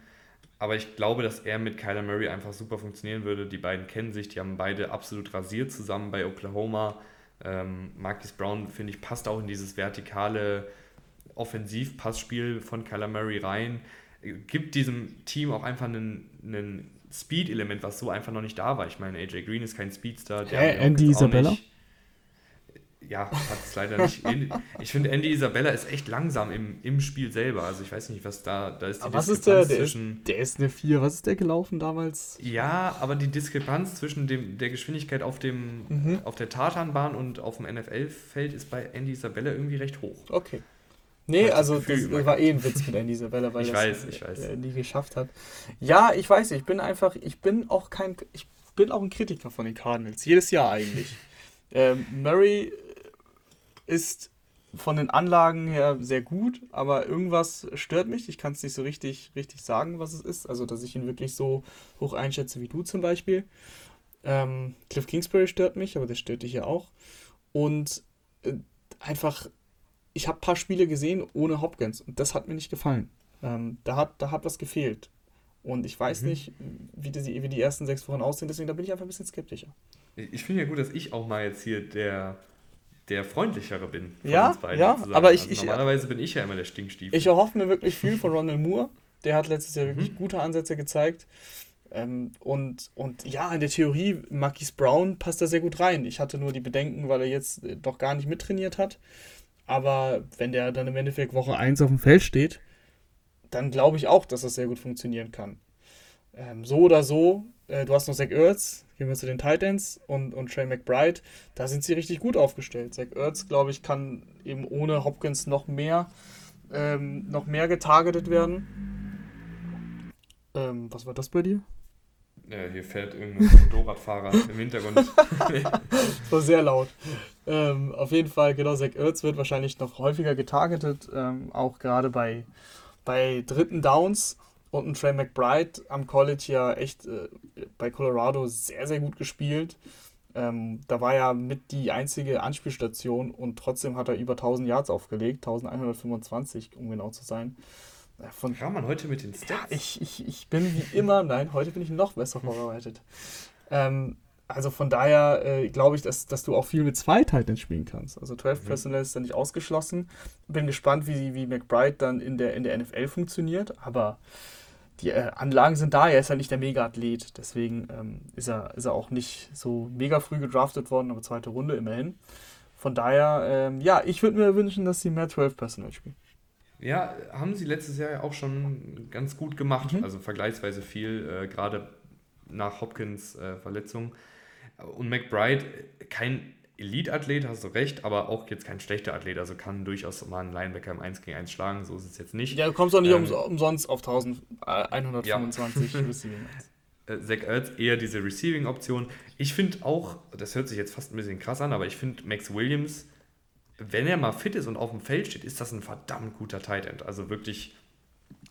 Aber ich glaube, dass er mit Kyler Murray einfach super funktionieren würde. Die beiden kennen sich, die haben beide absolut rasiert zusammen bei Oklahoma. Ähm, Marcus Brown, finde ich, passt auch in dieses vertikale Offensivpassspiel von Kyler Murray rein. Gibt diesem Team auch einfach einen, einen Speed-Element, was so einfach noch nicht da war. Ich meine, AJ Green ist kein Speedster. Hä, Andy Isabella? Nicht ja, hat es leider nicht. Ich finde, Andy Isabella ist echt langsam im, im Spiel selber. Also ich weiß nicht, was da, da ist die aber was ist der? Der ist, der ist eine 4. Was ist der gelaufen damals? Ja, aber die Diskrepanz zwischen dem, der Geschwindigkeit auf, dem, mhm. auf der Tartanbahn und auf dem NFL-Feld ist bei Andy Isabella irgendwie recht hoch. Okay. Nee, also das, Gefühl, das war eh ein Witz mit Andy Isabella, weil ich er es nie geschafft hat. Ja, ich weiß, ich bin einfach, ich bin auch kein, ich bin auch ein Kritiker von den Cardinals. Jedes Jahr eigentlich. ähm, Murray ist von den Anlagen her sehr gut, aber irgendwas stört mich. Ich kann es nicht so richtig, richtig sagen, was es ist. Also, dass ich ihn wirklich so hoch einschätze wie du zum Beispiel. Ähm, Cliff Kingsbury stört mich, aber der stört dich ja auch. Und äh, einfach, ich habe ein paar Spiele gesehen ohne Hopkins und das hat mir nicht gefallen. Ähm, da, hat, da hat was gefehlt. Und ich weiß mhm. nicht, wie die, wie die ersten sechs Wochen aussehen, deswegen da bin ich einfach ein bisschen skeptischer. Ich finde ja gut, dass ich auch mal jetzt hier der der freundlichere bin. ja, ja, aber ich, also ich normalerweise bin ich ja immer der Stinkstiefel. Ich erhoffe mir wirklich viel von Ronald Moore. Der hat letztes Jahr wirklich mhm. gute Ansätze gezeigt. Ähm, und, und ja, in der Theorie, Marquis Brown passt da sehr gut rein. Ich hatte nur die Bedenken, weil er jetzt doch gar nicht mittrainiert hat. Aber wenn der dann im Endeffekt Woche 1 auf dem Feld steht, dann glaube ich auch, dass das sehr gut funktionieren kann. Ähm, so oder so, äh, du hast noch Zach Ertz, gehen wir zu den Titans und, und Trey McBride, da sind sie richtig gut aufgestellt. Zach Ertz, glaube ich, kann eben ohne Hopkins noch mehr, ähm, noch mehr getargetet werden. Ähm, was war das bei dir? Ja, hier fährt irgendein Motorradfahrer im Hintergrund. war sehr laut. Ähm, auf jeden Fall, genau, Zach Ertz wird wahrscheinlich noch häufiger getargetet, ähm, auch gerade bei, bei dritten Downs und ein Trey McBride am College ja echt äh, bei Colorado sehr, sehr gut gespielt. Ähm, da war er mit die einzige Anspielstation und trotzdem hat er über 1000 Yards aufgelegt, 1125, um genau zu sein. Von, man heute mit den Stats? Ja, ich, ich, ich bin wie immer, nein, heute bin ich noch besser vorbereitet. Ähm, also von daher äh, glaube ich, dass, dass du auch viel mit zwei Titans spielen kannst. Also 12 mhm. Personnel ist da nicht ausgeschlossen. Bin gespannt, wie, wie McBride dann in der, in der NFL funktioniert, aber die äh, Anlagen sind da, er ist halt nicht der Mega-Athlet, deswegen ähm, ist, er, ist er auch nicht so mega früh gedraftet worden, aber zweite Runde immerhin. Von daher, ähm, ja, ich würde mir wünschen, dass sie mehr 12 Personal spielen. Ja, haben sie letztes Jahr ja auch schon ganz gut gemacht, mhm. also vergleichsweise viel, äh, gerade nach Hopkins äh, Verletzung. Und McBride, kein Elite-Athlet, hast du recht, aber auch jetzt kein schlechter Athlet, also kann durchaus mal einen Linebacker im 1 gegen 1 schlagen, so ist es jetzt nicht. Ja, du kommst auch nicht ähm, umsonst auf 1125 ja. Receiving. Äh, Zach Ertz eher diese Receiving-Option. Ich finde auch, das hört sich jetzt fast ein bisschen krass an, aber ich finde Max Williams wenn er mal fit ist und auf dem Feld steht, ist das ein verdammt guter Tight End. Also wirklich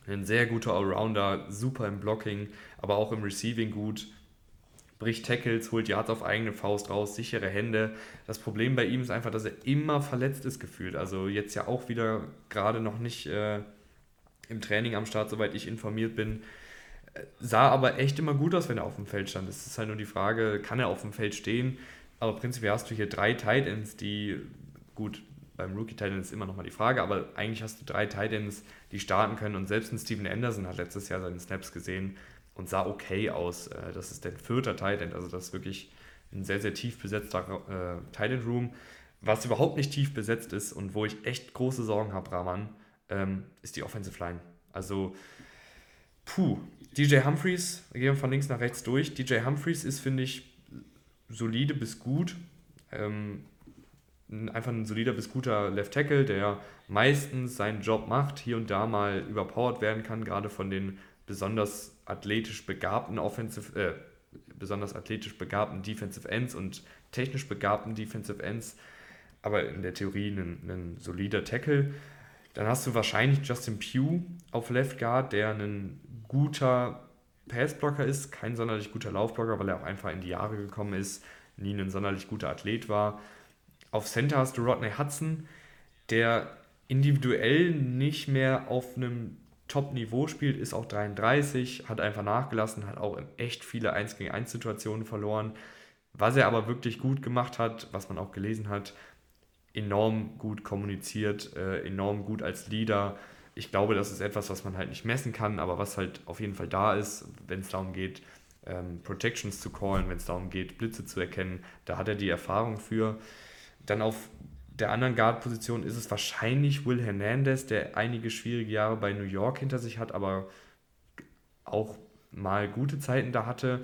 ein sehr guter Allrounder, super im Blocking, aber auch im Receiving gut. Bricht Tackles, holt Yards auf eigene Faust raus, sichere Hände. Das Problem bei ihm ist einfach, dass er immer verletzt ist gefühlt. Also jetzt ja auch wieder gerade noch nicht äh, im Training am Start, soweit ich informiert bin. Sah aber echt immer gut aus, wenn er auf dem Feld stand. Es ist halt nur die Frage, kann er auf dem Feld stehen? Aber prinzipiell hast du hier drei Tight Ends, die gut beim Rookie Tight End ist immer nochmal die Frage, aber eigentlich hast du drei Tight Ends, die starten können und selbst ein Steven Anderson hat letztes Jahr seine Snaps gesehen und sah okay aus. Äh, das ist der vierte Tight End, also das ist wirklich ein sehr, sehr tief besetzter äh, Tight End Room. Was überhaupt nicht tief besetzt ist und wo ich echt große Sorgen habe, Rahman, ähm, ist die Offensive Line. Also, puh, DJ Humphreys, wir gehen von links nach rechts durch. DJ Humphreys ist, finde ich, solide bis gut. Ähm, einfach ein solider bis guter Left Tackle, der meistens seinen Job macht, hier und da mal überpowered werden kann, gerade von den besonders athletisch begabten Offensive, äh, besonders athletisch begabten Defensive Ends und technisch begabten Defensive Ends, aber in der Theorie ein, ein solider Tackle. Dann hast du wahrscheinlich Justin Pugh auf Left Guard, der ein guter Passblocker ist, kein sonderlich guter Laufblocker, weil er auch einfach in die Jahre gekommen ist, nie ein sonderlich guter Athlet war auf Center hast du Rodney Hudson, der individuell nicht mehr auf einem Top-Niveau spielt, ist auch 33, hat einfach nachgelassen, hat auch echt viele 1 gegen 1 Situationen verloren. Was er aber wirklich gut gemacht hat, was man auch gelesen hat, enorm gut kommuniziert, äh, enorm gut als Leader. Ich glaube, das ist etwas, was man halt nicht messen kann, aber was halt auf jeden Fall da ist, wenn es darum geht, ähm, Protections zu callen, wenn es darum geht, Blitze zu erkennen. Da hat er die Erfahrung für. Dann auf der anderen Guard-Position ist es wahrscheinlich Will Hernandez, der einige schwierige Jahre bei New York hinter sich hat, aber auch mal gute Zeiten da hatte.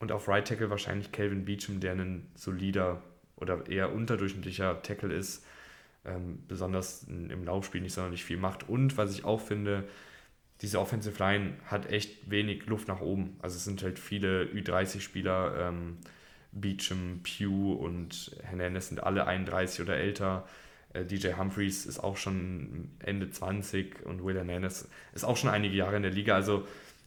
Und auf Right Tackle wahrscheinlich Calvin Beecham, der ein solider oder eher unterdurchschnittlicher Tackle ist, ähm, besonders im Laufspiel nicht sonderlich viel macht. Und was ich auch finde, diese Offensive Line hat echt wenig Luft nach oben. Also es sind halt viele Ü30-Spieler. Ähm, Beecham, Pugh und Hernandez sind alle 31 oder älter. Äh, DJ Humphreys ist auch schon Ende 20 und Will Hernandez ist auch schon einige Jahre in der Liga. Also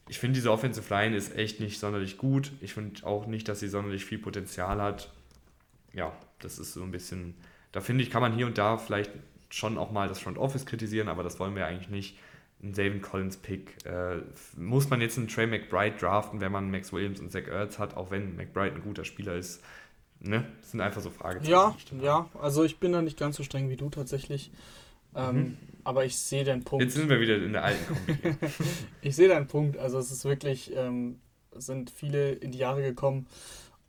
ich finde, diese Offensive Line ist echt nicht sonderlich gut. Ich finde auch nicht, dass sie sonderlich viel Potenzial hat. Ja, das ist so ein bisschen, da finde ich, kann man hier und da vielleicht schon auch mal das Front Office kritisieren, aber das wollen wir eigentlich nicht ein David Collins Pick. Äh, muss man jetzt einen Trey McBride draften, wenn man Max Williams und Zach Ertz hat, auch wenn McBride ein guter Spieler ist? Ne? Das sind einfach so Fragen. Ja, ja, also ich bin da nicht ganz so streng wie du tatsächlich. Ähm, mhm. Aber ich sehe deinen Punkt. Jetzt sind wir wieder in der alten Kombi. ich sehe deinen Punkt. Also es ist wirklich, ähm, sind viele in die Jahre gekommen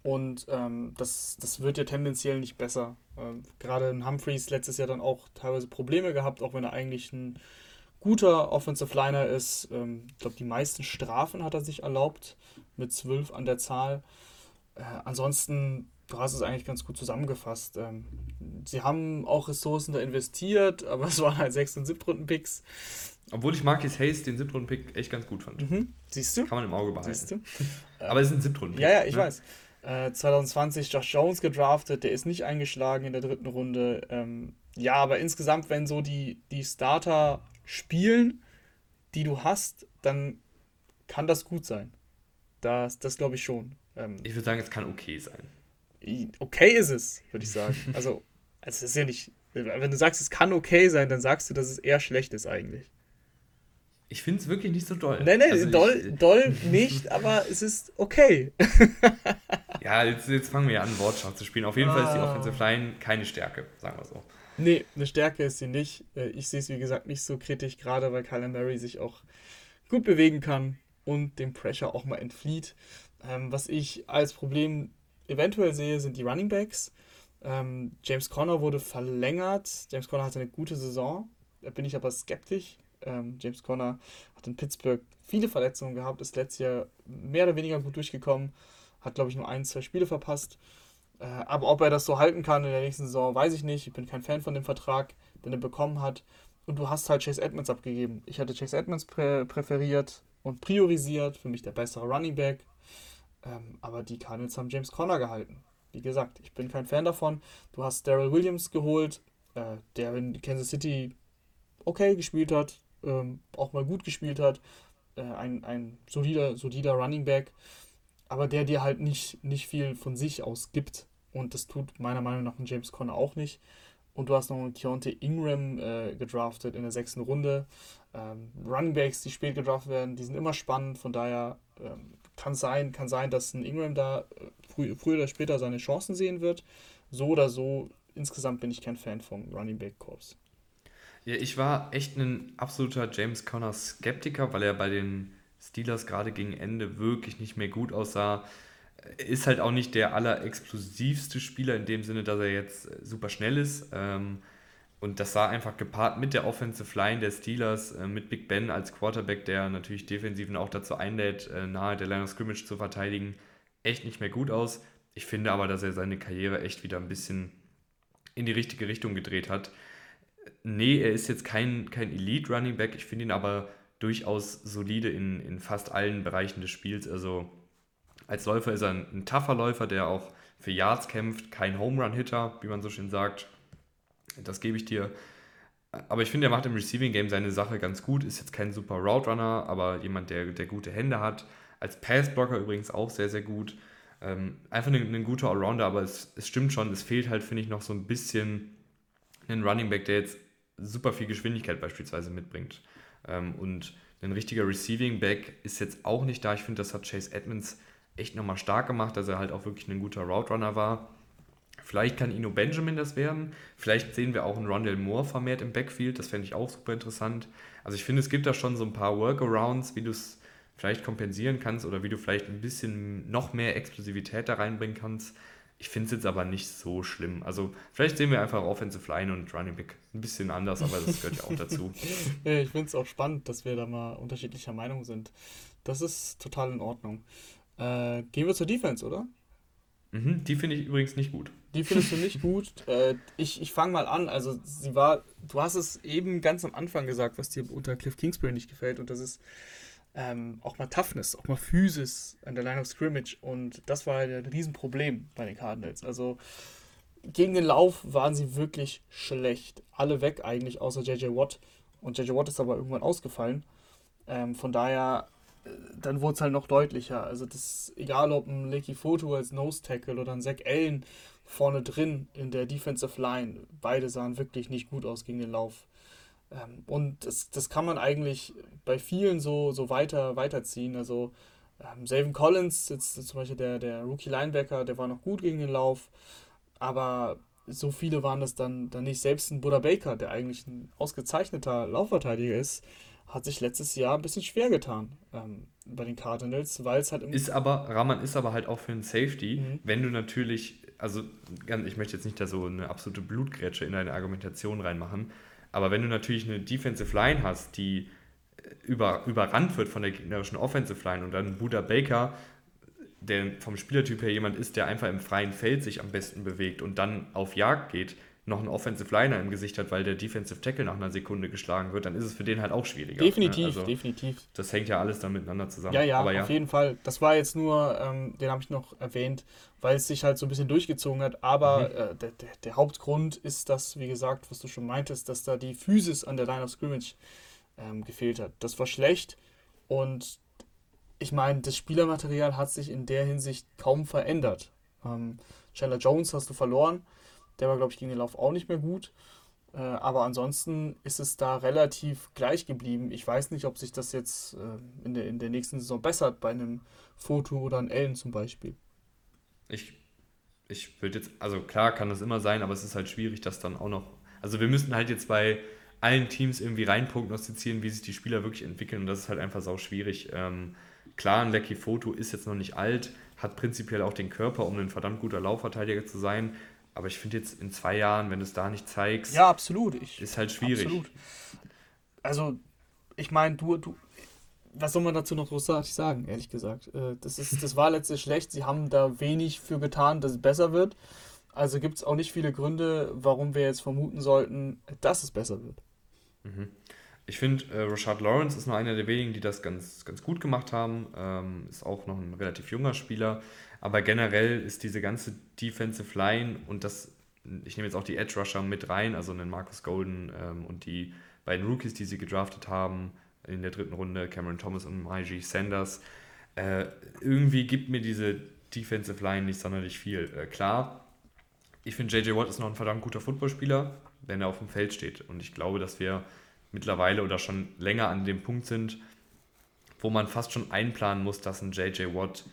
und ähm, das, das wird ja tendenziell nicht besser. Ähm, gerade in Humphreys letztes Jahr dann auch teilweise Probleme gehabt, auch wenn er eigentlich ein guter Offensive Liner ist. Ähm, ich glaube, die meisten Strafen hat er sich erlaubt, mit zwölf an der Zahl. Äh, ansonsten, du hast es eigentlich ganz gut zusammengefasst. Ähm, sie haben auch Ressourcen da investiert, aber es waren halt sechs- und siebtrunden-Picks. Obwohl ich Marcus Hayes, den siebtrunden-Pick, echt ganz gut fand. Mhm. Siehst du? Kann man im Auge behalten. Siehst du? aber es ist ein siebtrunden-Pick. Ja, ja, ich ne? weiß. Äh, 2020 Josh Jones gedraftet, der ist nicht eingeschlagen in der dritten Runde. Ähm, ja, aber insgesamt, wenn so die, die Starter Spielen, die du hast, dann kann das gut sein. Das, das glaube ich schon. Ähm, ich würde sagen, es kann okay sein. Okay ist es, würde ich sagen. Also, es ist ja nicht. Wenn du sagst, es kann okay sein, dann sagst du, dass es eher schlecht ist eigentlich. Ich finde es wirklich nicht so doll. Nein, nein, also doll, ich, doll nicht, aber es ist okay. ja, jetzt, jetzt fangen wir ja an, Wortschau zu spielen. Auf jeden ah. Fall ist die ah. Offensive Line keine Stärke, sagen wir so. Nee, eine Stärke ist sie nicht. Äh, ich sehe es, wie gesagt, nicht so kritisch, gerade weil Kyler Murray sich auch gut bewegen kann und dem Pressure auch mal entflieht. Ähm, was ich als Problem eventuell sehe, sind die Running Backs. Ähm, James Conner wurde verlängert. James Conner hatte eine gute Saison. Da bin ich aber skeptisch. Ähm, James Conner hat in Pittsburgh viele Verletzungen gehabt, ist letztes Jahr mehr oder weniger gut durchgekommen, hat, glaube ich, nur ein, zwei Spiele verpasst. Äh, aber ob er das so halten kann in der nächsten Saison, weiß ich nicht. Ich bin kein Fan von dem Vertrag, den er bekommen hat. Und du hast halt Chase Edmonds abgegeben. Ich hatte Chase Edmonds prä präferiert und priorisiert. Für mich der bessere Running Back. Ähm, aber die Cardinals haben James Conner gehalten. Wie gesagt, ich bin kein Fan davon. Du hast Daryl Williams geholt. äh, der in Kansas City okay gespielt hat, ähm, auch mal gut gespielt hat, äh, ein, ein solider, solider Running Back, aber der dir halt nicht, nicht viel von sich aus gibt. Und das tut meiner Meinung nach ein James Conner auch nicht. Und du hast noch einen Keontae Ingram äh, gedraftet in der sechsten Runde. Ähm, Running Backs, die spät gedraftet werden, die sind immer spannend. Von daher ähm, kann sein, kann sein, dass ein Ingram da äh, früh, früher oder später seine Chancen sehen wird. So oder so, insgesamt bin ich kein Fan vom Running Back Corps. Ja, ich war echt ein absoluter James Conner Skeptiker, weil er bei den Steelers gerade gegen Ende wirklich nicht mehr gut aussah. Ist halt auch nicht der allerexplosivste Spieler in dem Sinne, dass er jetzt super schnell ist. Ähm, und das sah einfach gepaart mit der Offensive Line der Steelers, äh, mit Big Ben als Quarterback, der natürlich Defensiven auch dazu einlädt, äh, nahe der Line of Scrimmage zu verteidigen, echt nicht mehr gut aus. Ich finde aber, dass er seine Karriere echt wieder ein bisschen in die richtige Richtung gedreht hat. Nee, er ist jetzt kein, kein Elite-Running Back, ich finde ihn aber durchaus solide in, in fast allen Bereichen des Spiels. Also als Läufer ist er ein, ein tougher Läufer, der auch für Yards kämpft, kein Home Run Hitter, wie man so schön sagt. Das gebe ich dir. Aber ich finde, er macht im Receiving Game seine Sache ganz gut. Ist jetzt kein super Route Runner, aber jemand, der, der gute Hände hat. Als Passblocker übrigens auch sehr, sehr gut. Ähm, einfach ein, ein, guter Allrounder, aber es, es stimmt schon, es fehlt halt, finde ich, noch so ein bisschen ein Running Back, der jetzt super viel Geschwindigkeit beispielsweise mitbringt. Ähm, und ein richtiger Receiving Back ist jetzt auch nicht da. Ich finde, das hat Chase Edmonds echt nochmal stark gemacht, dass er halt auch wirklich ein guter Route Runner war. Vielleicht kann Ino Benjamin das werden. Vielleicht sehen wir auch einen Rondell Moore vermehrt im Backfield. Das fände ich auch super interessant. Also ich finde, es gibt da schon so ein paar Workarounds, wie du es vielleicht kompensieren kannst oder wie du vielleicht ein bisschen noch mehr Explosivität da reinbringen kannst. Ich finde es jetzt aber nicht so schlimm. Also vielleicht sehen wir einfach Offensive Line und Running Back ein bisschen anders, aber das gehört ja auch dazu. ich finde es auch spannend, dass wir da mal unterschiedlicher Meinung sind. Das ist total in Ordnung. Äh, gehen wir zur Defense, oder? Mhm, die finde ich übrigens nicht gut. Die findest du nicht gut. Äh, ich ich fange mal an. Also sie war, du hast es eben ganz am Anfang gesagt, was dir unter Cliff Kingsbury nicht gefällt. Und das ist ähm, auch mal Toughness, auch mal Physis an der Line of Scrimmage. Und das war ein Riesenproblem bei den Cardinals. Also gegen den Lauf waren sie wirklich schlecht. Alle weg eigentlich, außer JJ Watt. Und JJ Watt ist aber irgendwann ausgefallen. Ähm, von daher, äh, dann wurde es halt noch deutlicher. Also das, egal ob ein Leaky Photo als Nose Tackle oder ein Zach Allen vorne drin in der Defensive Line, beide sahen wirklich nicht gut aus gegen den Lauf. Ähm, und das, das kann man eigentlich bei vielen so, so weiter, weiterziehen. Also ähm, Savin Collins, jetzt zum Beispiel der, der Rookie Linebacker, der war noch gut gegen den Lauf, aber so viele waren das dann, dann nicht. Selbst ein Buddha Baker, der eigentlich ein ausgezeichneter Laufverteidiger ist, hat sich letztes Jahr ein bisschen schwer getan ähm, bei den Cardinals, weil es halt ist aber Rahman ist aber halt auch für einen Safety, mhm. wenn du natürlich, also ich möchte jetzt nicht da so eine absolute Blutgrätsche in deine Argumentation reinmachen, aber wenn du natürlich eine Defensive Line hast, die äh, über, überrannt wird von der gegnerischen Offensive Line und dann Buda Baker, der vom Spielertyp her jemand ist, der einfach im freien Feld sich am besten bewegt und dann auf Jagd geht, noch einen Offensive Liner im Gesicht hat, weil der Defensive Tackle nach einer Sekunde geschlagen wird, dann ist es für den halt auch schwieriger. Definitiv, ne? also, definitiv. Das hängt ja alles dann miteinander zusammen. Ja, ja, ja. auf jeden Fall. Das war jetzt nur, ähm, den habe ich noch erwähnt, weil es sich halt so ein bisschen durchgezogen hat. Aber mhm. äh, der, der, der, Hauptgrund ist das, wie gesagt, was du schon meintest, dass da die Physis an der Line of Scrimmage ähm, gefehlt hat. Das war schlecht und ich meine, das Spielermaterial hat sich in der Hinsicht kaum verändert. Ähm, Chandler Jones hast du verloren der war, glaube ich, gegen den Lauf auch nicht mehr gut. Äh, aber ansonsten ist es da relativ gleich geblieben. Ich weiß nicht, ob sich das jetzt äh, in, der, in der nächsten Saison bessert, bei einem Foto oder einem Ellen zum Beispiel. Ich, ich würde jetzt, also klar kann das immer sein, aber es ist halt schwierig, das dann auch noch. Also wir müssten halt jetzt bei allen Teams irgendwie rein prognostizieren, wie sich die Spieler wirklich entwickeln und das ist halt einfach sau schwierig. Ähm, klar, ein Lecky Foto ist jetzt noch nicht alt, hat prinzipiell auch den Körper, um ein verdammt guter Laufverteidiger zu sein, aber ich finde jetzt in zwei Jahren, wenn du es da nicht zeigst, ja, absolut. Ich, ist halt schwierig. Absolut. Also, ich meine, du, du, was soll man dazu noch großartig sagen, ehrlich gesagt? Äh, das, ist, das war letztlich schlecht. Sie haben da wenig für getan, dass es besser wird. Also gibt es auch nicht viele Gründe, warum wir jetzt vermuten sollten, dass es besser wird. Mhm. Ich finde, äh, Rashad Lawrence ist nur einer der wenigen, die das ganz, ganz gut gemacht haben. Ähm, ist auch noch ein relativ junger Spieler. Aber generell ist diese ganze Defensive Line und das ich nehme jetzt auch die Edge Rusher mit rein, also einen Marcus Golden ähm, und die beiden Rookies, die sie gedraftet haben in der dritten Runde, Cameron Thomas und Myji Sanders. Äh, irgendwie gibt mir diese Defensive Line nicht sonderlich viel. Äh, klar, ich finde, JJ Watt ist noch ein verdammt guter Footballspieler, wenn er auf dem Feld steht. Und ich glaube, dass wir mittlerweile oder schon länger an dem Punkt sind, wo man fast schon einplanen muss, dass ein JJ Watt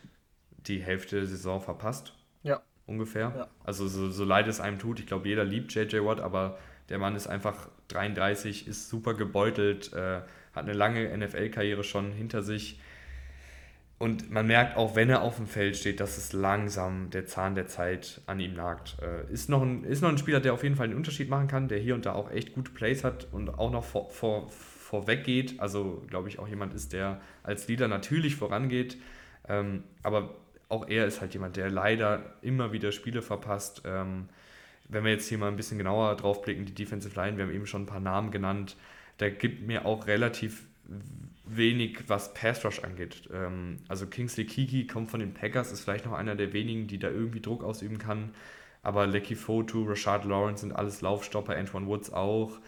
die Hälfte der Saison verpasst. Ja. Ungefähr. Ja. Also so, so leid es einem tut. Ich glaube, jeder liebt JJ Watt, aber der Mann ist einfach 33, ist super gebeutelt, äh, hat eine lange NFL-Karriere schon hinter sich. Und man merkt auch, wenn er auf dem Feld steht, dass es langsam der Zahn der Zeit an ihm nagt. Äh, ist, noch ein, ist noch ein Spieler, der auf jeden Fall einen Unterschied machen kann, der hier und da auch echt gute Plays hat und auch noch vor, vor, vorweg geht. Also, glaube ich, auch jemand ist, der als Leader natürlich vorangeht. Ähm, aber auch er ist halt jemand, der leider immer wieder Spiele verpasst. Ähm, wenn wir jetzt hier mal ein bisschen genauer drauf blicken, die Defensive Line, wir haben eben schon ein paar Namen genannt, da gibt mir auch relativ wenig, was Pass Rush angeht. Ähm, also Kingsley Kiki kommt von den Packers, ist vielleicht noch einer der wenigen, die da irgendwie Druck ausüben kann. Aber Lecky Fotu, Rashad Lawrence sind alles Laufstopper, Antoine Woods auch.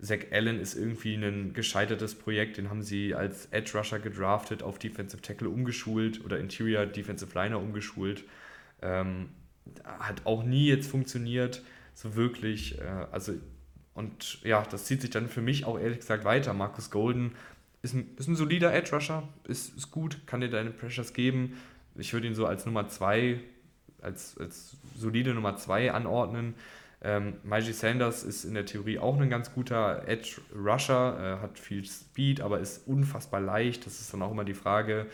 Zach Allen ist irgendwie ein gescheitertes Projekt, den haben sie als Edge Rusher gedraftet, auf Defensive Tackle umgeschult oder Interior Defensive Liner umgeschult. Ähm, hat auch nie jetzt funktioniert, so wirklich. Äh, also, und ja, das zieht sich dann für mich auch ehrlich gesagt weiter. Marcus Golden ist ein, ist ein solider Edge Rusher, ist, ist gut, kann dir deine Pressures geben. Ich würde ihn so als Nummer 2, als, als solide Nummer 2 anordnen. Ähm, Myji Sanders ist in der Theorie auch ein ganz guter Edge Rusher, äh, hat viel Speed, aber ist unfassbar leicht. Das ist dann auch immer die Frage,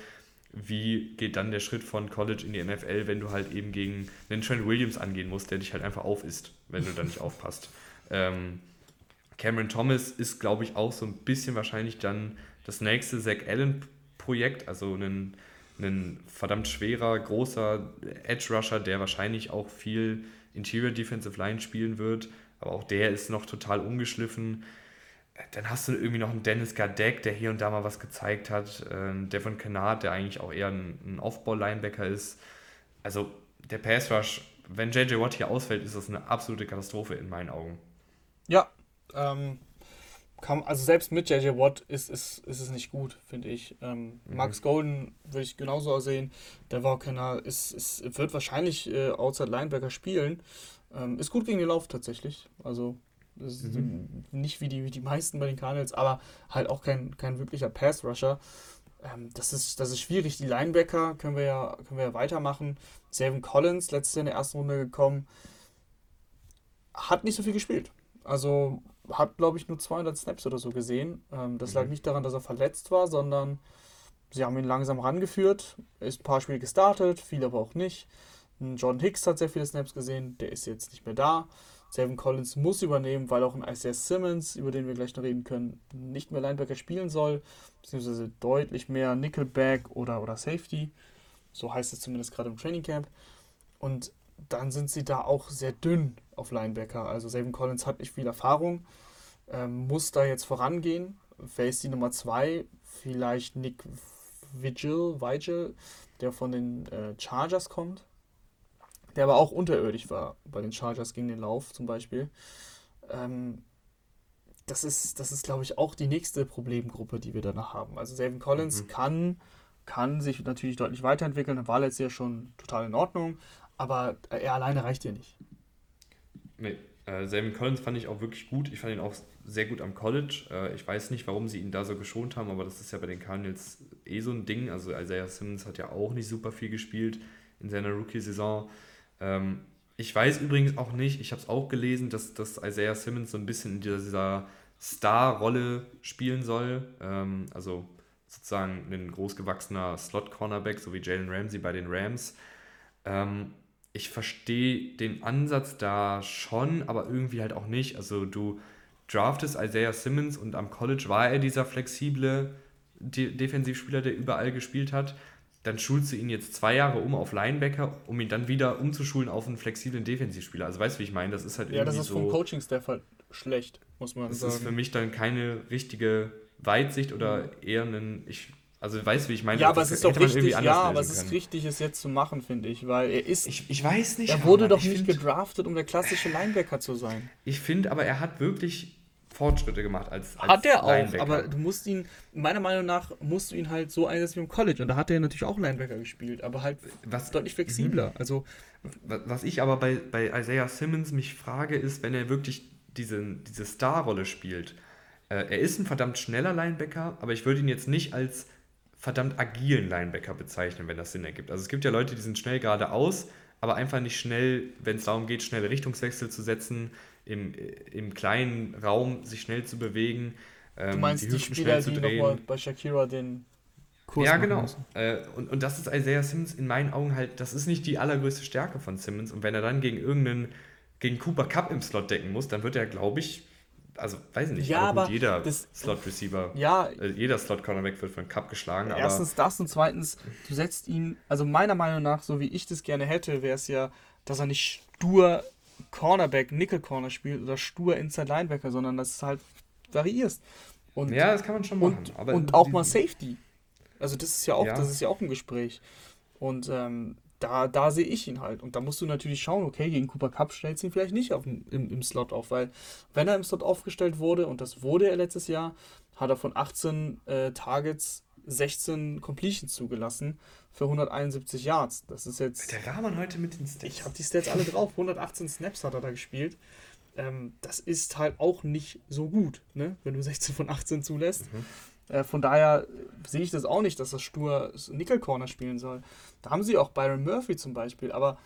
wie geht dann der Schritt von College in die NFL, wenn du halt eben gegen einen Trent Williams angehen musst, der dich halt einfach aufisst, wenn du da nicht aufpasst. Ähm, Cameron Thomas ist, glaube ich, auch so ein bisschen wahrscheinlich dann das nächste Zach Allen-Projekt, also ein, ein verdammt schwerer, großer Edge Rusher, der wahrscheinlich auch viel Interior Defensive Line spielen wird, aber auch der ist noch total ungeschliffen. Dann hast du irgendwie noch einen Dennis Gardeck, der hier und da mal was gezeigt hat. Ähm, Devon Kennard, der eigentlich auch eher ein, ein Off-Ball-Linebacker ist. Also der Pass Rush, wenn JJ Watt hier ausfällt, ist das eine absolute Katastrophe in meinen Augen. Ja, ähm, kann, also selbst mit JJ Watt ist, ist, ist es nicht gut, finde ich. Ähm, mhm. Max Golden würde ich genauso sehen. Der war keiner, ist, ist, wird wahrscheinlich äh, Outside Linebacker spielen. Ähm, ist gut gegen den Lauf tatsächlich. Also mhm. nicht wie die, wie die meisten bei den Cardinals, aber halt auch kein, kein wirklicher Pass-Rusher. Ähm, das, ist, das ist schwierig. Die Linebacker können wir ja, können wir ja weitermachen. Savin Collins, letztes Jahr in der ersten Runde gekommen, hat nicht so viel gespielt. Also hat, glaube ich, nur 200 Snaps oder so gesehen. Ähm, das mhm. lag nicht daran, dass er verletzt war, sondern sie haben ihn langsam rangeführt. Ist ein paar Spiele gestartet, viele aber auch nicht. John Hicks hat sehr viele Snaps gesehen, der ist jetzt nicht mehr da. Savin Collins muss übernehmen, weil auch ein Isaiah Simmons, über den wir gleich noch reden können, nicht mehr Linebacker spielen soll, beziehungsweise deutlich mehr Nickelback oder, oder Safety. So heißt es zumindest gerade im Training Camp. Und dann sind sie da auch sehr dünn auf Linebacker. Also Savin Collins hat nicht viel Erfahrung, ähm, muss da jetzt vorangehen. Wer ist die Nummer 2? Vielleicht Nick Vigil, Vigil, der von den äh, Chargers kommt. Der aber auch unterirdisch war bei den Chargers gegen den Lauf zum Beispiel. Ähm, das ist, das ist glaube ich, auch die nächste Problemgruppe, die wir danach haben. Also Savin Collins mhm. kann, kann sich natürlich deutlich weiterentwickeln. Er war letztes Jahr schon total in Ordnung, aber er alleine reicht ja nicht. Nee, äh, Savin Collins fand ich auch wirklich gut. Ich fand ihn auch sehr gut am College. Äh, ich weiß nicht, warum sie ihn da so geschont haben, aber das ist ja bei den Cardinals eh so ein Ding. Also Isaiah Simmons hat ja auch nicht super viel gespielt in seiner Rookie-Saison. Ähm, ich weiß übrigens auch nicht, ich habe es auch gelesen, dass, dass Isaiah Simmons so ein bisschen in dieser Star-Rolle spielen soll. Ähm, also sozusagen ein großgewachsener Slot-Cornerback, so wie Jalen Ramsey bei den Rams. Ähm, ich verstehe den Ansatz da schon, aber irgendwie halt auch nicht. Also du draftest Isaiah Simmons und am College war er dieser flexible De Defensivspieler, der überall gespielt hat. Dann schulst du ihn jetzt zwei Jahre um auf Linebacker, um ihn dann wieder umzuschulen auf einen flexiblen Defensivspieler. Also weißt du, wie ich meine? Das ist halt Ja, das ist so, vom Coaching-Staff halt schlecht, muss man das sagen. Das ist für mich dann keine richtige Weitsicht oder eher ein, ich Also weißt wie ich meine? Ja, aber es ist doch richtig, ja, aber es ist richtig, es jetzt zu machen, finde ich, weil er ist. Ich, ich weiß nicht. Er wurde doch nicht find, gedraftet, um der klassische Linebacker zu sein. Ich finde, aber er hat wirklich Fortschritte gemacht als, als Hat er auch, aber du musst ihn, meiner Meinung nach, musst du ihn halt so einsetzen wie im College. Und da hat er natürlich auch Linebacker gespielt, aber halt was, deutlich flexibler. Mhm. Also, was ich aber bei, bei Isaiah Simmons mich frage, ist, wenn er wirklich diese, diese Starrolle spielt. Äh, er ist ein verdammt schneller Linebacker, aber ich würde ihn jetzt nicht als verdammt agilen Linebacker bezeichnen, wenn das Sinn ergibt. Also es gibt ja Leute, die sind schnell geradeaus, aber einfach nicht schnell, wenn es darum geht, schnelle Richtungswechsel zu setzen, im, im kleinen Raum sich schnell zu bewegen. Ähm, du meinst die, die Spieler, die nochmal bei Shakira den Kurs Ja, genau. Äh, und, und das ist Isaiah Simmons in meinen Augen halt, das ist nicht die allergrößte Stärke von Simmons. Und wenn er dann gegen irgendeinen, gegen Cooper Cup im Slot decken muss, dann wird er, glaube ich, also weiß ich nicht, ja, aber, jeder Slot-Receiver, ja, äh, jeder Slot-Cornerback wird von Cup geschlagen. Erstens das und zweitens, du setzt ihn, also meiner Meinung nach, so wie ich das gerne hätte, wäre es ja, dass er nicht stur Cornerback, Nickel-Corner spielt oder stur Inside Linebacker, sondern dass es halt variierst. Und, ja, das kann man schon machen. Und, und auch mal Safety. Also das ist ja auch, ja. das ist ja auch ein Gespräch. Und ähm, da, da sehe ich ihn halt. Und da musst du natürlich schauen, okay, gegen Cooper Cup stellst du ihn vielleicht nicht auf, im, im Slot auf, weil wenn er im Slot aufgestellt wurde, und das wurde er letztes Jahr, hat er von 18 äh, Targets 16 Completions zugelassen für 171 Yards. Das ist jetzt. Der Rahman heute mit den Stats. Ich habe die Stats alle drauf. 118 Snaps hat er da gespielt. Ähm, das ist halt auch nicht so gut, ne? wenn du 16 von 18 zulässt. Mhm. Äh, von daher sehe ich das auch nicht, dass das stur Nickel Corner spielen soll. Da haben sie auch Byron Murphy zum Beispiel, aber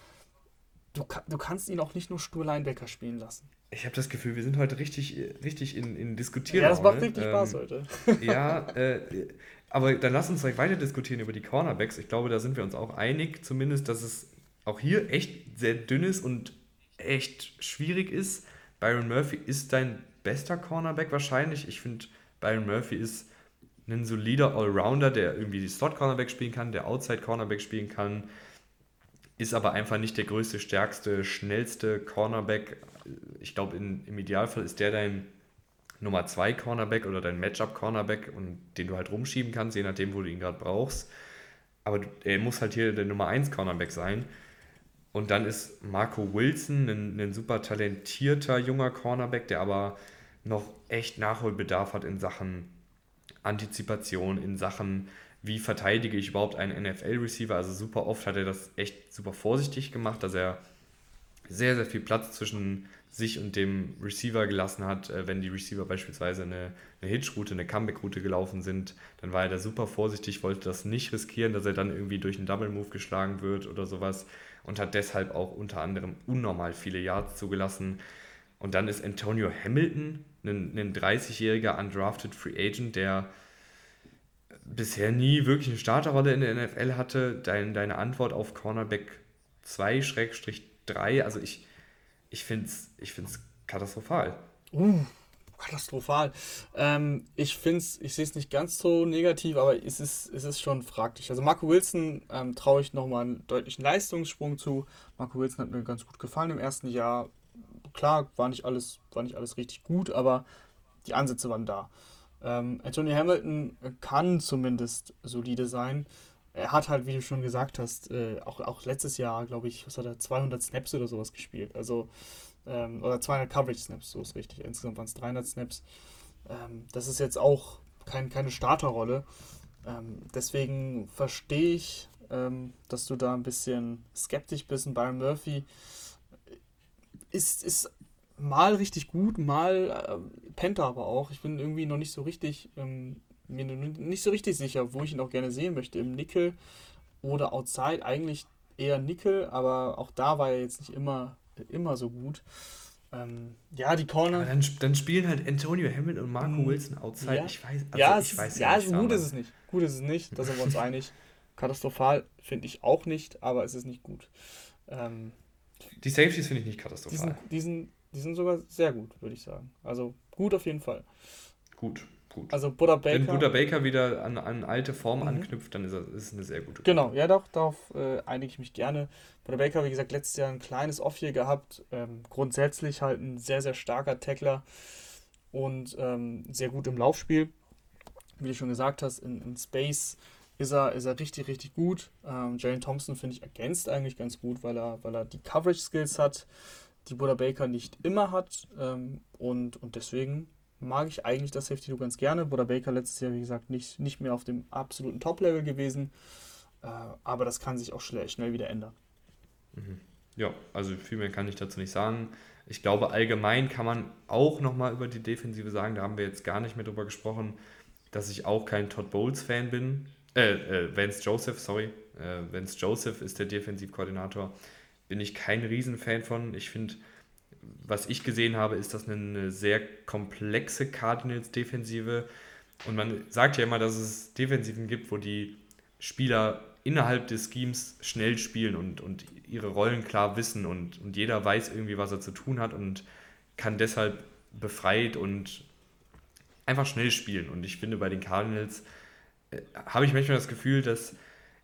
du, du kannst ihn auch nicht nur stur Linebacker spielen lassen. Ich habe das Gefühl, wir sind heute richtig, richtig in, in Diskutieren. Ja, das macht richtig ähm, Spaß heute. Ja, äh, aber dann lass uns direkt weiter diskutieren über die Cornerbacks. Ich glaube, da sind wir uns auch einig, zumindest, dass es auch hier echt sehr dünn ist und echt schwierig ist. Byron Murphy ist dein bester Cornerback wahrscheinlich. Ich finde, Byron Murphy ist ein solider Allrounder, der irgendwie die Slot-Cornerback spielen kann, der Outside-Cornerback spielen kann, ist aber einfach nicht der größte, stärkste, schnellste Cornerback. Ich glaube, im Idealfall ist der dein Nummer 2 Cornerback oder dein Matchup Cornerback und den du halt rumschieben kannst, je nachdem, wo du ihn gerade brauchst. Aber er muss halt hier der Nummer 1 Cornerback sein. Und dann ist Marco Wilson ein, ein super talentierter junger Cornerback, der aber noch echt Nachholbedarf hat in Sachen Antizipation, in Sachen, wie verteidige ich überhaupt einen NFL-Receiver. Also super oft hat er das echt super vorsichtig gemacht, dass er sehr, sehr viel Platz zwischen sich und dem Receiver gelassen hat. Äh, wenn die Receiver beispielsweise eine, eine Hitch-Route, eine Comeback-Route gelaufen sind, dann war er da super vorsichtig, wollte das nicht riskieren, dass er dann irgendwie durch einen Double-Move geschlagen wird oder sowas und hat deshalb auch unter anderem unnormal viele Yards zugelassen. Und dann ist Antonio Hamilton, ein, ein 30-jähriger undrafted Free Agent, der bisher nie wirklich eine Starterrolle in der NFL hatte. Dein, deine Antwort auf Cornerback 2-3, also ich, ich finde es ich find's katastrophal. Uh, katastrophal. Ähm, ich ich sehe es nicht ganz so negativ, aber es ist, es ist schon fraglich. Also Marco Wilson ähm, traue ich nochmal einen deutlichen Leistungssprung zu. Marco Wilson hat mir ganz gut gefallen im ersten Jahr klar, war nicht alles, war nicht alles richtig gut, aber die Ansätze waren da. Ähm, Anthony Hamilton kann zumindest solide sein. Er hat halt, wie du schon gesagt hast, äh, auch, auch letztes Jahr, glaube ich, was hat er, 200 Snaps oder sowas gespielt. Also, ähm, oder 200 Coverage Snaps, so ist richtig. Insgesamt waren es 300 Snaps. Ähm, das ist jetzt auch kein, keine Starterrolle. Ähm, deswegen verstehe ich, ähm, dass du da ein bisschen skeptisch bist. Und Byron Murphy ist, ist mal richtig gut, mal äh, pennt er aber auch. Ich bin irgendwie noch nicht so richtig, ähm, mir nicht so richtig sicher, wo ich ihn auch gerne sehen möchte. Im Nickel oder Outside. Eigentlich eher Nickel, aber auch da war er jetzt nicht immer, immer so gut. Ähm, ja, die Corner. Dann, dann, spielen halt Antonio Hamilton und Marco mm, Wilson Outside. Ja. Ich weiß, also ja, ich weiß ja, ja so gut ist es nicht. Gut ist es nicht, da sind wir uns einig. Katastrophal finde ich auch nicht, aber es ist nicht gut. Ähm, die Safeties finde ich nicht katastrophal. Die sind, die, sind, sogar sehr gut, würde ich sagen. Also gut auf jeden Fall. Gut, gut. Also Buddha Baker. Wenn Buddha Baker wieder an, an alte Form mhm. anknüpft, dann ist es eine sehr gute. Genau, ja doch, darauf äh, einige ich mich gerne. Buddha Baker, wie gesagt, letztes Jahr ein kleines Off hier gehabt. Ähm, grundsätzlich halt ein sehr, sehr starker Tackler und ähm, sehr gut im Laufspiel. wie du schon gesagt hast, in, in Space ist er, ist er richtig, richtig gut. Ähm, Jalen Thompson, finde ich, ergänzt eigentlich ganz gut, weil er, weil er die Coverage-Skills hat, die Buddha Baker nicht immer hat. Ähm, und, und deswegen mag ich eigentlich das Safety Du ganz gerne. Buddha Baker letztes Jahr, wie gesagt, nicht, nicht mehr auf dem absoluten Top-Level gewesen. Äh, aber das kann sich auch schnell, schnell wieder ändern. Mhm. Ja, also viel mehr kann ich dazu nicht sagen. Ich glaube, allgemein kann man auch nochmal über die Defensive sagen, da haben wir jetzt gar nicht mehr drüber gesprochen, dass ich auch kein Todd Bowles-Fan bin. Äh, äh, Vance Joseph, sorry. Äh, Vance Joseph ist der Defensivkoordinator. Bin ich kein Riesenfan von. Ich finde, was ich gesehen habe, ist das eine sehr komplexe Cardinals-Defensive. Und man sagt ja immer, dass es Defensiven gibt, wo die Spieler innerhalb des Schemes schnell spielen und, und ihre Rollen klar wissen und, und jeder weiß irgendwie, was er zu tun hat und kann deshalb befreit und einfach schnell spielen. Und ich finde, bei den Cardinals habe ich manchmal das Gefühl, dass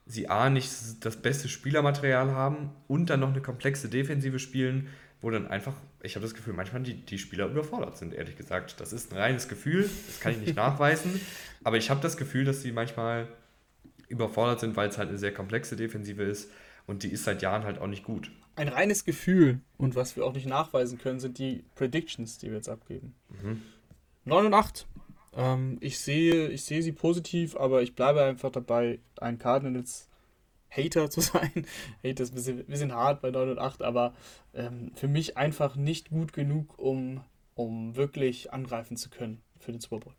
sie A, nicht das beste Spielermaterial haben und dann noch eine komplexe Defensive spielen, wo dann einfach, ich habe das Gefühl, manchmal die, die Spieler überfordert sind, ehrlich gesagt. Das ist ein reines Gefühl, das kann ich nicht nachweisen, aber ich habe das Gefühl, dass sie manchmal überfordert sind, weil es halt eine sehr komplexe Defensive ist und die ist seit Jahren halt auch nicht gut. Ein reines Gefühl und was wir auch nicht nachweisen können, sind die Predictions, die wir jetzt abgeben. Mhm. 9 und 8. Ähm, ich, sehe, ich sehe sie positiv, aber ich bleibe einfach dabei, ein Cardinals Hater zu sein. Hater ist ein bisschen, bisschen hart bei 9 und 8, aber ähm, für mich einfach nicht gut genug, um, um wirklich angreifen zu können für den Super Bowl.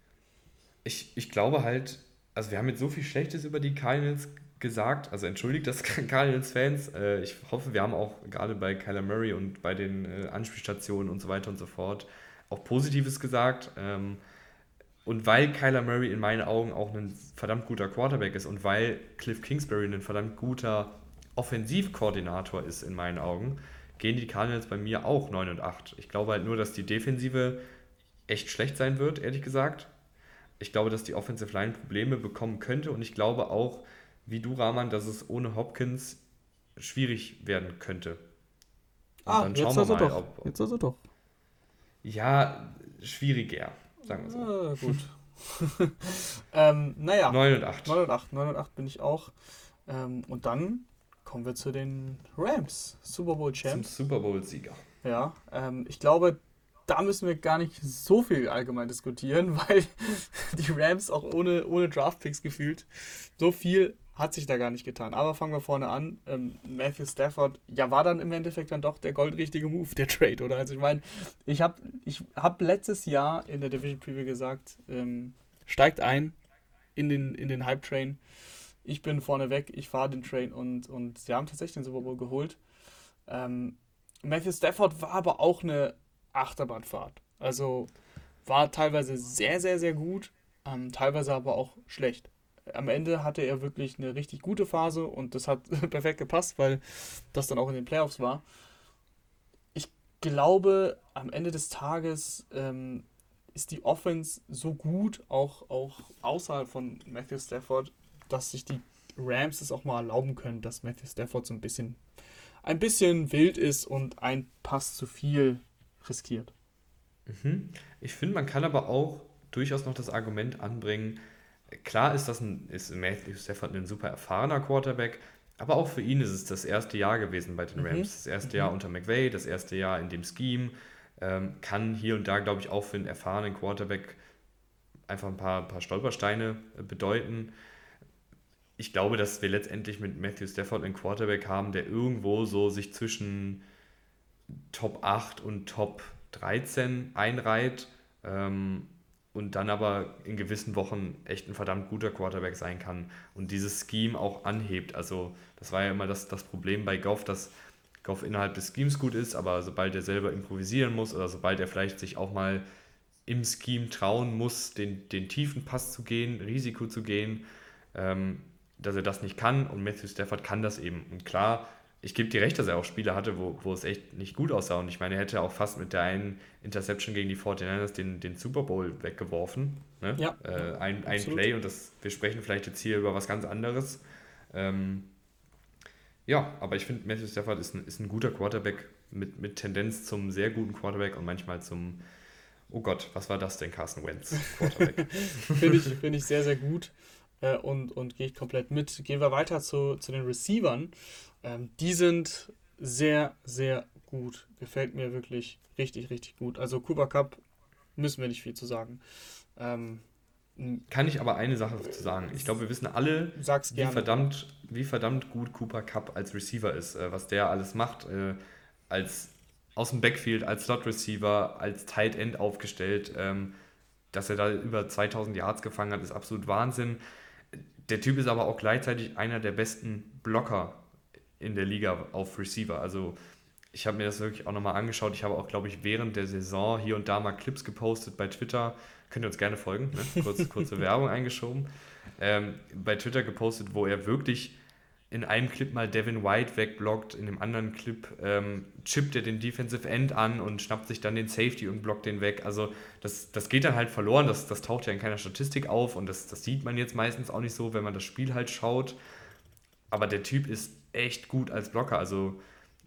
Ich, ich glaube halt, also wir haben jetzt so viel Schlechtes über die Cardinals gesagt, also entschuldigt das Cardinals-Fans. Äh, ich hoffe, wir haben auch gerade bei Kyler Murray und bei den äh, Anspielstationen und so weiter und so fort auch Positives gesagt. Ähm, und weil Kyler Murray in meinen Augen auch ein verdammt guter Quarterback ist und weil Cliff Kingsbury ein verdammt guter Offensivkoordinator ist in meinen Augen, gehen die Cardinals bei mir auch 9 und 8. Ich glaube halt nur, dass die Defensive echt schlecht sein wird, ehrlich gesagt ich glaube, dass die Offensive Line Probleme bekommen könnte und ich glaube auch, wie du, Rahman, dass es ohne Hopkins schwierig werden könnte. Und ah, dann schauen jetzt wir also mal, doch. Ob, ob, jetzt also doch. Ja, schwieriger, sagen wir so. Ah, gut. ähm, naja. 9 und 8. 9 und 8. 9 und 8 bin ich auch. Ähm, und dann kommen wir zu den Rams, Super Bowl Champs. Zum Super Bowl-Sieger. Ja, ähm, ich glaube, da müssen wir gar nicht so viel allgemein diskutieren, weil die Rams auch ohne, ohne Draftpicks gefühlt so viel hat sich da gar nicht getan. Aber fangen wir vorne an. Ähm, Matthew Stafford, ja, war dann im Endeffekt dann doch der goldrichtige Move, der Trade, oder? Also ich meine, ich habe ich hab letztes Jahr in der Division Preview gesagt, ähm, steigt ein in den, in den Hype-Train. Ich bin vorne weg, ich fahre den Train und, und sie haben tatsächlich den Super Bowl geholt. Ähm, Matthew Stafford war aber auch eine Achterbahnfahrt. Also war teilweise sehr, sehr, sehr gut, ähm, teilweise aber auch schlecht. Am Ende hatte er wirklich eine richtig gute Phase und das hat perfekt gepasst, weil das dann auch in den Playoffs war. Ich glaube, am Ende des Tages ähm, ist die Offense so gut, auch, auch außerhalb von Matthew Stafford, dass sich die Rams es auch mal erlauben können, dass Matthew Stafford so ein bisschen, ein bisschen wild ist und ein Pass zu viel riskiert. Mhm. Ich finde, man kann aber auch durchaus noch das Argument anbringen, klar ist das ein, ist Matthew Stafford ein super erfahrener Quarterback, aber auch für ihn ist es das erste Jahr gewesen bei den mhm. Rams. Mhm. Das erste mhm. Jahr unter McVay, das erste Jahr in dem Scheme. Ähm, kann hier und da, glaube ich, auch für einen erfahrenen Quarterback einfach ein paar, paar Stolpersteine äh, bedeuten. Ich glaube, dass wir letztendlich mit Matthew Stafford einen Quarterback haben, der irgendwo so sich zwischen Top 8 und Top 13 einreiht ähm, und dann aber in gewissen Wochen echt ein verdammt guter Quarterback sein kann und dieses Scheme auch anhebt. Also das war ja immer das, das Problem bei Goff, dass Goff innerhalb des Schemes gut ist, aber sobald er selber improvisieren muss oder sobald er vielleicht sich auch mal im Scheme trauen muss, den, den tiefen Pass zu gehen, Risiko zu gehen, ähm, dass er das nicht kann und Matthew Stafford kann das eben. Und klar, ich gebe dir recht, dass er auch Spiele hatte, wo, wo es echt nicht gut aussah. Und ich meine, er hätte auch fast mit der einen Interception gegen die 49ers den, den Super Bowl weggeworfen. Ne? Ja. Äh, ein, ein Play und das, wir sprechen vielleicht jetzt hier über was ganz anderes. Ähm, ja, aber ich finde, Matthew Stafford ist ein, ist ein guter Quarterback mit, mit Tendenz zum sehr guten Quarterback und manchmal zum oh Gott, was war das denn, Carson Wentz? Finde ich, find ich sehr, sehr gut äh, und, und gehe ich komplett mit. Gehen wir weiter zu, zu den Receivern. Ähm, die sind sehr, sehr gut. Gefällt mir wirklich richtig, richtig gut. Also Cooper Cup müssen wir nicht viel zu sagen. Ähm, kann ich aber eine Sache zu sagen. Ich glaube, wir wissen alle, wie verdammt, wie verdammt gut Cooper Cup als Receiver ist, äh, was der alles macht, äh, als aus dem Backfield, als Slot Receiver, als Tight End aufgestellt. Ähm, dass er da über 2000 Yards gefangen hat, ist absolut Wahnsinn. Der Typ ist aber auch gleichzeitig einer der besten Blocker in der Liga auf Receiver. Also ich habe mir das wirklich auch nochmal angeschaut. Ich habe auch, glaube ich, während der Saison hier und da mal Clips gepostet bei Twitter könnt ihr uns gerne folgen, ne? Kurz, kurze Werbung eingeschoben, ähm, bei Twitter gepostet, wo er wirklich in einem Clip mal Devin White wegblockt, in dem anderen Clip ähm, chippt er den Defensive End an und schnappt sich dann den Safety und blockt den weg. Also das, das geht dann halt verloren, das, das taucht ja in keiner Statistik auf und das, das sieht man jetzt meistens auch nicht so, wenn man das Spiel halt schaut. Aber der Typ ist echt gut als Blocker. Also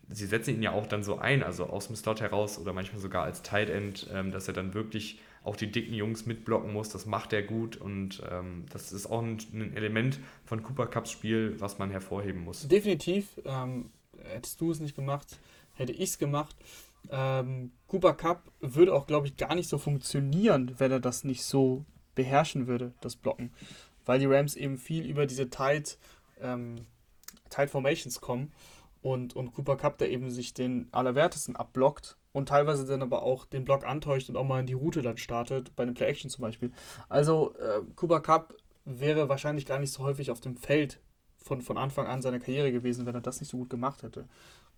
sie setzen ihn ja auch dann so ein, also aus dem Slot heraus oder manchmal sogar als Tight End, ähm, dass er dann wirklich auch die dicken Jungs mitblocken muss. Das macht er gut und ähm, das ist auch ein, ein, Element von Cooper Cups Spiel, was man hervorheben muss. Definitiv. Ähm, hättest du es nicht gemacht, hätte ich es gemacht. Ähm, Cooper Cup würde auch, glaube ich, gar nicht so funktionieren, wenn er das nicht so beherrschen würde, das Blocken. Weil die Rams eben viel über diese Tight, ähm, Tight Formations kommen und, und Cooper Cup, der eben sich den Allerwertesten abblockt und teilweise dann aber auch den Block antäuscht und auch mal in die Route dann startet, bei einem Play-Action zum Beispiel. Also äh, Cooper Cup wäre wahrscheinlich gar nicht so häufig auf dem Feld von, von Anfang an seiner Karriere gewesen, wenn er das nicht so gut gemacht hätte.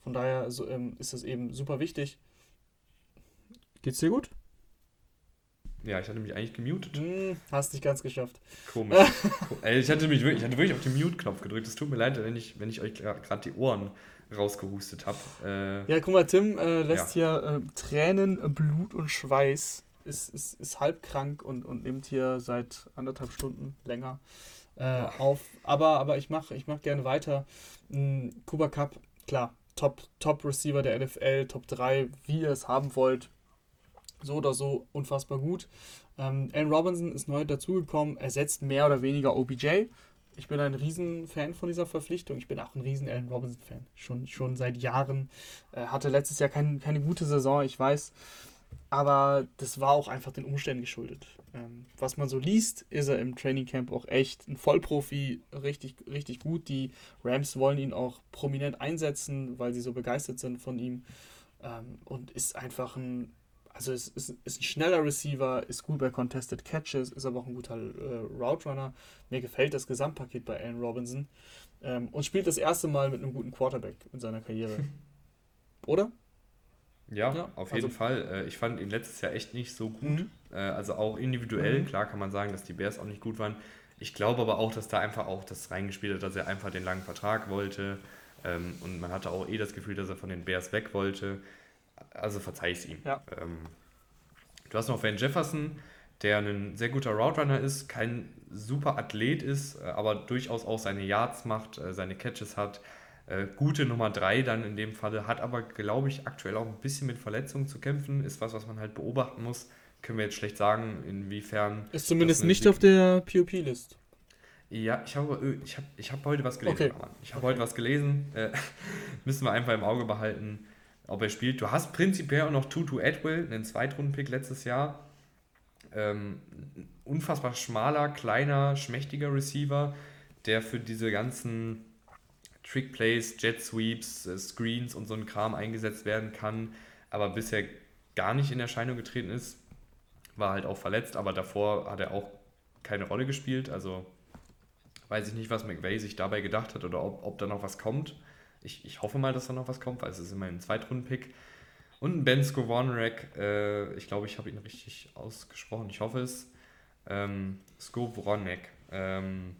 Von daher so, ähm, ist das eben super wichtig. Geht's dir gut? Ja, ich hatte mich eigentlich gemutet. Hm, hast nicht ganz geschafft. Komisch. ich, hatte mich wirklich, ich hatte wirklich auf den Mute-Knopf gedrückt. Es tut mir leid, wenn ich, wenn ich euch gerade die Ohren rausgehustet habe. Äh, ja, guck mal, Tim äh, lässt ja. hier äh, Tränen, Blut und Schweiß. Ist, ist, ist halb krank und, und nimmt hier seit anderthalb Stunden länger äh, auf. Aber, aber ich mache ich mach gerne weiter. Hm, Kuba Cup, klar, Top, Top Receiver der NFL, Top 3, wie ihr es haben wollt. So oder so unfassbar gut. Ähm, Allen Robinson ist neu dazugekommen, ersetzt mehr oder weniger OBJ ich bin ein Riesenfan von dieser Verpflichtung. Ich bin auch ein riesen Allen Robinson-Fan. Schon, schon seit Jahren. Äh, hatte letztes Jahr kein, keine gute Saison, ich weiß. Aber das war auch einfach den Umständen geschuldet. Ähm, was man so liest, ist er im Trainingcamp auch echt ein Vollprofi, richtig, richtig gut. Die Rams wollen ihn auch prominent einsetzen, weil sie so begeistert sind von ihm. Ähm, und ist einfach ein also es ist, ist, ein schneller Receiver, ist gut bei Contested Catches, ist aber auch ein guter äh, Route Runner. Mir gefällt das Gesamtpaket bei Allen Robinson ähm, und spielt das erste Mal mit einem guten Quarterback in seiner Karriere. Oder? Ja, ja auf jeden also, Fall. Äh, ich fand ihn letztes Jahr echt nicht so gut. Mhm. Äh, also auch individuell, mhm. klar kann man sagen, dass die Bears auch nicht gut waren. Ich glaube aber auch, dass da einfach auch das reingespielt hat, dass er einfach den langen Vertrag wollte. Ähm, und man hatte auch eh das Gefühl, dass er von den Bears weg wollte also verzeih ich es ihm. Ja. Ähm, du hast noch Van Jefferson, der ein sehr guter Route Runner ist, kein super Athlet ist, äh, aber durchaus auch seine Yards macht, äh, seine Catches hat. Äh, gute Nummer 3 dann in dem Falle, hat aber, glaube ich, aktuell auch ein bisschen mit Verletzungen zu kämpfen, ist was, was man halt beobachten muss. Können wir jetzt schlecht sagen, inwiefern. Ist zumindest nicht auf der POP-List. Ja, ich habe, ich habe, ich habe heute was gelesen. Okay. Ich habe okay. heute was gelesen. Äh, müssen wir einfach im Auge behalten ob er spielt. Du hast prinzipiell auch noch Tutu Atwell, einen Zweitrunden-Pick letztes Jahr. Ähm, unfassbar schmaler, kleiner, schmächtiger Receiver, der für diese ganzen Trick-Plays, Jet-Sweeps, äh, Screens und so ein Kram eingesetzt werden kann, aber bisher gar nicht in Erscheinung getreten ist. War halt auch verletzt, aber davor hat er auch keine Rolle gespielt. Also weiß ich nicht, was McVay sich dabei gedacht hat oder ob, ob da noch was kommt. Ich, ich hoffe mal, dass da noch was kommt, weil es ist immer ein Zweitrunden-Pick. Und ein Ben Skowronek, äh, ich glaube, ich habe ihn richtig ausgesprochen, ich hoffe es. Ähm, Skowronek. Ähm,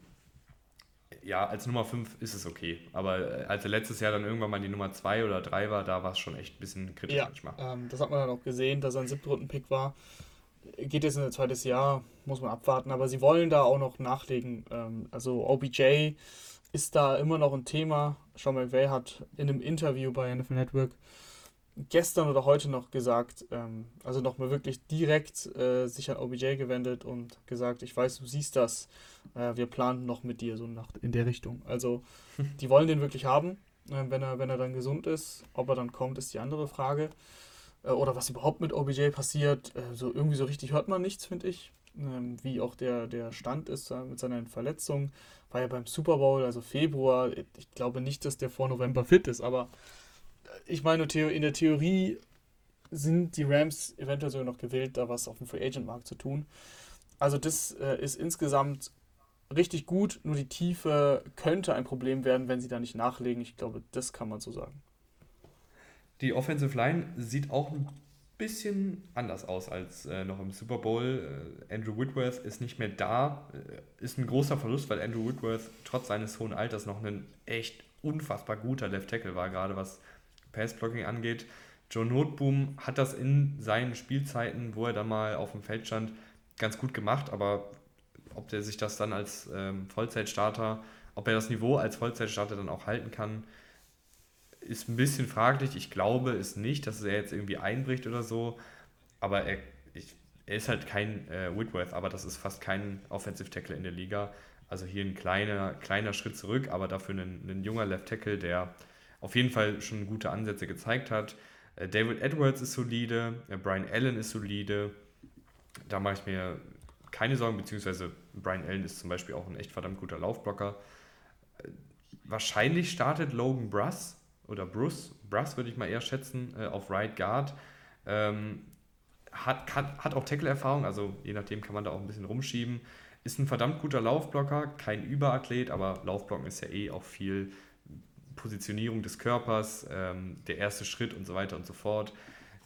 ja, als Nummer 5 ist es okay. Aber äh, als er letztes Jahr dann irgendwann mal die Nummer 2 oder 3 war, da war es schon echt ein bisschen kritisch ja, manchmal. Ähm, das hat man dann auch gesehen, dass er ein Siebtrunden-Pick war. Geht jetzt in ein zweites Jahr, muss man abwarten. Aber sie wollen da auch noch nachlegen. Ähm, also OBJ ist da immer noch ein Thema. Sean McVay hat in einem Interview bei NFL Network gestern oder heute noch gesagt, ähm, also nochmal wirklich direkt äh, sich an OBJ gewendet und gesagt, ich weiß, du siehst das, äh, wir planen noch mit dir so nach, in der Richtung. Also die wollen den wirklich haben, äh, wenn, er, wenn er dann gesund ist. Ob er dann kommt, ist die andere Frage. Äh, oder was überhaupt mit OBJ passiert, äh, so irgendwie so richtig hört man nichts, finde ich. Ähm, wie auch der, der Stand ist äh, mit seinen Verletzungen. War ja beim Super Bowl, also Februar. Ich glaube nicht, dass der vor November fit ist, aber ich meine, in der Theorie sind die Rams eventuell sogar noch gewillt, da was auf dem Free Agent Markt zu tun. Also das äh, ist insgesamt richtig gut, nur die Tiefe könnte ein Problem werden, wenn sie da nicht nachlegen. Ich glaube, das kann man so sagen. Die Offensive Line sieht auch ein bisschen anders aus als äh, noch im Super Bowl. Äh, Andrew Whitworth ist nicht mehr da. Äh, ist ein großer Verlust, weil Andrew Whitworth trotz seines hohen Alters noch ein echt unfassbar guter Left Tackle war, gerade was Passblocking angeht. Joe Notboom hat das in seinen Spielzeiten, wo er dann mal auf dem Feld stand, ganz gut gemacht, aber ob der sich das dann als ähm, Vollzeitstarter, ob er das Niveau als Vollzeitstarter dann auch halten kann, ist ein bisschen fraglich. Ich glaube es nicht, dass er jetzt irgendwie einbricht oder so, aber er, ich, er ist halt kein äh, Whitworth, aber das ist fast kein Offensive Tackle in der Liga. Also hier ein kleiner, kleiner Schritt zurück, aber dafür ein, ein junger Left Tackle, der auf jeden Fall schon gute Ansätze gezeigt hat. Äh, David Edwards ist solide, äh, Brian Allen ist solide. Da mache ich mir keine Sorgen, beziehungsweise Brian Allen ist zum Beispiel auch ein echt verdammt guter Laufblocker. Äh, wahrscheinlich startet Logan Bruss oder Bruce, Bruss würde ich mal eher schätzen, auf Right Guard. Ähm, hat, hat, hat auch Tackle-Erfahrung, also je nachdem kann man da auch ein bisschen rumschieben. Ist ein verdammt guter Laufblocker, kein Überathlet, aber Laufblocken ist ja eh auch viel Positionierung des Körpers, ähm, der erste Schritt und so weiter und so fort.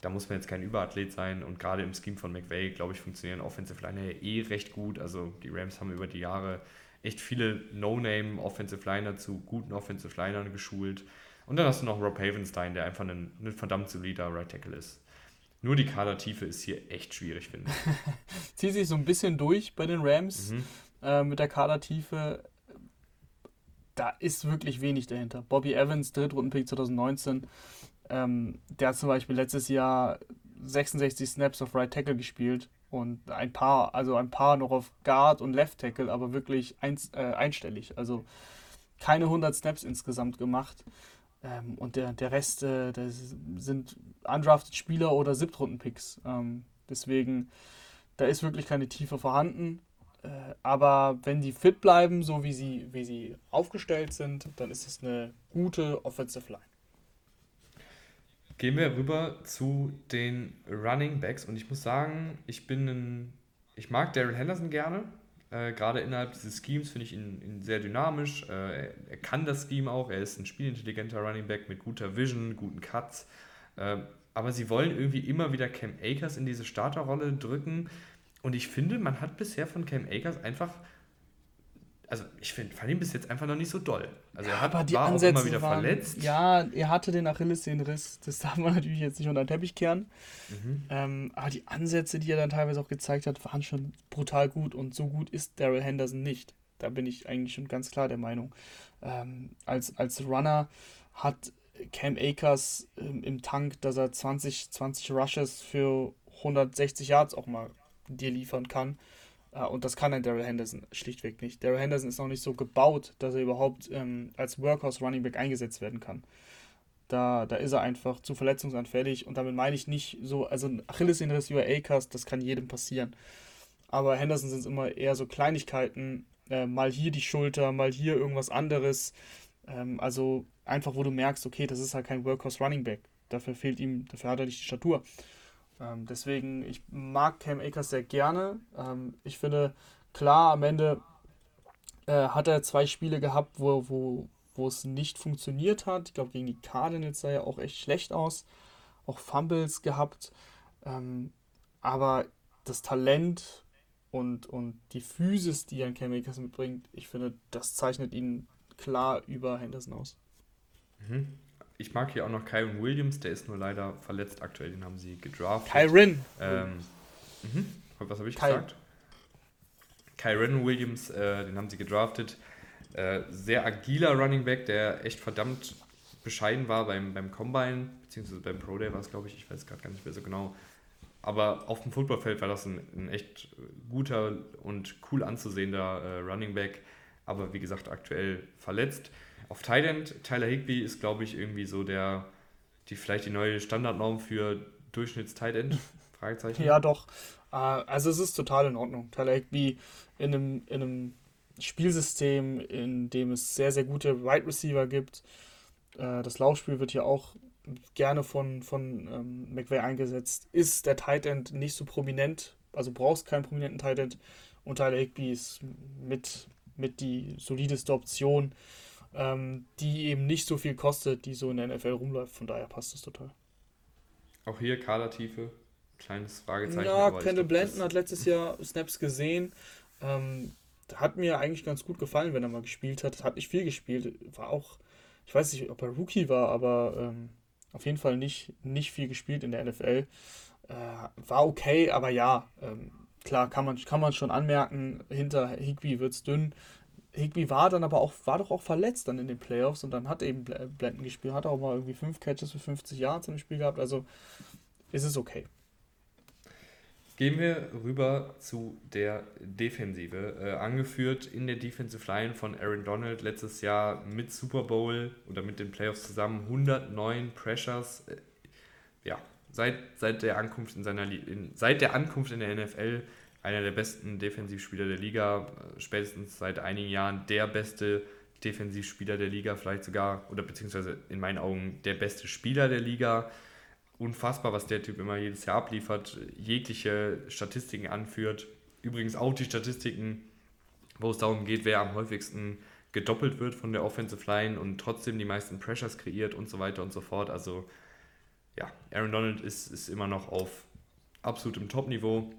Da muss man jetzt kein Überathlet sein und gerade im Scheme von McVay, glaube ich, funktionieren Offensive Liner eh recht gut. Also die Rams haben über die Jahre echt viele No-Name Offensive Liner zu guten Offensive Linern geschult. Und dann hast du noch Rob Havenstein, der einfach ein, ein verdammt solider Right Tackle ist. Nur die Kadertiefe ist hier echt schwierig, finde ich. Zieht sich so ein bisschen durch bei den Rams mhm. äh, mit der Kadertiefe da ist wirklich wenig dahinter. Bobby Evans, Drittrundenpick 2019, ähm, der hat zum Beispiel letztes Jahr 66 Snaps auf Right Tackle gespielt und ein paar, also ein paar noch auf Guard und Left Tackle, aber wirklich eins, äh, einstellig. Also keine 100 Snaps insgesamt gemacht. Ähm, und der, der Rest, äh, das sind undrafted Spieler oder Siebtrunden-Picks. Ähm, deswegen, da ist wirklich keine Tiefe vorhanden. Äh, aber wenn die fit bleiben, so wie sie, wie sie aufgestellt sind, dann ist es eine gute Offensive Line. Gehen wir rüber zu den Running Backs und ich muss sagen, ich bin ein, ich mag Daryl Henderson gerne. Äh, gerade innerhalb dieses Schemes finde ich ihn, ihn, sehr dynamisch. Äh, er, er, kann das Scheme auch. Er ist ein spielintelligenter Running Back mit guter Vision, guten Cuts. Äh, aber sie wollen irgendwie immer wieder Cam Akers in diese Starterrolle drücken. Und ich finde, man hat bisher von Cam Akers einfach. Also ich find, fand ihn bis jetzt einfach noch nicht so doll. Also ja, er hat, aber die war Ansätze auch immer wieder waren, verletzt. Ja, er hatte den Achillessehnenriss. Das darf man natürlich jetzt nicht unter den Teppich kehren. Mhm. Ähm, aber die Ansätze, die er dann teilweise auch gezeigt hat, waren schon brutal gut. Und so gut ist Daryl Henderson nicht. Da bin ich eigentlich schon ganz klar der Meinung. Ähm, als, als Runner hat Cam Akers ähm, im Tank, dass er 20, 20 Rushes für 160 Yards auch mal dir liefern kann. Uh, und das kann ein Daryl Henderson schlichtweg nicht. Daryl Henderson ist noch nicht so gebaut, dass er überhaupt ähm, als Workhorse Running Back eingesetzt werden kann. Da, da ist er einfach zu verletzungsanfällig und damit meine ich nicht so, also ein Achillessehnenriss über Acres, das kann jedem passieren. Aber Henderson sind es immer eher so Kleinigkeiten, äh, mal hier die Schulter, mal hier irgendwas anderes. Ähm, also einfach, wo du merkst, okay, das ist halt kein Workhorse Running Back. Dafür fehlt ihm, dafür hat er nicht die Statur. Ähm, deswegen, ich mag Cam Akers sehr gerne. Ähm, ich finde, klar, am Ende äh, hat er zwei Spiele gehabt, wo, wo, wo es nicht funktioniert hat. Ich glaube, gegen die Cardinals sah er auch echt schlecht aus. Auch Fumbles gehabt. Ähm, aber das Talent und, und die Physis, die ein Cam Akers mitbringt, ich finde, das zeichnet ihn klar über Henderson aus. Mhm ich mag hier auch noch Kyron Williams, der ist nur leider verletzt aktuell, den haben sie gedraftet. Kyron! Ähm, mhm. Was habe ich Ky gesagt? Kyron Williams, äh, den haben sie gedraftet. Äh, sehr agiler Running Back, der echt verdammt bescheiden war beim, beim Combine, beziehungsweise beim Pro Day war es, glaube ich, ich weiß gerade gar nicht mehr so genau. Aber auf dem Footballfeld war das ein, ein echt guter und cool anzusehender äh, Running Back. Aber wie gesagt, aktuell verletzt. Auf Tight End, Tyler Higby ist, glaube ich, irgendwie so der, die vielleicht die neue Standardnorm für Durchschnitts-Tight End. Fragezeichen. Ja, doch. Äh, also es ist total in Ordnung. Tyler Higby in einem, in einem Spielsystem, in dem es sehr, sehr gute Wide Receiver gibt. Äh, das Laufspiel wird hier auch gerne von, von ähm, McVay eingesetzt. Ist der Tight End nicht so prominent, also brauchst keinen prominenten Tight End und Tyler Higby ist mit, mit die solideste Option, ähm, die eben nicht so viel kostet, die so in der NFL rumläuft. Von daher passt das total. Auch hier Kadertiefe, kleines Fragezeichen. Ja, Kendall Blanton hat letztes Jahr Snaps gesehen. Ähm, hat mir eigentlich ganz gut gefallen, wenn er mal gespielt hat. Hat nicht viel gespielt. War auch, ich weiß nicht, ob er Rookie war, aber ähm, auf jeden Fall nicht, nicht viel gespielt in der NFL. Äh, war okay, aber ja, ähm, klar, kann man, kann man schon anmerken, hinter Higby wird es dünn. Higby war dann aber auch, war doch auch verletzt dann in den Playoffs und dann hat eben Blenden gespielt, hat auch mal irgendwie fünf Catches für 50 Yards im Spiel gehabt, also ist es okay. Gehen wir rüber zu der Defensive. Äh, angeführt in der Defensive Line von Aaron Donald letztes Jahr mit Super Bowl oder mit den Playoffs zusammen 109 Pressures. Äh, ja, seit, seit, der Ankunft in seiner, in, seit der Ankunft in der NFL einer der besten Defensivspieler der Liga, äh, spätestens seit einigen Jahren der beste Defensivspieler der Liga, vielleicht sogar, oder beziehungsweise in meinen Augen der beste Spieler der Liga unfassbar, was der Typ immer jedes Jahr abliefert, jegliche Statistiken anführt. Übrigens auch die Statistiken, wo es darum geht, wer am häufigsten gedoppelt wird von der Offensive Line und trotzdem die meisten Pressures kreiert und so weiter und so fort. Also ja, Aaron Donald ist, ist immer noch auf absolutem Top-Niveau.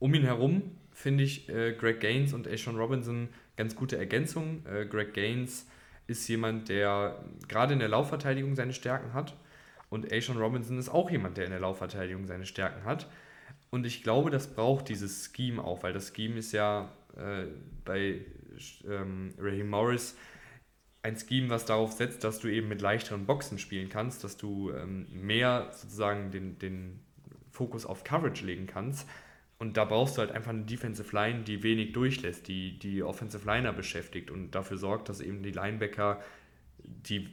Um ihn herum finde ich äh, Greg Gaines und Ashawn Robinson ganz gute Ergänzungen. Äh, Greg Gaines ist jemand, der gerade in der Laufverteidigung seine Stärken hat und Ashawn Robinson ist auch jemand, der in der Laufverteidigung seine Stärken hat. Und ich glaube, das braucht dieses Scheme auch, weil das Scheme ist ja äh, bei ähm, Raheem Morris ein Scheme, was darauf setzt, dass du eben mit leichteren Boxen spielen kannst, dass du ähm, mehr sozusagen den, den Fokus auf Coverage legen kannst. Und da brauchst du halt einfach eine Defensive Line, die wenig durchlässt, die die Offensive Liner beschäftigt und dafür sorgt, dass eben die Linebacker, die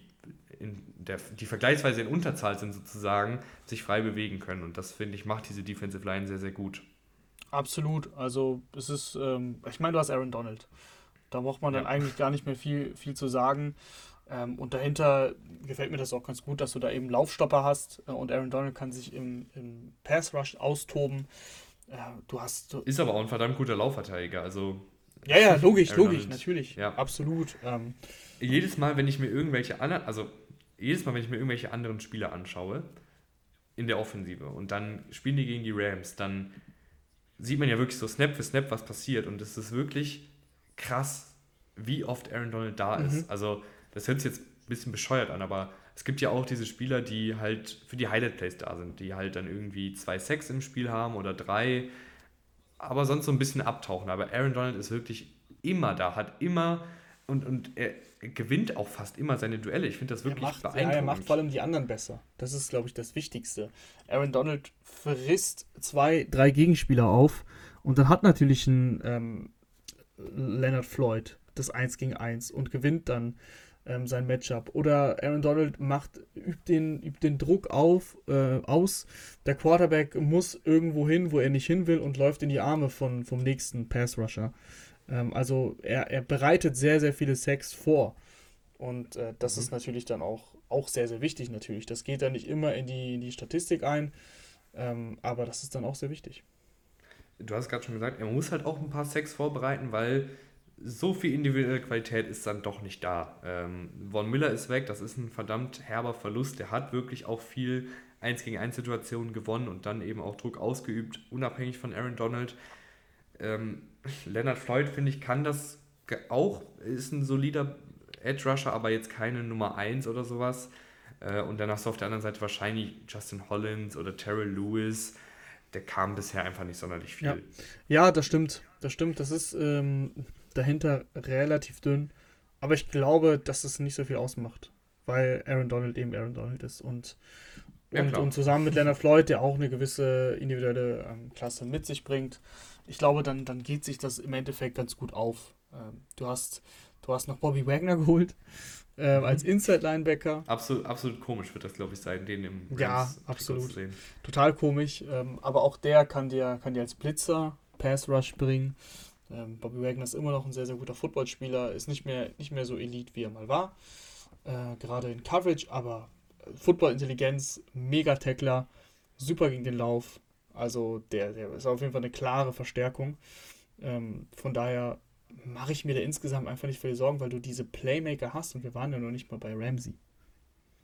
in der, die vergleichsweise in Unterzahl sind sozusagen, sich frei bewegen können. Und das, finde ich, macht diese Defensive Line sehr, sehr gut. Absolut. Also es ist, ähm, ich meine, du hast Aaron Donald. Da braucht man ja. dann eigentlich gar nicht mehr viel, viel zu sagen. Ähm, und dahinter gefällt mir das auch ganz gut, dass du da eben Laufstopper hast äh, und Aaron Donald kann sich im, im Pass Rush austoben. Du hast. Du ist aber auch ein verdammt guter Laufverteidiger. Also ja, ja, logisch, logisch, natürlich. Ja. Absolut. Ähm, jedes Mal, wenn ich mir irgendwelche anderen, also jedes Mal, wenn ich mir irgendwelche anderen Spieler anschaue, in der Offensive und dann spielen die gegen die Rams, dann sieht man ja wirklich so Snap für Snap, was passiert und es ist wirklich krass, wie oft Aaron Donald da ist. Mhm. Also, das hört sich jetzt ein bisschen bescheuert an, aber es gibt ja auch diese Spieler, die halt für die Highlight Plays da sind, die halt dann irgendwie zwei Sacks im Spiel haben oder drei, aber sonst so ein bisschen abtauchen. Aber Aaron Donald ist wirklich immer da, hat immer und, und er gewinnt auch fast immer seine Duelle. Ich finde das wirklich er macht, beeindruckend. Ja, er macht vor allem die anderen besser. Das ist, glaube ich, das Wichtigste. Aaron Donald frisst zwei, drei Gegenspieler auf und dann hat natürlich ein ähm, Leonard Floyd das 1 gegen 1 und gewinnt dann ähm, sein Matchup. Oder Aaron Donald macht, übt den, übt den Druck auf, äh, aus. Der Quarterback muss irgendwo hin, wo er nicht hin will und läuft in die Arme von, vom nächsten Pass-Rusher. Ähm, also er, er bereitet sehr, sehr viele Sex vor. Und äh, das mhm. ist natürlich dann auch, auch sehr, sehr wichtig natürlich. Das geht dann nicht immer in die, in die Statistik ein, ähm, aber das ist dann auch sehr wichtig. Du hast gerade schon gesagt, er muss halt auch ein paar Sex vorbereiten, weil so viel individuelle Qualität ist dann doch nicht da. Ähm, Von Miller ist weg, das ist ein verdammt herber Verlust. Der hat wirklich auch viel 1 gegen 1 Situationen gewonnen und dann eben auch Druck ausgeübt, unabhängig von Aaron Donald. Ähm, Leonard Floyd, finde ich, kann das auch, ist ein solider Edge Rusher, aber jetzt keine Nummer 1 oder sowas. Äh, und hast du auf der anderen Seite wahrscheinlich Justin Hollins oder Terrell Lewis. Der kam bisher einfach nicht sonderlich viel. Ja, ja das stimmt. Das stimmt. Das ist ähm, dahinter relativ dünn. Aber ich glaube, dass es nicht so viel ausmacht weil Aaron Donald eben Aaron Donald ist und, ja, und, und, zusammen mit Leonard Floyd, der auch eine gewisse individuelle ähm, Klasse mit sich bringt, ich glaube, dann, dann geht sich das im Endeffekt ganz gut auf. Ähm, du, hast, du hast noch Bobby Wagner geholt äh, als Inside-Linebacker. Absolut, absolut komisch wird das, glaube ich, sein, den im Rams Ja, absolut. Total komisch. Ähm, aber auch der kann dir, kann dir als Blitzer Pass Rush bringen. Ähm, Bobby Wagner ist immer noch ein sehr, sehr guter Footballspieler, ist nicht mehr, nicht mehr so elite, wie er mal war. Äh, gerade in Coverage, aber Football-Intelligenz, Mega-Tackler, super gegen den Lauf. Also der, der ist auf jeden Fall eine klare Verstärkung. Ähm, von daher mache ich mir da insgesamt einfach nicht viele Sorgen, weil du diese Playmaker hast und wir waren ja noch nicht mal bei Ramsey.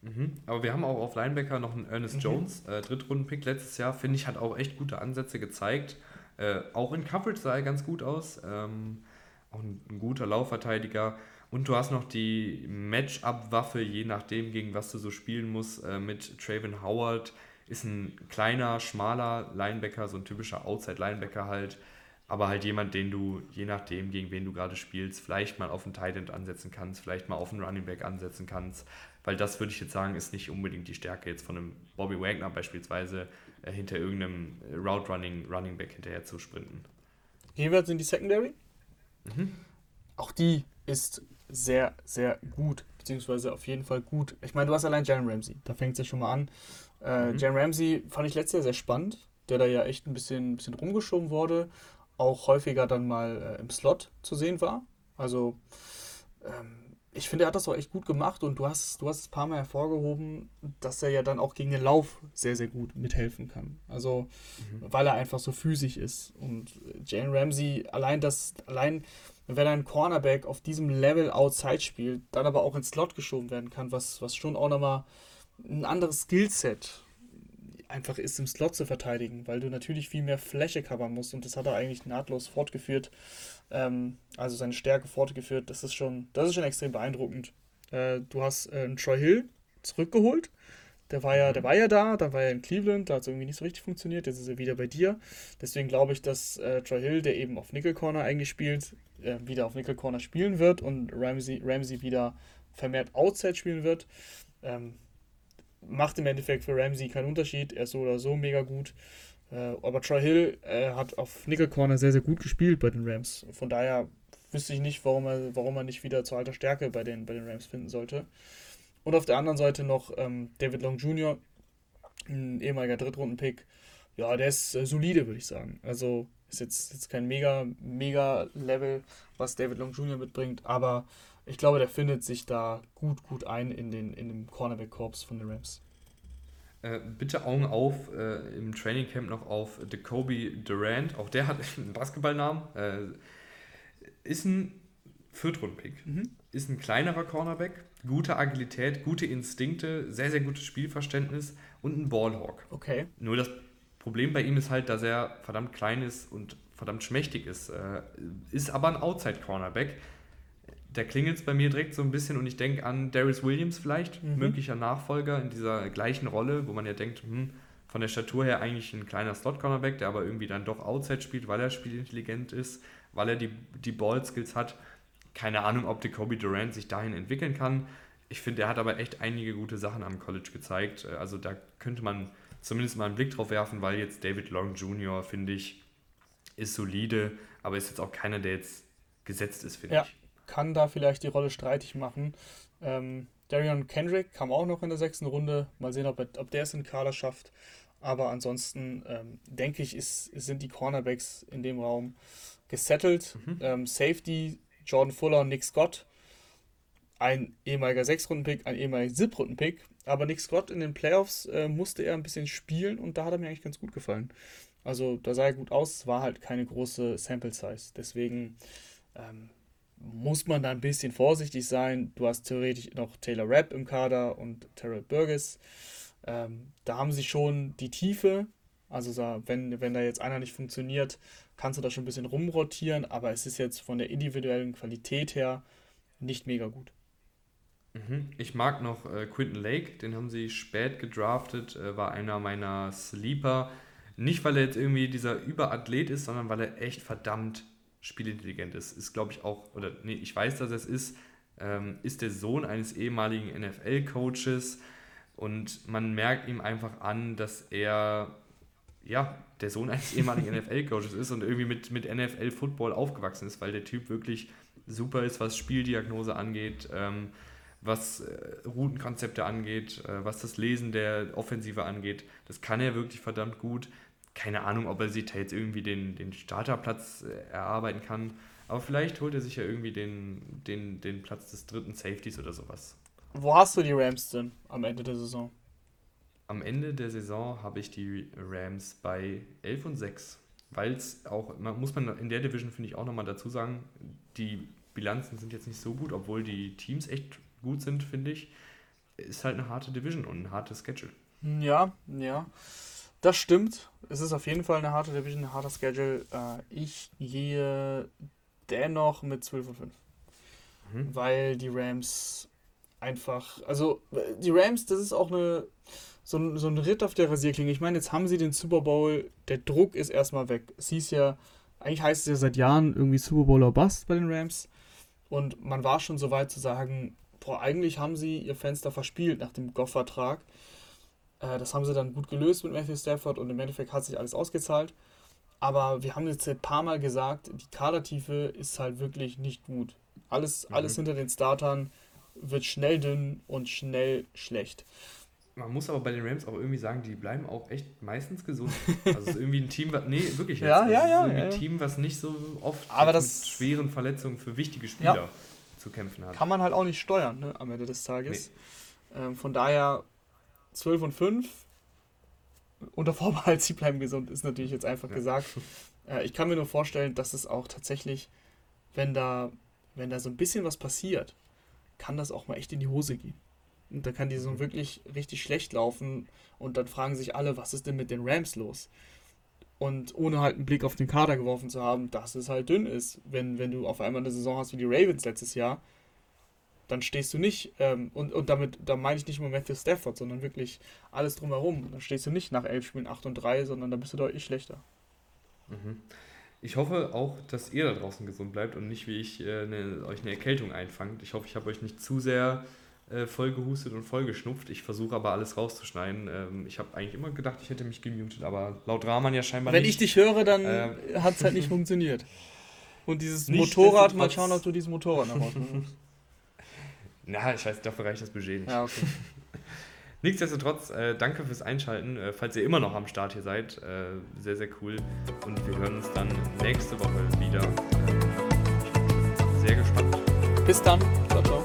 Mhm. Aber wir haben auch auf Linebacker noch einen Ernest mhm. Jones, äh, Drittrunden-Pick letztes Jahr, finde ich, hat auch echt gute Ansätze gezeigt. Äh, auch in Coverage sah er ganz gut aus. Ähm, auch ein, ein, guter Laufverteidiger. Und du hast noch die Matchup-Waffe, je nachdem, gegen was du so spielen musst, äh, mit Traven Howard. Ist ein kleiner, schmaler Linebacker, so ein typischer Outside-Linebacker halt aber halt jemand, den du, je nachdem, gegen wen du gerade spielst, vielleicht mal auf einen Tight End ansetzen kannst, vielleicht mal auf einen Running Back ansetzen kannst, weil das würde ich jetzt sagen, ist nicht unbedingt die Stärke jetzt von einem Bobby Wagner beispielsweise äh, hinter irgendeinem Route Running Running Back hinterher zu sprinten. Jetzt in die Secondary. Mhm. Auch die ist sehr, sehr gut, beziehungsweise auf jeden Fall gut. Ich meine, du hast allein Jalen Ramsey, da fängt es ja schon mal an. Äh, mhm. Jalen Ramsey fand ich letztes Jahr sehr spannend, der da ja echt ein bisschen, ein bisschen rumgeschoben wurde auch häufiger dann mal äh, im Slot zu sehen war. Also ähm, ich finde, er hat das auch echt gut gemacht und du hast, du hast es ein paar Mal hervorgehoben, dass er ja dann auch gegen den Lauf sehr, sehr gut mithelfen kann. Also, mhm. weil er einfach so physisch ist. Und Jane Ramsey, allein das, allein wenn ein Cornerback auf diesem Level outside spielt, dann aber auch ins Slot geschoben werden kann, was, was schon auch nochmal ein anderes Skillset einfach ist, im Slot zu verteidigen, weil du natürlich viel mehr Fläche covern musst und das hat er eigentlich nahtlos fortgeführt. Ähm, also seine Stärke fortgeführt. Das ist schon, das ist schon extrem beeindruckend. Äh, du hast äh, Troy Hill zurückgeholt. Der war ja, der war ja da, dann war er in Cleveland, da hat es irgendwie nicht so richtig funktioniert, jetzt ist er wieder bei dir. Deswegen glaube ich, dass äh, Troy Hill, der eben auf Nickel Corner eigentlich spielt, äh, wieder auf Nickel Corner spielen wird und Ramsey, Ramsey wieder vermehrt Outside spielen wird. Ähm, macht im Endeffekt für Ramsey keinen Unterschied. Er ist so oder so mega gut. Äh, aber Troy Hill äh, hat auf Nickel Corner sehr, sehr gut gespielt bei den Rams. Von daher wüsste ich nicht, warum er, warum er nicht wieder zur alter Stärke bei den, bei den Rams finden sollte. Und auf der anderen Seite noch ähm, David Long Jr., ein ehemaliger Drittrunden-Pick. Ja, der ist äh, solide, würde ich sagen. Also ist jetzt, jetzt kein mega, mega Level, was David Long Jr. mitbringt, aber ich glaube, der findet sich da gut, gut ein in, den, in dem Cornerback-Korps von den Rams. Äh, bitte Augen auf äh, im Trainingcamp noch auf Jacoby Durant. Auch der hat einen Basketballnamen. Äh, ist ein Viertrunden-Pick. Mhm. Ist ein kleinerer Cornerback. Gute Agilität, gute Instinkte, sehr, sehr gutes Spielverständnis und ein Ballhawk. Okay. Nur das Problem bei ihm ist halt, dass er verdammt klein ist und verdammt schmächtig ist. Äh, ist aber ein Outside-Cornerback da klingelt es bei mir direkt so ein bisschen und ich denke an Darius Williams vielleicht, mhm. möglicher Nachfolger in dieser gleichen Rolle, wo man ja denkt, hm, von der Statur her eigentlich ein kleiner Slot-Cornerback, der aber irgendwie dann doch Outside spielt, weil er spielintelligent ist, weil er die, die Ball-Skills hat. Keine Ahnung, ob der Kobe Durant sich dahin entwickeln kann. Ich finde, er hat aber echt einige gute Sachen am College gezeigt. Also da könnte man zumindest mal einen Blick drauf werfen, weil jetzt David Long Jr., finde ich, ist solide, aber ist jetzt auch keiner, der jetzt gesetzt ist, finde ja. ich kann da vielleicht die Rolle streitig machen. Ähm, Darion Kendrick kam auch noch in der sechsten Runde. Mal sehen, ob, er, ob der es in den Kader schafft. Aber ansonsten ähm, denke ich, ist, sind die Cornerbacks in dem Raum gesettelt. Mhm. Ähm, Safety, Jordan Fuller und Nick Scott. Ein ehemaliger Sechs-Runden-Pick, ein ehemaliger Siebtrunden-Pick. Aber Nick Scott in den Playoffs äh, musste er ein bisschen spielen und da hat er mir eigentlich ganz gut gefallen. Also da sah er gut aus, es war halt keine große Sample-Size. Deswegen ähm, muss man da ein bisschen vorsichtig sein. Du hast theoretisch noch Taylor Rapp im Kader und Terrell Burgess. Ähm, da haben sie schon die Tiefe. Also wenn, wenn da jetzt einer nicht funktioniert, kannst du da schon ein bisschen rumrotieren, aber es ist jetzt von der individuellen Qualität her nicht mega gut. Mhm. Ich mag noch äh, Quinton Lake, den haben sie spät gedraftet, äh, war einer meiner Sleeper. Nicht, weil er jetzt irgendwie dieser Überathlet ist, sondern weil er echt verdammt spielintelligent ist. Ist, glaube ich, auch, oder nee, ich weiß, dass er es ist, ähm, ist der Sohn eines ehemaligen NFL-Coaches und man merkt ihm einfach an, dass er ja, der Sohn eines ehemaligen NFL-Coaches ist und irgendwie mit, mit NFL-Football aufgewachsen ist, weil der Typ wirklich super ist, was Spieldiagnose angeht, ähm, was äh, Routenkonzepte angeht, äh, was das Lesen der Offensive angeht. Das kann er wirklich verdammt gut. Keine Ahnung, ob er sich da jetzt irgendwie den, den Starterplatz äh, erarbeiten kann. Aber vielleicht holt er sich ja irgendwie den, den, den Platz des dritten Safeties oder sowas. Wo hast du die Rams denn am Ende der Saison? Am Ende der Saison habe ich die Rams bei 11 und 6. Weil es auch, man, muss man in der Division, finde ich, auch nochmal dazu sagen, die Bilanzen sind jetzt nicht so gut, obwohl die Teams echt gut sind, finde ich. Ist halt eine harte Division und ein hartes Schedule. Ja, ja. Das stimmt. Es ist auf jeden Fall eine harte Division, ein harter Schedule. Äh, ich gehe dennoch mit 12 und 5. Mhm. Weil die Rams einfach, also die Rams, das ist auch eine, so ein, so ein Ritt auf der Rasierklinge. Ich meine, jetzt haben sie den Super Bowl, der Druck ist erstmal weg. Es hieß ja, eigentlich heißt es ja seit Jahren irgendwie Super Bowl or Bust bei den Rams. Und man war schon so weit zu sagen, boah, eigentlich haben sie ihr Fenster verspielt nach dem Goff-Vertrag. Äh, das haben sie dann gut gelöst mit Matthew Stafford und im Endeffekt hat sich alles ausgezahlt. Aber wir haben jetzt ein paar Mal gesagt, die Kadertiefe ist halt wirklich nicht gut. Alles, mhm. alles hinter den Startern wird schnell dünn und schnell schlecht. Man muss aber bei den Rams auch irgendwie sagen, die bleiben auch echt meistens gesund. Also es ist irgendwie ein Team, was, nee, wirklich jetzt. ja, ja, ja, ist irgendwie ein Team, was nicht so oft aber das, mit schweren Verletzungen für wichtige Spieler ja, zu kämpfen hat. Kann man halt auch nicht steuern, ne, am Ende des Tages. Nee. Ähm, von daher 12 und 5 unter Vorbehalt, sie bleiben gesund, ist natürlich jetzt einfach ja. gesagt. Äh, ich kann mir nur vorstellen, dass es auch tatsächlich, wenn da, wenn da so ein bisschen was passiert, kann das auch mal echt in die Hose gehen. Und da kann die Saison mhm. wirklich richtig schlecht laufen und dann fragen sich alle, was ist denn mit den Rams los? Und ohne halt einen Blick auf den Kader geworfen zu haben, dass es halt dünn ist. Wenn, wenn du auf einmal eine Saison hast wie die Ravens letztes Jahr, dann stehst du nicht, ähm, und, und damit, da meine ich nicht nur Matthew Stafford, sondern wirklich alles drumherum. Dann stehst du nicht nach elf Spielen 8 und 3, sondern da bist du deutlich schlechter. Mhm. Ich hoffe auch, dass ihr da draußen gesund bleibt und nicht wie ich äh, eine, euch eine Erkältung einfangt. Ich hoffe, ich habe euch nicht zu sehr äh, voll gehustet und voll geschnupft. Ich versuche aber alles rauszuschneiden. Ähm, ich habe eigentlich immer gedacht, ich hätte mich gemutet, aber laut Rahman ja scheinbar Wenn nicht. Wenn ich dich höre, dann äh, hat es halt nicht funktioniert. Und dieses Motorrad, mal schauen, ob du dieses Motorrad noch rausnimmst. Na, ich weiß, dafür reicht das Budget nicht. Ja, okay. Nichtsdestotrotz, äh, danke fürs Einschalten. Äh, falls ihr immer noch am Start hier seid, äh, sehr, sehr cool. Und wir hören uns dann nächste Woche wieder. Sehr gespannt. Bis dann. Ciao, ciao.